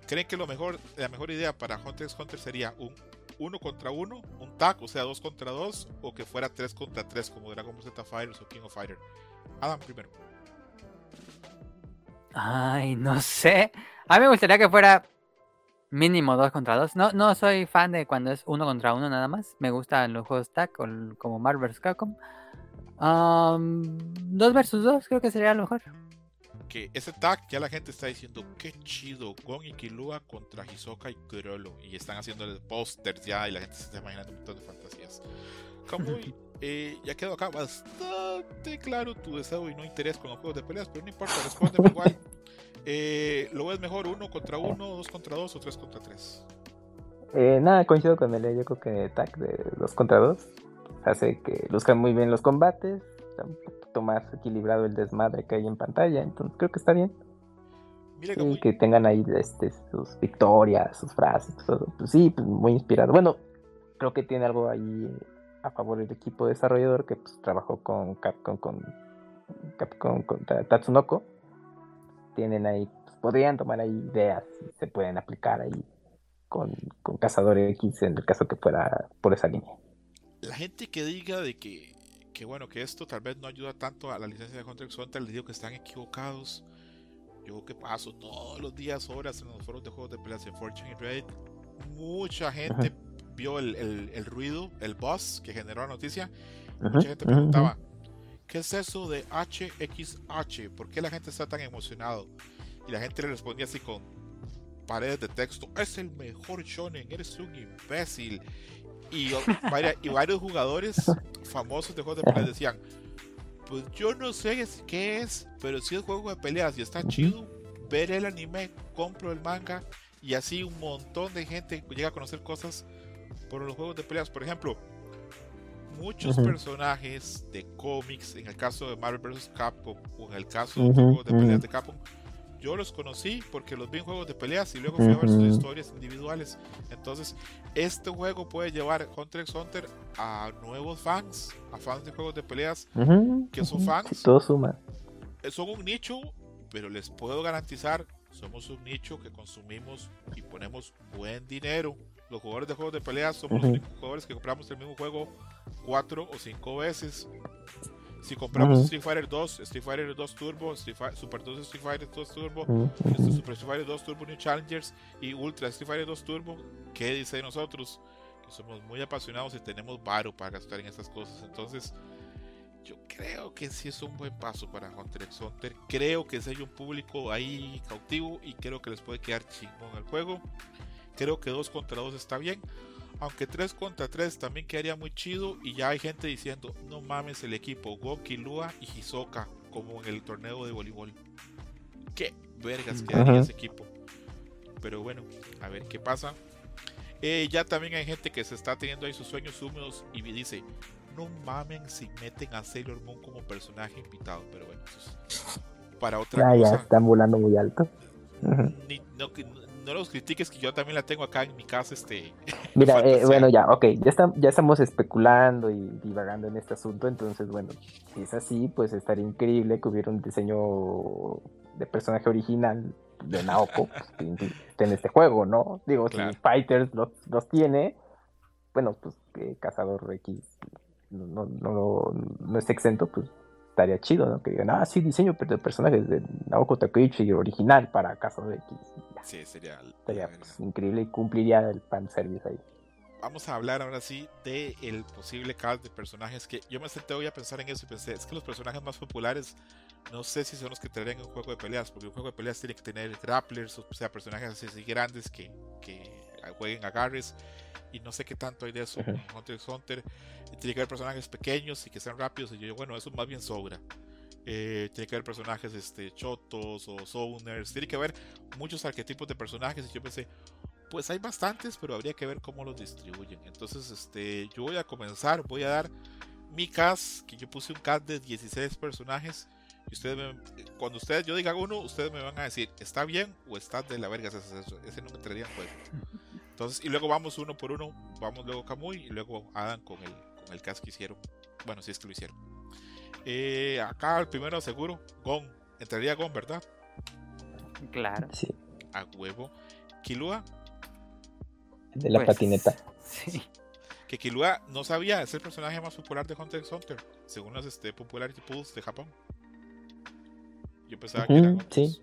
¿Creen que lo mejor, la mejor idea para Hunter x Hunter sería un uno contra uno, un tag, o sea, dos contra dos, o que fuera tres contra tres como Dragon Ball Z Fighters o King of Fighter? Adam primero. Ay, no sé. A mí me gustaría que fuera mínimo dos contra dos. No, no soy fan de cuando es uno contra uno nada más. Me gustan los juegos tag como Marvel vs. Capcom. dos versus dos creo que sería lo mejor. Que ese tag ya la gente está diciendo qué chido. Gon y contra Hisoka y Kurolo. Y están haciendo el póster ya y la gente se está imaginando un montón de fantasías. (laughs) Eh, ya quedó acá bastante claro tu deseo y no interés con los juegos de peleas, pero no importa, respóndeme igual. (laughs) Eh, ¿Lo ves mejor uno contra uno, dos contra dos o tres contra tres? Eh, nada, coincido con él. Yo creo que tag de dos contra dos hace que luzcan muy bien los combates, está un poquito más equilibrado el desmadre que hay en pantalla, entonces creo que está bien. Mira que, que tengan ahí este, sus victorias, sus frases, todo. Pues sí, pues muy inspirado. Bueno, creo que tiene algo ahí a favor del equipo desarrollador que pues, trabajó con Capcom, con Capcom, con Tatsunoko. Tienen ahí, pues, podrían tomar ahí ideas y se pueden aplicar ahí con, con Cazador X en el caso que fuera por esa línea. La gente que diga de que, que bueno, que esto tal vez no ayuda tanto a la licencia de Hunter x Hunter, les digo que están equivocados. Yo que paso todos los días, horas en los foros de juegos de peleas en Fortune y Reddit, mucha gente vio el, el, el, ruido, el buzz que generó la noticia. Mucha gente preguntaba, ¿qué es eso de HXH? ¿Por qué la gente está tan emocionado? Y la gente le respondía así con paredes de texto, es el mejor shonen, eres un imbécil. Y, (laughs) y varios jugadores famosos de juegos de peleas decían, pues yo no sé qué es, pero si es juego de peleas y está chido, ver el anime, compro el manga y así un montón de gente llega a conocer cosas por los juegos de peleas. Por ejemplo, muchos personajes de cómics, en el caso de Marvel vs. Capcom o en el caso de juegos de peleas de Capcom, yo los conocí porque los vi en juegos de peleas y luego fui a ver sus historias individuales. Entonces, este juego puede llevar Hunter x Hunter a nuevos fans, a fans de juegos de peleas que son fans. Todo suma. Eh, son un nicho, pero les puedo garantizar, somos un nicho que consumimos y ponemos buen dinero. Los jugadores de juegos de peleas somos los únicos jugadores que compramos el mismo juego cuatro o cinco veces. Si compramos Street Fighter 2, Street Fighter 2 Turbo, Super 2 Street Fighter 2 Turbo, este, Super Street Fighter 2 Turbo New Challengers y Ultra Street Fighter 2 Turbo, ¿qué dice de nosotros? Que somos muy apasionados y tenemos varo para gastar en estas cosas. Entonces, yo creo que sí es un buen paso para Hunter x Hunter. Creo que si hay un público ahí cautivo y creo que les puede quedar chingón el juego. Creo que 2 contra 2 está bien. Aunque 3 contra 3 también quedaría muy chido. Y ya hay gente diciendo: No mames, el equipo Goki, Lua y Hisoka, como en el torneo de voleibol. Qué vergas quedaría ese equipo. Pero bueno, a ver qué pasa. Eh, ya también hay gente que se está teniendo ahí sus sueños húmedos y dice: No mamen si meten a Sailor Moon como personaje invitado. Pero bueno, eso es para otra cosa. Ya están volando muy alto. Ni, no, no los critiques que yo también la tengo acá en mi casa este (laughs) mira eh, bueno ya ok ya estamos ya estamos especulando y divagando en este asunto entonces bueno si es así pues estaría increíble que hubiera un diseño de personaje original de Naoko pues, (laughs) en este juego no digo si Fighters los, los tiene bueno pues que Cazador X no, no, no es exento pues estaría chido, ¿no? Que digan, ah, sí, diseño de personajes de Naoko Takeuchi original para de X. Sí, sería, pues, increíble y cumpliría el fan service ahí. Vamos a hablar ahora sí de el posible cast de personajes que yo me senté hoy a pensar en eso y pensé, es que los personajes más populares no sé si son los que traerían un juego de peleas, porque un juego de peleas tiene que tener grapplers, o sea, personajes así grandes que, que jueguen agarres y no sé qué tanto hay de eso en Hunter x Hunter. tiene que haber personajes pequeños y que sean rápidos. Y yo, bueno, eso más bien sobra. Eh, tiene que haber personajes este, chotos o zoners. Tiene que haber muchos arquetipos de personajes. Y yo pensé, pues hay bastantes, pero habría que ver cómo los distribuyen. Entonces, este, yo voy a comenzar. Voy a dar mi cast, que yo puse un cast de 16 personajes. Y ustedes cuando ustedes yo diga uno, ustedes me van a decir, ¿está bien o está de la verga? Ese, ese no me entraría en juego. Entonces, y luego vamos uno por uno, vamos luego Kamui y luego Adam con el, con el cast que hicieron. Bueno, si es que lo hicieron. Eh, acá el primero seguro, Gon. Entraría Gon, ¿verdad? Claro. Sí. A huevo. Kilua. De la pues, patineta. Sí. Que Kilua no sabía, es el personaje más popular de Hunter x Hunter, según los este, Popularity Pools de Japón. Yo pensaba que era Sí.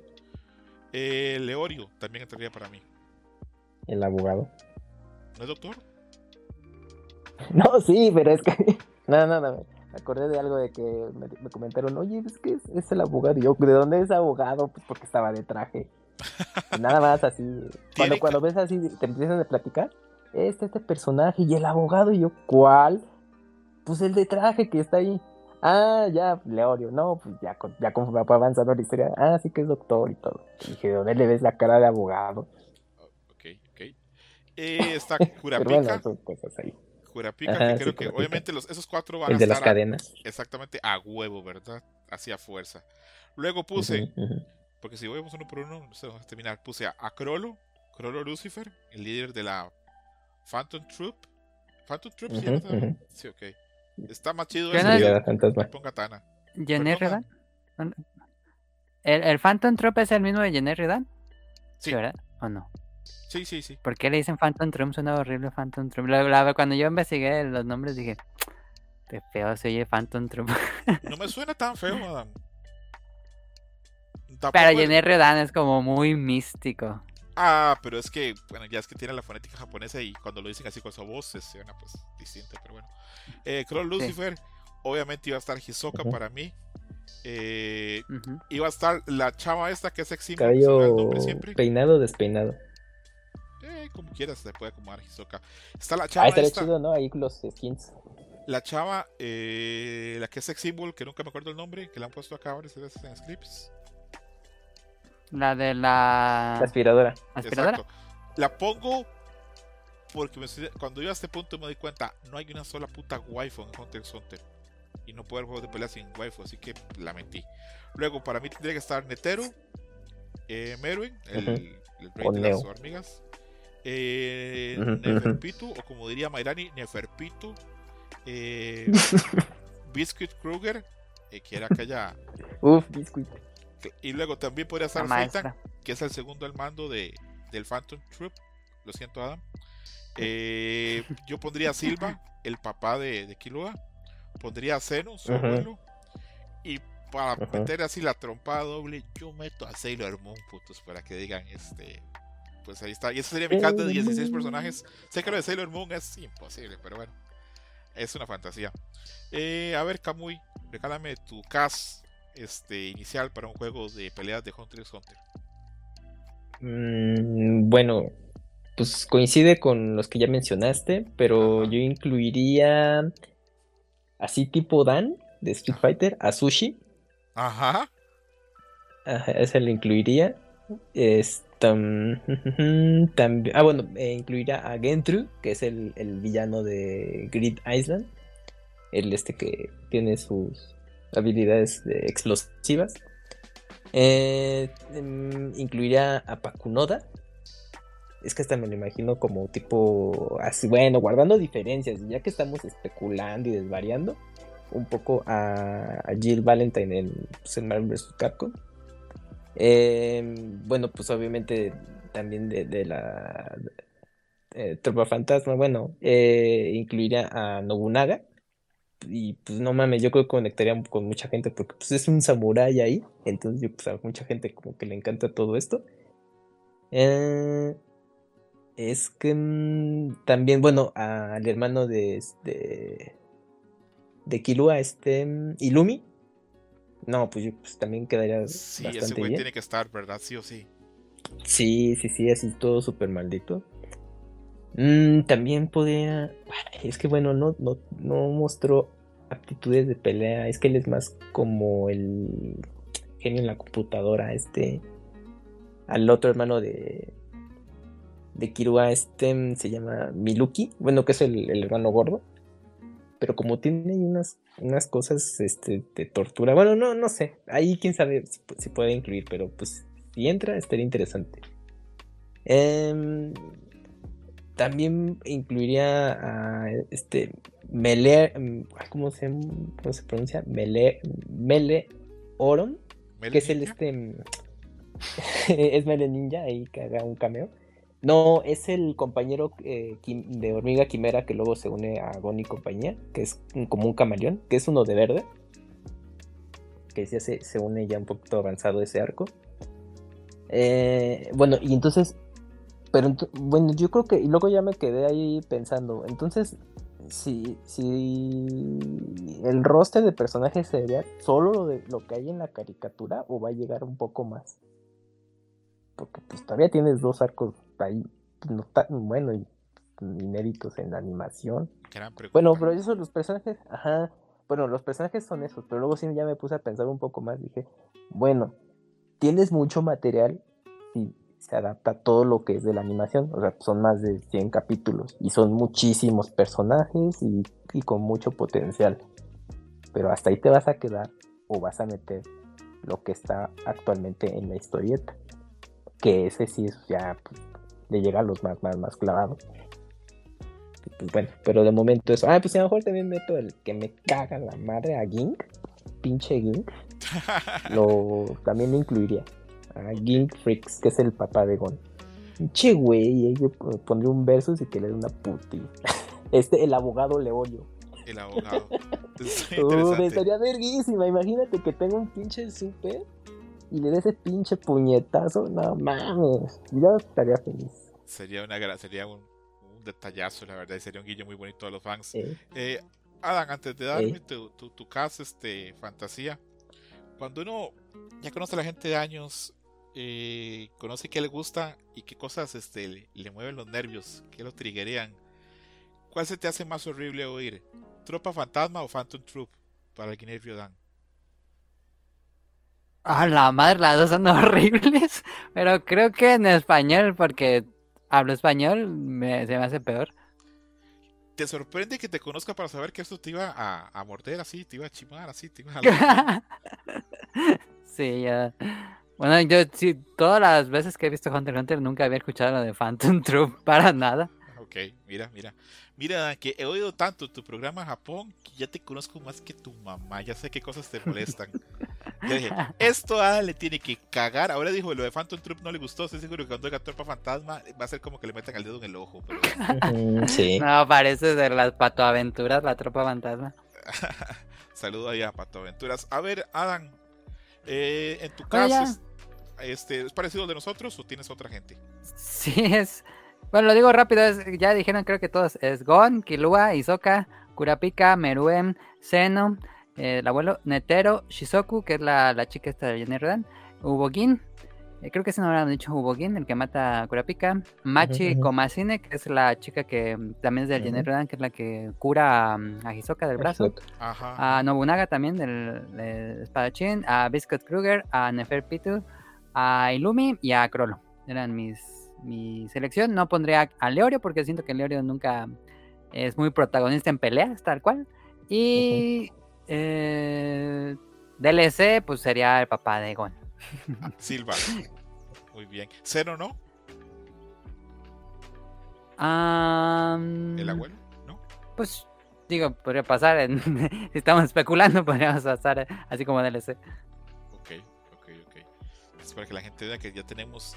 Eh, Leorio también entraría para mí el abogado. ¿No es doctor? (laughs) No, sí, pero es que. (laughs) No, no, no. Me acordé de algo de que me, comentaron, oye, es que es, el abogado. Y yo, ¿de dónde es abogado? Pues porque estaba de traje. nada más así. (laughs) Cuando, cuando ves así, te empiezan a platicar, este, este personaje y el abogado. Y yo, ¿cuál? Pues el de traje que está ahí. Ah, ya, Leorio. No, pues ya, ya conforme va avanzando la historia. Ah, sí que es doctor y todo. Y dije, ¿de dónde le ves la cara de abogado? Eh, está Curapica. Curapica, que creo que obviamente los, esos cuatro van a de las cadenas. exactamente a huevo, ¿verdad? Hacia fuerza. Luego puse, porque si vamos uno por uno, no sé, vamos a terminar. Puse a, Crollo, Crollo Lucifer, el líder de la Phantom Troop. ¿Phantom Troop? sí, sí, ok. Está más chido ese. Ponga Tana. ¿Jenner Redan? ¿El, ¿El Phantom Troop es el mismo de Jenner Redan? Sí. ¿Verdad? ¿O no? Sí, sí, sí. ¿Por qué le dicen Phantom Troop? Suena horrible Phantom. La- la- cuando yo investigué los nombres dije, qué feo se oye Phantom Troop. No me suena tan feo, Adam. (laughs) Tampoco Pero es- Jenny Riodan es como muy místico. Ah, pero es que, bueno, ya es que tiene la fonética japonesa y cuando lo dicen así con su voz se suena pues distinto, pero bueno. Eh, Crawl Lucifer, obviamente iba a estar Hisoka para mí. Eh, iba a estar la chava esta que es el Cabello peinado o despeinado. Eh, como quieras, se puede acomodar Hisoka. Está la Ah, chava estaría esta, chido, ¿no? Ahí los skins. la chava, eh, la que es sex symbol, que nunca me acuerdo el nombre, que la han puesto acá varias veces en scripts. La de la La aspiradora. aspiradora. Exacto. La pongo porque me estoy- cuando yo a este punto me doy cuenta, no hay una sola puta waifu en Hunter x Hunter. Y no puedo haber juegos de pelea sin waifu, así que la metí. Luego, para mí tendría que estar Netero, eh, Meruem, el, Ujú. el rey O de Neo. las hormigas, eh. Neferpitu, o como diría Mairani, Neferpitu, eh, (laughs) Biscuit Kruger, eh, que era aquella. Uf, biscuit. Y luego también podría estar maestra. Seitan, que es el segundo al mando de, del Phantom Troop. Lo siento, Adam. Eh, yo pondría a Silva, (laughs) el papá de, de Killua. Pondría a Zeno, su abuelo. Y para meter así la trompada doble, yo meto a Sailor Moon, putos, para que digan, este. Pues ahí está. Y ese sería mi cast de 16 personajes. Sé que lo de Sailor Moon es imposible, pero bueno. Es una fantasía. Eh, a ver, Kamui, regálame tu cast este, inicial para un juego de peleas de Hunter x Hunter. Mm, bueno, pues coincide con los que ya mencionaste, pero Ajá. yo incluiría así tipo Dan de Street Fighter a Sushi. Ajá. Ajá, ese lo incluiría. Es, (laughs) ah, bueno, eh, incluiría a Gentru, que es el, el villano de Grid Island. El este que tiene sus habilidades explosivas. Eh, em, incluiría a Pakunoda. Es que hasta me lo imagino como tipo así, bueno, guardando diferencias, ya que estamos especulando y desvariando, un poco a, a Jill Valentine en, pues, en Marvel vs. Capcom. Eh, bueno, pues obviamente también de, de la eh, Tropa Fantasma, bueno, eh, incluiría a Nobunaga. Y pues no mames, yo creo que conectaría con mucha gente porque pues es un samurái ahí. Entonces yo pues a mucha gente como que le encanta todo esto. Eh, es que mm, también, bueno, al hermano de este de Killua, este mm, Ilumi. No, pues yo pues, también quedaría Sí, ese bastante güey bien. tiene que estar, ¿verdad? Sí o sí. Sí, sí, sí, así todo súper maldito. Mm, también podría. Es que bueno, no, no, no mostró aptitudes de pelea. Es que él es más como el genio en la computadora. Este. Al otro hermano de. De Kirua, este se llama Miluki. Bueno, que es el, el hermano gordo. Pero como tiene unas, unas cosas este, de tortura. Bueno, no, no sé. Ahí quién sabe si, pu- si puede incluir. Pero pues si entra, estaría interesante. Em, también incluiría a este Mele, em, ¿cómo se, cómo se pronuncia? Mele, Mele Oron, Mele que es el este em, (laughs) es Mele Ninja, ahí que haga un cameo. No, es el compañero eh, de Hormiga Quimera que luego se une a Gon y compañía, que es como un camaleón, que es uno de verde. Que se, se une ya un poquito avanzado ese arco. Eh, bueno, y entonces, pero bueno, yo creo que, y luego ya me quedé ahí pensando, entonces, si, si el roster de personajes sería solo lo, de, lo que hay en la caricatura o va a llegar un poco más. Porque pues todavía tienes dos arcos ahí, pues, no tan bueno y inéditos en la animación. Gran. Bueno, pero esos los personajes, ajá, bueno, los personajes son esos, pero luego sí ya me puse a pensar un poco más, dije, bueno, tienes mucho material si se adapta a todo lo que es de la animación, o sea, son más de 100 capítulos y son muchísimos personajes y, y con mucho potencial, pero hasta ahí te vas a quedar o vas a meter lo que está actualmente en la historieta, que ese sí es ya pues, le llega a los más, más, más clavados. Pues bueno, pero de momento eso. Ah, pues a lo mejor también meto el que me caga la madre a Gink. Pinche Gink. (laughs) Lo, también lo incluiría. A Gink Freaks, que es el papá de Gon. Che, güey, yo pondría un versus y que le dé una puti. (laughs) Este, el abogado Leolio. El abogado. (laughs) Uh, estaría verguísima. Imagínate que tengo un pinche super y le dé ese pinche puñetazo. No mames. Yo estaría feliz. Sería una sería un, detallazo, la verdad. Y sería un guillo muy bonito a los fans. Eh, Adam, antes de darme tu, tu, tu caso, este, fantasía, cuando uno ya conoce a la gente de años, eh, conoce qué le gusta y qué cosas este, le, mueven los nervios, qué lo triggerían. ¿Cuál se te hace más horrible oír? ¿Tropa Fantasma o Phantom Troop para el Guinea Dan? A la madre, las dos son (laughs) horribles, pero creo que en español, porque hablo español, me, se me hace peor. ¿Te sorprende que te conozca para saber que esto te iba a, morder así, te iba a chimar así, te iba a... (laughs) sí, ya. Bueno, yo sí, todas las veces que he visto Hunter x Hunter nunca había escuchado lo de Phantom (laughs) Troop para nada. Ok, mira, mira. Mira, que he oído tanto tu programa en Japón que ya te conozco más que tu mamá. Ya sé qué cosas te molestan. (laughs) Yo dije, esto a le tiene que cagar. Ahora dijo, lo de Phantom Troop no le gustó. Estoy seguro que cuando oiga Tropa Fantasma va a ser como que le metan el dedo en el ojo. sí. (laughs) No, parece de las patoaventuras, la Tropa Fantasma. (laughs) Saludo allá a patoaventuras. A ver, Adam, eh, en tu caso, este, ¿Es parecido de nosotros o tienes otra gente? Sí, es. Bueno, lo digo rápido, ya dijeron creo que todos. Es Gon, Kilua, Isoka, Kurapika, Meruem, Seno, eh, el abuelo Netero, Shizoku, que es la, la chica esta de Jenny Rodan, Ubogin, eh, creo que ese no habrán dicho Ubogin, el que mata a Kurapika, Machi Komasine, que es la chica que también es de Jenny Rodan, que es la que cura mm, a Hisoka del brazo, a Nobunaga también del, del espadachín, a Biscuit Kruger, a Nefer Pitu, a Illumi y a Crollo. Eran mis mi selección. No pondría a Leorio porque siento que Leorio nunca es muy protagonista en peleas, tal cual. Y eh, DLC, pues sería el papá de Gon. (laughs) Silva. Muy bien. ¿Cero no? ¿El abuelo? ¿No? Pues digo, podría pasar. (laughs) si estamos especulando, podríamos pasar así como DLC para que la gente vea que ya tenemos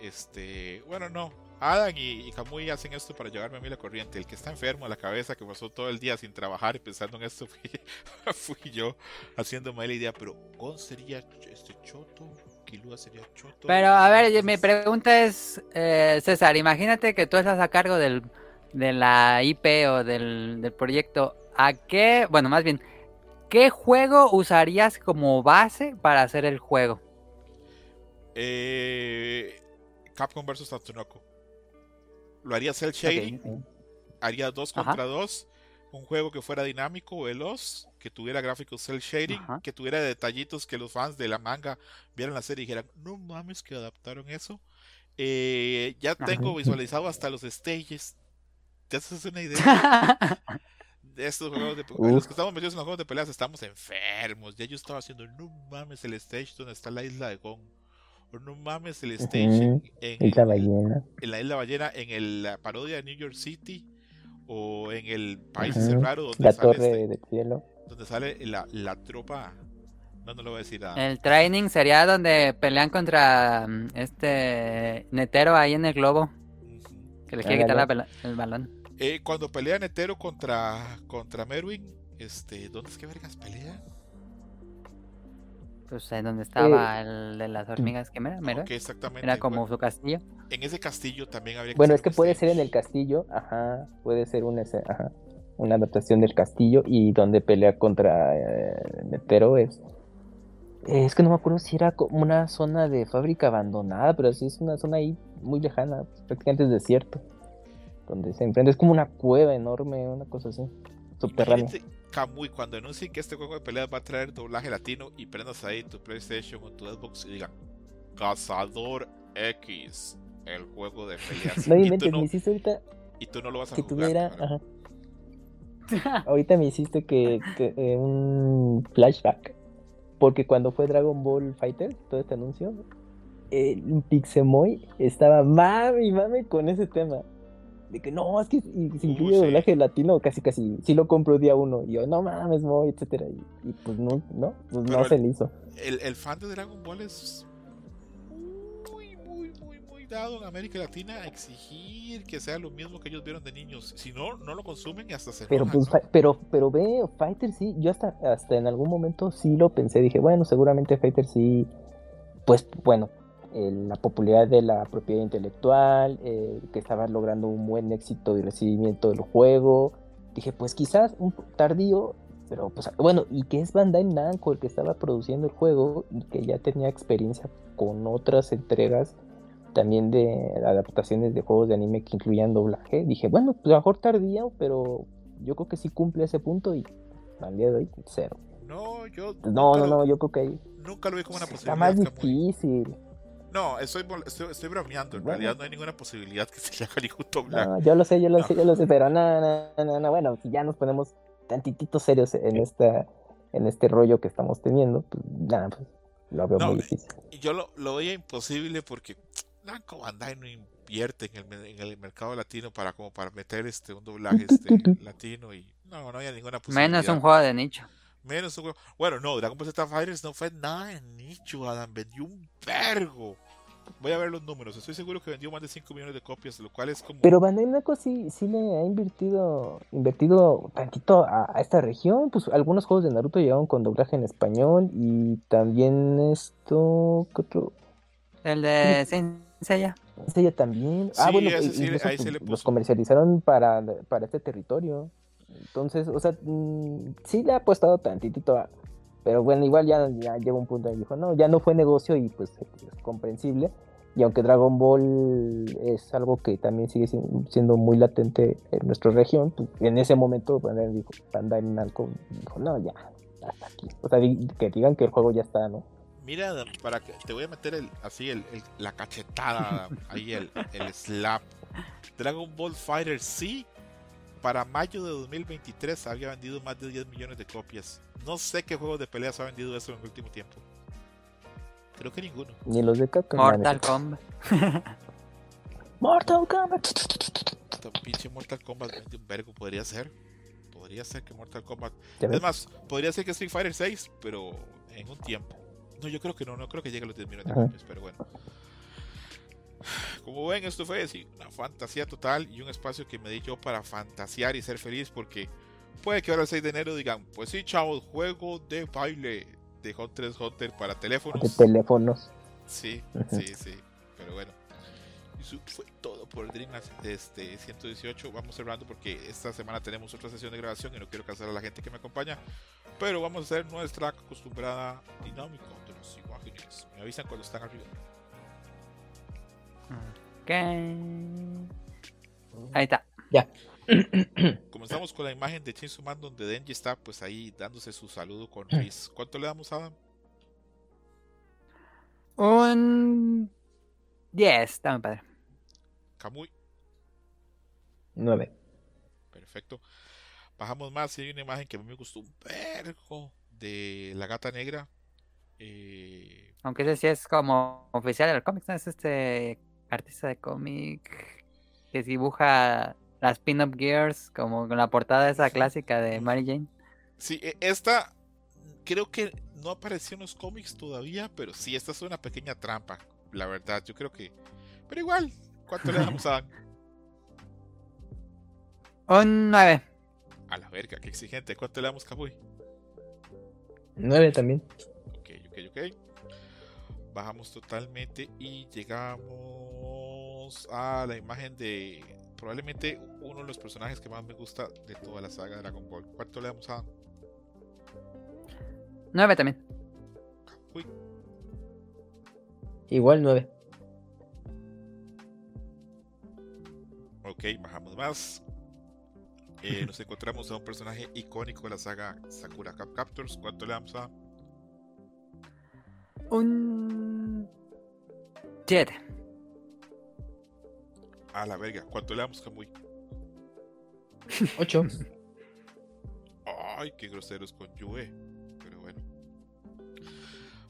este bueno no. Adam y, y hacen esto para llevarme a mí la corriente. El que está enfermo a la cabeza que pasó todo el día sin trabajar y pensando en esto (laughs) fui, yo haciéndome la idea. Pero Gon sería este choto Kilua sería choto. Pero a ver mi pregunta es eh, César imagínate que tú estás a cargo del, de la IP o del, del proyecto. A qué bueno más bien ¿Qué juego usarías como base para hacer el juego? Eh, Capcom vs Tatsunoko. Lo haría cel shading. Haría 2 contra 2. Un juego que fuera dinámico, veloz, que tuviera gráficos cel shading, que tuviera detallitos que los fans de la manga vieran la serie y dijeran, no mames que adaptaron eso. Eh, ya tengo visualizado hasta los stages. ¿Te haces una idea? (laughs) de estos juegos de los que estamos metidos en los juegos de peleas estamos enfermos. Ya yo estaba haciendo, no mames, el stage donde está la isla de Gong no mames el stage en, Isla Ballena. en la Isla Ballena, en el, la parodia de New York City o en el País Cerrado donde la sale Torre este, del Cielo. Donde sale la, la tropa. No, no lo voy a decir nada. El training sería donde pelean contra mm, este Netero ahí en el globo. Que le quiere quitar el balón. Eh, cuando pelea Netero contra, contra Merwin, este, ¿dónde es que vergas pelea? Pues ahí donde estaba el de las hormigas que era, exactamente. Era como su castillo. En ese castillo también habría que Bueno, es que puede ser en el castillo, ajá, puede ser una, ajá, una adaptación del castillo y donde pelea contra eh, es es que no me acuerdo si era como una zona de fábrica abandonada, pero sí es una zona ahí muy lejana, prácticamente es desierto. Donde se enfrenta, es como una cueva enorme, una cosa así, subterránea. Kamui cuando anuncien que este juego de peleas va a traer doblaje latino y prendas ahí tu PlayStation o tu Xbox y digan Cazador X, el juego de peleas. No y, tú no, me hiciste ahorita y tú no lo vas a que jugar. Tuviera, ajá. (laughs) ahorita me hiciste que, que eh, un flashback. Porque cuando fue Dragon Ball Fighter, todo este anuncio, el Pixemoy estaba mami, mami con ese tema de que no, es que si incluye doblaje latino, casi casi, sí lo compro día uno. Y yo, no mames, voy, etcétera. Y, pues no, no, pues no se le hizo. El, el, fan de Dragon Ball es muy, muy, muy, muy dado en América Latina a exigir que sea lo mismo que ellos vieron de niños. Si no, no lo consumen y hasta se Pero enojan, pues, pero, pero ve, Fighter sí, yo hasta, hasta en algún momento sí lo pensé, dije, bueno, seguramente Fighter sí, pues bueno, la popularidad de la propiedad intelectual, eh, que estaba logrando un buen éxito y recibimiento del juego, dije, pues quizás un tardío, pero pues bueno, y que es Bandai Namco el que estaba produciendo el juego y que ya tenía experiencia con otras entregas también de adaptaciones de juegos de anime que incluían doblaje. Dije, bueno, pues a lo mejor tardío, pero yo creo que sí cumple ese punto y al día de hoy, cero. No, yo No, no, lo- no, yo creo que ahí nunca lo vi como una está posibilidad. más Camuy. difícil. No, estoy, estoy, estoy bromeando. En Bueno. realidad no hay ninguna posibilidad que se le haga ningún doblaje. No, yo lo sé, yo lo No. sé, yo lo sé, pero no, no, no, no, bueno, si ya nos ponemos tantititos serios en esta, en este rollo que estamos teniendo, pues nada, pues lo veo No, muy difícil. Y yo lo, lo veía imposible porque Namco Bandai no invierte en el, en el mercado latino para como para meter este un doblaje este (laughs) latino y no, no había ninguna posibilidad. Menos un juego de nicho. Menos un juego. Bueno, no, Dragon Ball Z Fighters no fue nada de nicho, Adam. Vendió un vergo. Voy a ver los números. Estoy seguro que vendió más de 5 millones de copias, lo cual es como. Pero Bandai Namco sí, sí le ha invertido, invertido tantito a, a esta región, pues algunos juegos de Naruto llegaron con doblaje en español y también esto, ¿qué otro? El de Saint Seiya. Ella también. Sí, ah, bueno, sí, incluso, ahí se pues, los comercializaron para, para este territorio. Entonces, o sea, mm, sí le ha apostado tantitito a... Pero bueno, igual ya, ya llegó un punto y dijo, no, ya no fue negocio y pues es comprensible. Y aunque Dragon Ball es algo que también sigue siendo muy latente en nuestra región, pues, en ese momento Bandai dijo, Bandai Namco dijo, no, ya, hasta aquí. O sea, que digan que el juego ya está, ¿no? Mira, para que te voy a meter el, así el, el- la cachetada, ahí el, el slap. Dragon Ball Fighter sí, para mayo de 2023 había vendido más de 10 millones de copias. No sé qué juego de peleas ha vendido eso en el último tiempo. Creo que ninguno. Ni los de Capcom. (laughs) Mortal Kombat. Mortal Kombat. Pinche Mortal Kombat vende un vergo, podría ser. Podría ser que Mortal Kombat. Es más, podría ser que Street Fighter 6, pero en un tiempo. No, yo creo que no, no creo que llegue a los 10 millones de copias, pero bueno. Como ven, esto fue sí, una fantasía total y un espacio que me di yo para fantasear y ser feliz porque puede que ahora el 6 de enero digan, pues sí, chavos, juego de baile de Hunter x Hunter para De teléfonos. teléfonos. Sí, sí, sí. Pero bueno. Eso fue todo por Dreamcast este, 118. Vamos cerrando porque esta semana tenemos otra sesión de grabación y no quiero cansar a la gente que me acompaña. Pero vamos a hacer nuestra acostumbrada dinámica de las imágenes. Me avisan cuando están arriba. Ok. Ahí está. Ya. (clears throat) Comenzamos con la imagen de Chainsaw Man donde Denji está pues ahí dándose su saludo con Riz. ¿Cuánto le damos a Adam? Un 10. Está muy padre. Kamui. 9. Perfecto. Bajamos más y hay una imagen que a mí me gustó un vergo de la gata negra. Eh, Aunque ese sí es como oficial del cómic, ¿no? Es este artista de cómic que dibuja las pin-up gears como con la portada esa clásica de Mary Jane. Sí, e- esta creo que no apareció en los cómics todavía, pero sí, esta es una pequeña trampa, la verdad. Yo creo que. Pero igual, ¿cuánto le damos a (laughs) Un 9. A la verga, qué exigente. ¿Cuánto le damos, Cabuy? 9 también. Ok, ok, ok. Bajamos totalmente y llegamos a la imagen de probablemente uno de los personajes que más me gusta de toda la saga de Dragon Ball. ¿Cuánto le damos a 9 también. Uy, Igual 9. Ok, bajamos más. Eh, nos encontramos a un personaje icónico de la saga Sakura Cap Captors. ¿Cuánto le damos a? Un 7. A la verga. ¿Cuánto le damos, Kamui? 8. (laughs) Ay, qué groseros con Yue. Pero bueno.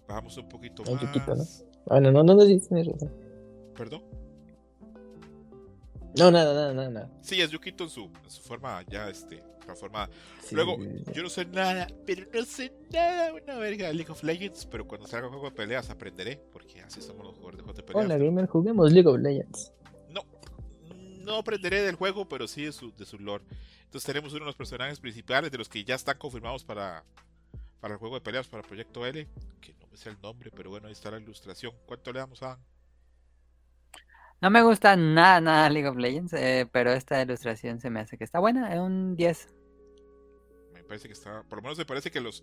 Bajamos un poquito Ay, más. chiquito, ¿no? Bueno, no, no, no, sí, tienes razón. Perdón. No, nada, nada, nada, nada. Sí, es Yukito en su, en su forma ya este transformada. Sí, Luego, yo no sé nada, pero no sé nada, una verga de League of Legends, pero cuando salga un juego de peleas aprenderé, porque así somos los jugadores de juegos de peleas. Hola, gamer, juguemos League of Legends. No, no aprenderé del juego, pero sí de su, de su lore. Entonces tenemos uno de los personajes principales de los que ya están confirmados para, para el juego de peleas, para Proyecto L, que no me sé el nombre, pero bueno, ahí está la ilustración. ¿Cuánto le damos a No me gusta nada, nada League of Legends, eh, pero esta ilustración se me hace que está buena, es un 10. Parece que está, por lo menos me parece que los,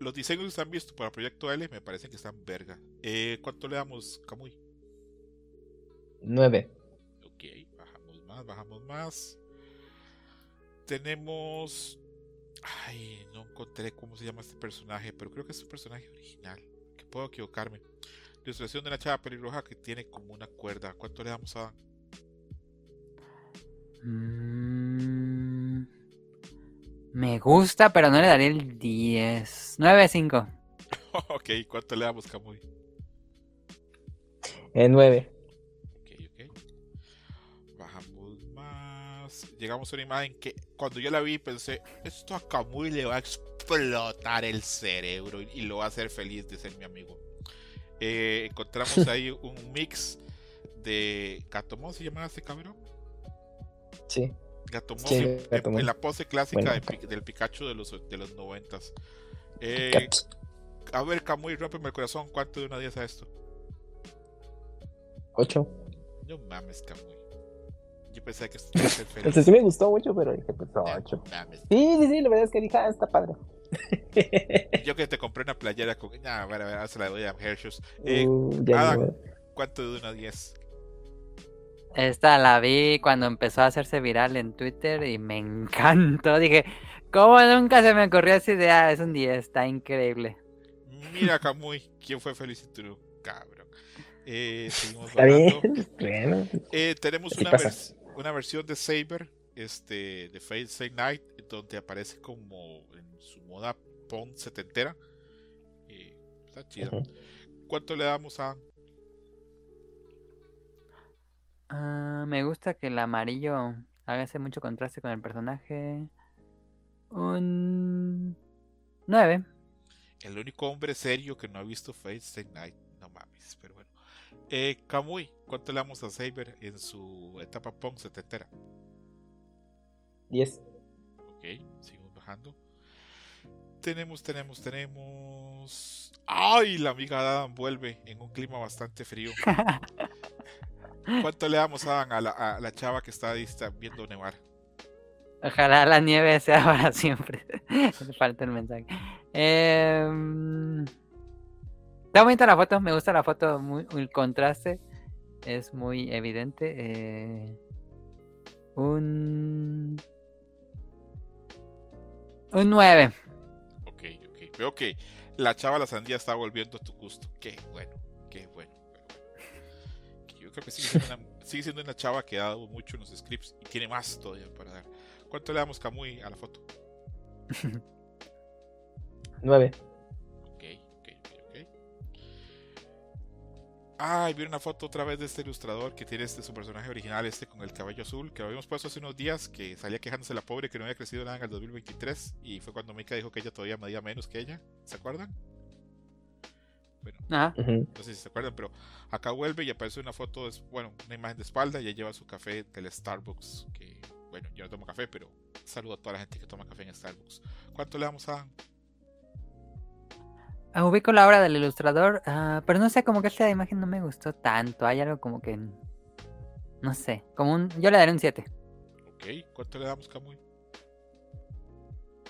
los diseños que están vistos para Proyecto L me parecen que están verga. Eh, ¿Cuánto le damos, Kamui? 9. Ok, bajamos más, bajamos más. Tenemos. Ay, no encontré cómo se llama este personaje, pero creo que es un personaje original. Que puedo equivocarme. Ilustración de una chava pelirroja que tiene como una cuerda. ¿Cuánto le damos a.? Mm, me gusta, pero no le daría el 10. 9-5. (laughs) ok, ¿cuánto le damos, Kamui? En 9. Ok, ok. Bajamos más. Llegamos a una imagen que cuando yo la vi pensé, esto a Kamui le va a explotar el cerebro y lo va a hacer feliz de ser mi amigo. Eh, encontramos (laughs) ahí un mix de Gatomon, ¿se llamaba este cabrón? Sí. Gatomon Sí, en- en, Gatomon. en la pose clásica Bueno, de Pi- del Pikachu de los, de los noventas. Eh, Cat. a ver, Kamui, rómpeme el corazón, ¿cuánto de una 10 a esto? 8. No mames, Kamui. Yo pensé que (laughs) esto iba a ser feliz. Entonces sí me gustó mucho, pero dije, pues No 8. mames. Sí, sí, sí, la verdad es que dije, ah, está padre. Yo que te compré una playera con. Nah, a ver, a ver, se la doy a Hershey's. (laughs) Eh, Uh, Adam. ¿Cuánto de una 10? Esta la vi cuando empezó a hacerse viral en Twitter y me (laughs) encantó. Dije, ¿cómo nunca se me ocurrió esa idea? Es un 10, está increíble. Mira, (laughs) Kamui, ¿quién fue feliz y tú no? Cabrón. Eh, seguimos Está bien. (laughs) Bueno. Eh, tenemos una, vers- una versión de Saber, este, de Fate Night, donde aparece como en su moda Pon setentera. Eh, está chida. Ujú. ¿Cuánto le damos a.? Ah, me gusta que el amarillo haga ese mucho contraste con el personaje. Un 9. El único hombre serio que no ha visto Fate Stay Night. No mames, pero bueno. Eh, Kamui, ¿cuánto le damos a Saber en su etapa Pong setentera? 10. Ok, seguimos bajando. Tenemos, tenemos, tenemos. ¡Ay! La amiga de Adam vuelve en un clima bastante frío. (laughs) ¿Cuánto le damos Adam a la, a la chava que está ahí está viendo nevar? Ojalá la nieve sea para siempre. (laughs) Falta el mensaje. Em, está bonita la foto, me gusta la foto, muy, el contraste es muy evidente. eh, un. Un 9. Ok, ok. Veo que la chava la sandía está volviendo a tu gusto. Qué bueno, qué bueno. Creo que sigue siendo, una, (laughs) sigue siendo una chava que ha dado mucho en los scripts y tiene más todavía para dar. ¿Cuánto le damos Kamui a la foto? (laughs) 9. Ok, ok, ok, ok. Ah, y vi una foto otra vez de este ilustrador que tiene este su personaje original, este con el cabello azul, que lo habíamos puesto hace unos días, que salía quejándose la pobre que no había crecido nada en el 2023, y fue cuando Mika dijo que ella todavía medía menos que ella, ¿se acuerdan? Bueno, Ajá. Ujú. no sé si se acuerdan, pero acá vuelve y aparece una foto, es- bueno, una imagen de espalda y ella lleva su café del Starbucks, que, bueno, yo no tomo café, pero saludo a toda la gente que toma café en Starbucks. ¿Cuánto le damos a... Ah, Ubico la obra del ilustrador, ah, pero no sé, como que esta imagen no me gustó tanto. Hay algo como que. No sé, como un. Yo le daré un 7. Ok, ¿cuánto le damos, Camuy?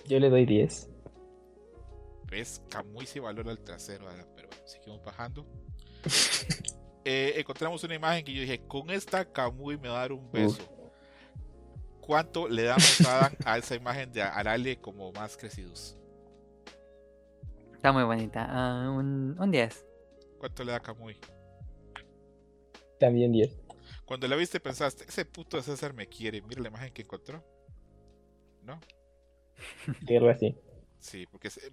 Yo le doy 10. ¿Ves? Camuy se valora el trasero, Adam, pero bueno, seguimos bajando. (laughs) Eh, encontramos una imagen que yo dije, con esta Camuy me va a dar un beso. ¿Cuánto le damos a a esa imagen de Arale como más crecidos? Está muy bonita. ah, un, un 10. ¿Cuánto le da Camuy? También 10. Cuando la viste pensaste, ese puto de César me quiere, mira la imagen que encontró. ¿No? Algo así. Sí, porque se-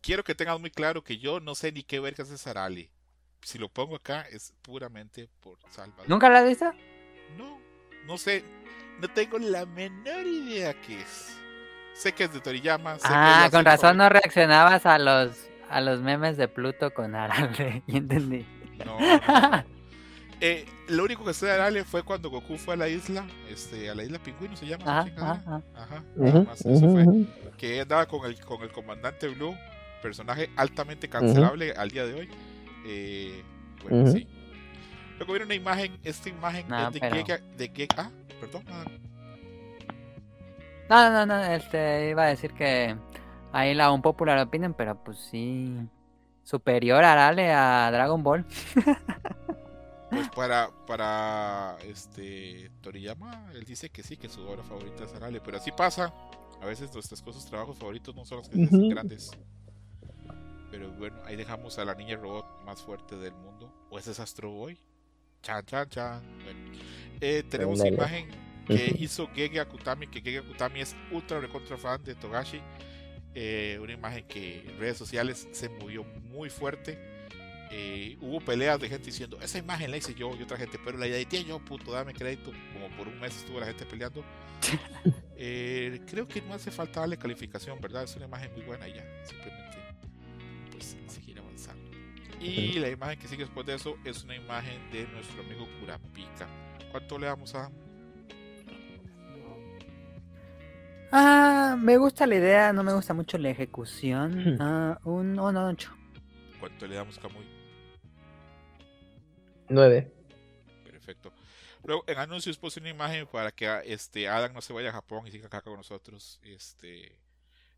quiero que tengas muy claro que yo no sé ni qué vergas es Arale. Si lo pongo acá es puramente por Salvador. ¿Nunca la visto? No, no sé, no tengo la menor idea qué es. sé que es de Toriyama. sé que Ah, es con razón no reaccionabas a los a los memes de Pluto con Arale. (laughs) Ya entendí. favorita. No, no, no. Eh, lo único que sé de Arale fue cuando Goku fue a la isla, este, a la isla Pingüino se llama. Ajá, ajá, Ujú, más, eso fue. ujú. Que andaba con el, con el comandante Blue, personaje altamente cancelable al día de hoy. Eh, bueno, sí. Luego viene una imagen, esta imagen No, de pero- de Giga- ah, perdón, nada. No, no, no, este iba a decir que ahí la un popular opinion, pero pues sí superior a Arale a Dragon Ball. (laughs) Pues para, para este Toriyama, él dice que sí, que su obra favorita es Arale, pero así pasa. A veces nuestras cosas, trabajos favoritos no son los que Ujú. grandes. Pero bueno, ahí dejamos a la niña robot más fuerte del mundo. ¿O ese es Astro Boy? Chan, chan, chan. Bueno, eh, tenemos imagen que hizo Gege Akutami, que Gege Akutami es ultra recontra fan de Togashi. Eh, una imagen que en redes sociales se movió muy fuerte eh, hubo peleas de gente diciendo, esa imagen la hice yo y otra gente, pero la edité yo, puto, dame crédito. Como por un mes estuvo la gente peleando. (laughs) Eh, creo que no hace falta darle calificación, ¿verdad? Es una imagen muy buena y ya, simplemente pues seguir avanzando. Y la imagen que sigue después de eso es una imagen de nuestro amigo Curapica. ¿Cuánto le damos a Ah, me gusta la idea, no me gusta mucho la ejecución. Hmm. Ah, un 1-8. Oh, no, ¿Cuánto le damos, Camuy? 9. Perfecto. Luego, en anuncios puse una imagen para que este, Adam no se vaya a Japón y siga acá con nosotros. Este,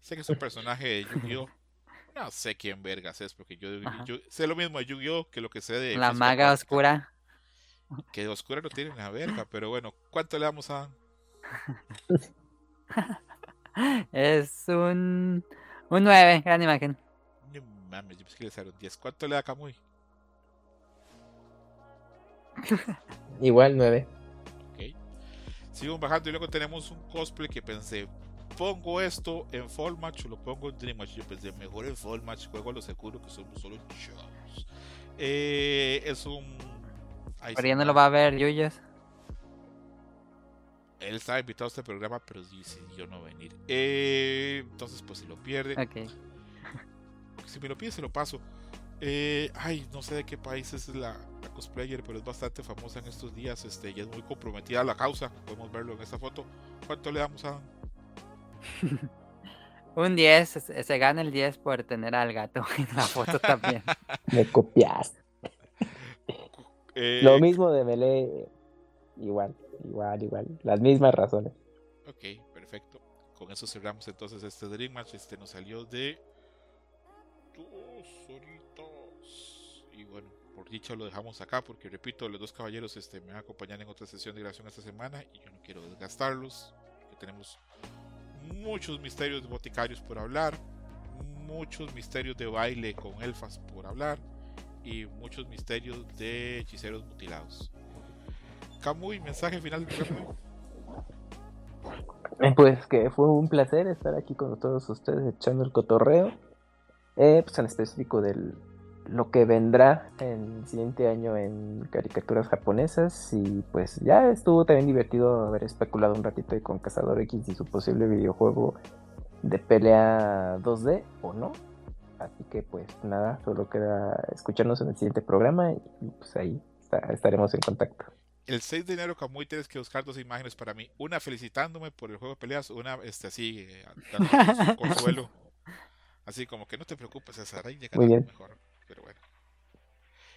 sé que es un personaje de Yu-Gi-Oh! No sé quién vergas es, porque yo, sé lo mismo de Yu-Gi-Oh! que lo que sé de. La maga oscura. Que oscura no tiene la verga, pero bueno, ¿cuánto le damos a.? Adam? (laughs) es un. Un 9, gran imagen. No mames, yo pensé que le 10. ¿Cuánto le da Kamui? Igual nueve. Ok. Sigo bajando y luego tenemos un cosplay que pensé, pongo esto en Fall Match o lo pongo en Dream Match. Yo pensé, mejor en Fall Match, juego a lo seguro que somos solo chavos. Eh, es un... Ay, Pero ya no lo va a ver, Yuyos. Él estaba invitado a este programa, pero decidió no venir. Eh, entonces, pues si lo pierde, Ok. si me lo pide, se lo paso. Eh, ay, no sé de qué país es la, la cosplayer, pero es bastante famosa en estos días. Este, y es muy comprometida a la causa. Podemos verlo en esta foto. ¿Cuánto le damos a? (laughs) Un 10, se, se gana el 10 por tener al gato (laughs) en la foto también. (laughs) Me copiaste. Eh, Lo mismo de Melee. Igual, igual, igual. Las mismas razones. Ok, perfecto. Con eso cerramos entonces este Dream Match. Este nos salió de dos horitas. Y bueno, por dicha lo dejamos acá porque repito, los dos caballeros este, me van a acompañar en otra sesión de grabación esta semana y yo no quiero desgastarlos. Que tenemos muchos misterios de boticarios por hablar, muchos misterios de baile con elfas por hablar y muchos misterios de hechiceros mutilados. Kamui, mensaje final del programa. Pues que fue un placer estar aquí con todos ustedes echando el cotorreo. Eh, pues en específico de lo que vendrá en el siguiente año en caricaturas japonesas. Y pues ya estuvo también divertido haber especulado un ratito ahí con Cazador X y su posible videojuego de pelea 2D o no. Así que pues nada, solo queda escucharnos en el siguiente programa y pues ahí está- estaremos en contacto. El 6 de enero, Kamui, tienes que buscar dos imágenes para mí. Una felicitándome por el juego de peleas, una este, así, eh, (laughs) su consuelo. Así como que no te preocupes, César, ahí llegará Muy lo bien. mejor. Pero bueno.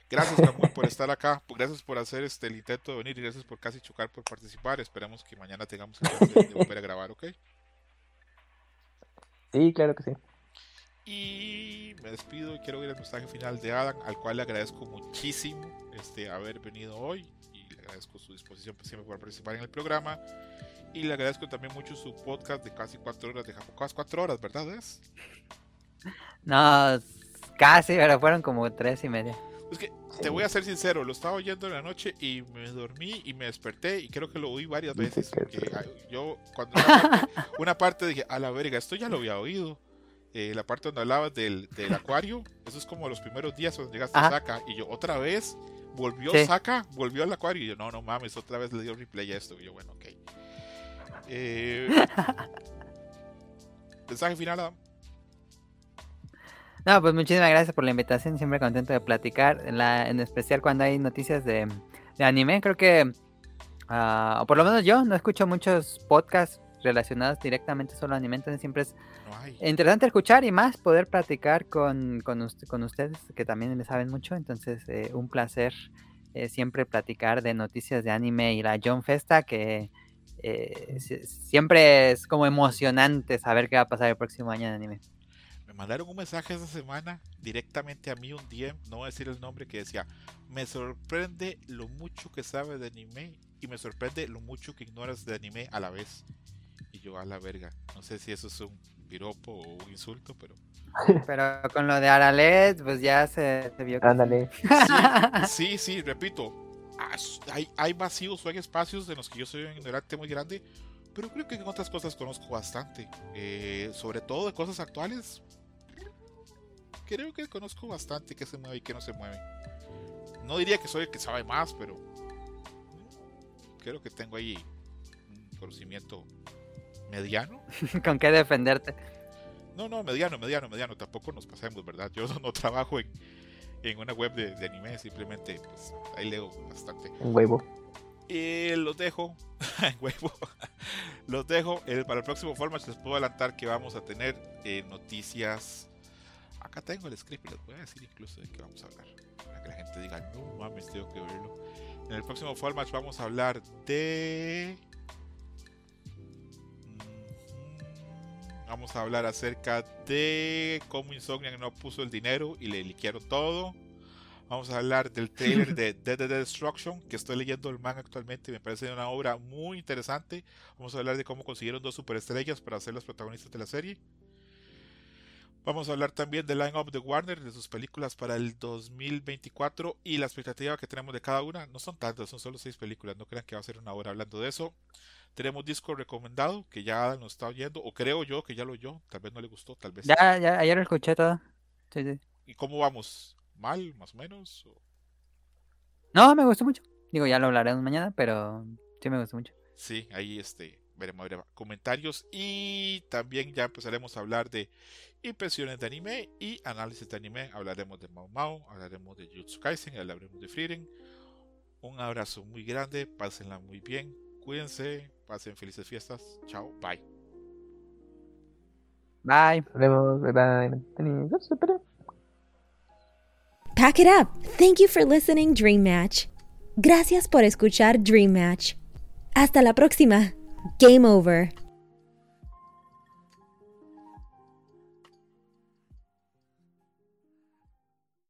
Gracias, por estar acá. Gracias por hacer este el intento de venir y gracias por casi chocar por participar. Esperamos que mañana tengamos el chance de, de volver a grabar, ¿ok? Sí, claro que sí. Y me despido y quiero oír el mensaje final de Adam, al cual le agradezco muchísimo este, haber venido hoy y le agradezco su disposición pues, siempre por participar en el programa. Y le agradezco también mucho su podcast de casi cuatro horas de Japón. Casi cuatro horas, ¿verdad? ¿Es? No, casi, pero fueron como tres y media. Es que te voy a ser sincero, lo estaba oyendo en la noche y me dormí y me desperté y creo que lo oí varias veces. Porque yo cuando una parte, una parte dije, a la verga, esto ya lo había oído. Eh, la parte donde hablabas del, del acuario, eso es como los primeros días cuando llegaste a. Saka. Y yo, otra vez, volvió Sí. Saka, volvió al acuario. Y yo, no, no mames, otra vez le dio replay a esto. Y yo, bueno, ok. Eh, (laughs) mensaje final, Adam. No, pues muchísimas gracias por la invitación. Siempre contento de platicar. En, la, en especial cuando hay noticias de, de anime. Creo que, ah, o por lo menos yo, no escucho muchos podcasts relacionados directamente solo a anime. Entonces siempre es interesante escuchar y más poder platicar con, con, ust- con ustedes que también le saben mucho. Entonces, eh, un placer eh, siempre platicar de noticias de anime y la John Festa, que eh, si- siempre es como emocionante saber qué va a pasar el próximo año en anime. Mandaron un mensaje esa semana directamente a mí un DM, no voy a decir el nombre, que decía, me sorprende lo mucho que sabes de anime y me sorprende lo mucho que ignoras de anime a la vez. Y yo a la verga, no sé si eso es un piropo o un insulto, pero (laughs) Pero con lo de Aralet, pues ya se, se vio. Ándale. (laughs) sí, sí, repito, as- hay, hay vacíos o hay espacios en los que yo soy un ignorante muy grande, pero creo que en otras cosas conozco bastante, Eh, sobre todo de cosas actuales. Creo que conozco bastante qué se mueve y qué no se mueve. No diría que soy el que sabe más, pero creo que tengo ahí un conocimiento mediano. (laughs) con qué defenderte. No, no, mediano, mediano, mediano. Tampoco nos pasemos, ¿verdad? Yo (laughs) no trabajo en, en una web de, de anime, simplemente pues, ahí leo bastante. Un huevo. Y los dejo, (laughs) en huevo, los dejo. Eh, para el próximo format les puedo adelantar que vamos a tener eh, noticias. Acá tengo el script, les voy a decir incluso de qué vamos a hablar. Para que la gente diga, no mames, tengo que verlo. En el próximo format vamos a hablar de. Mm, Vamos a hablar acerca de cómo Insomniac no puso el dinero y le liquearon todo. Vamos a hablar del trailer de (laughs) Dead Dead Destruction, que estoy leyendo el manga actualmente y me parece una obra muy interesante. Vamos a hablar de cómo consiguieron dos superestrellas para ser los protagonistas de la serie. Vamos a hablar también de Line Up de Warner, de sus películas para el 2024 y la expectativa que tenemos de cada una. No son tantas, son solo seis películas, no crean que va a ser una hora hablando de eso. Tenemos disco recomendado, que ya nos está oyendo, o creo yo que ya lo oyó, tal vez no le gustó, tal vez. Ya, ya, ayer lo escuché todo. Sí, sí. ¿Y cómo vamos? ¿Mal, más o menos? ¿O- No, me gustó mucho. Digo, ya lo hablaremos mañana, pero sí me gustó mucho. Sí, ahí este, veremos, veremos comentarios y también ya empezaremos a hablar de impresiones de anime y análisis de anime. Hablaremos de Mau Mau, hablaremos de Jutsu Kaisen, hablaremos de Frieren. Un abrazo muy grande, pásenla muy bien, cuídense, pasen felices fiestas. Chao, bye. Bye. Pack it up. Thank you for listening, Dream Match. Gracias por escuchar Dream Match. Hasta la próxima. Game over.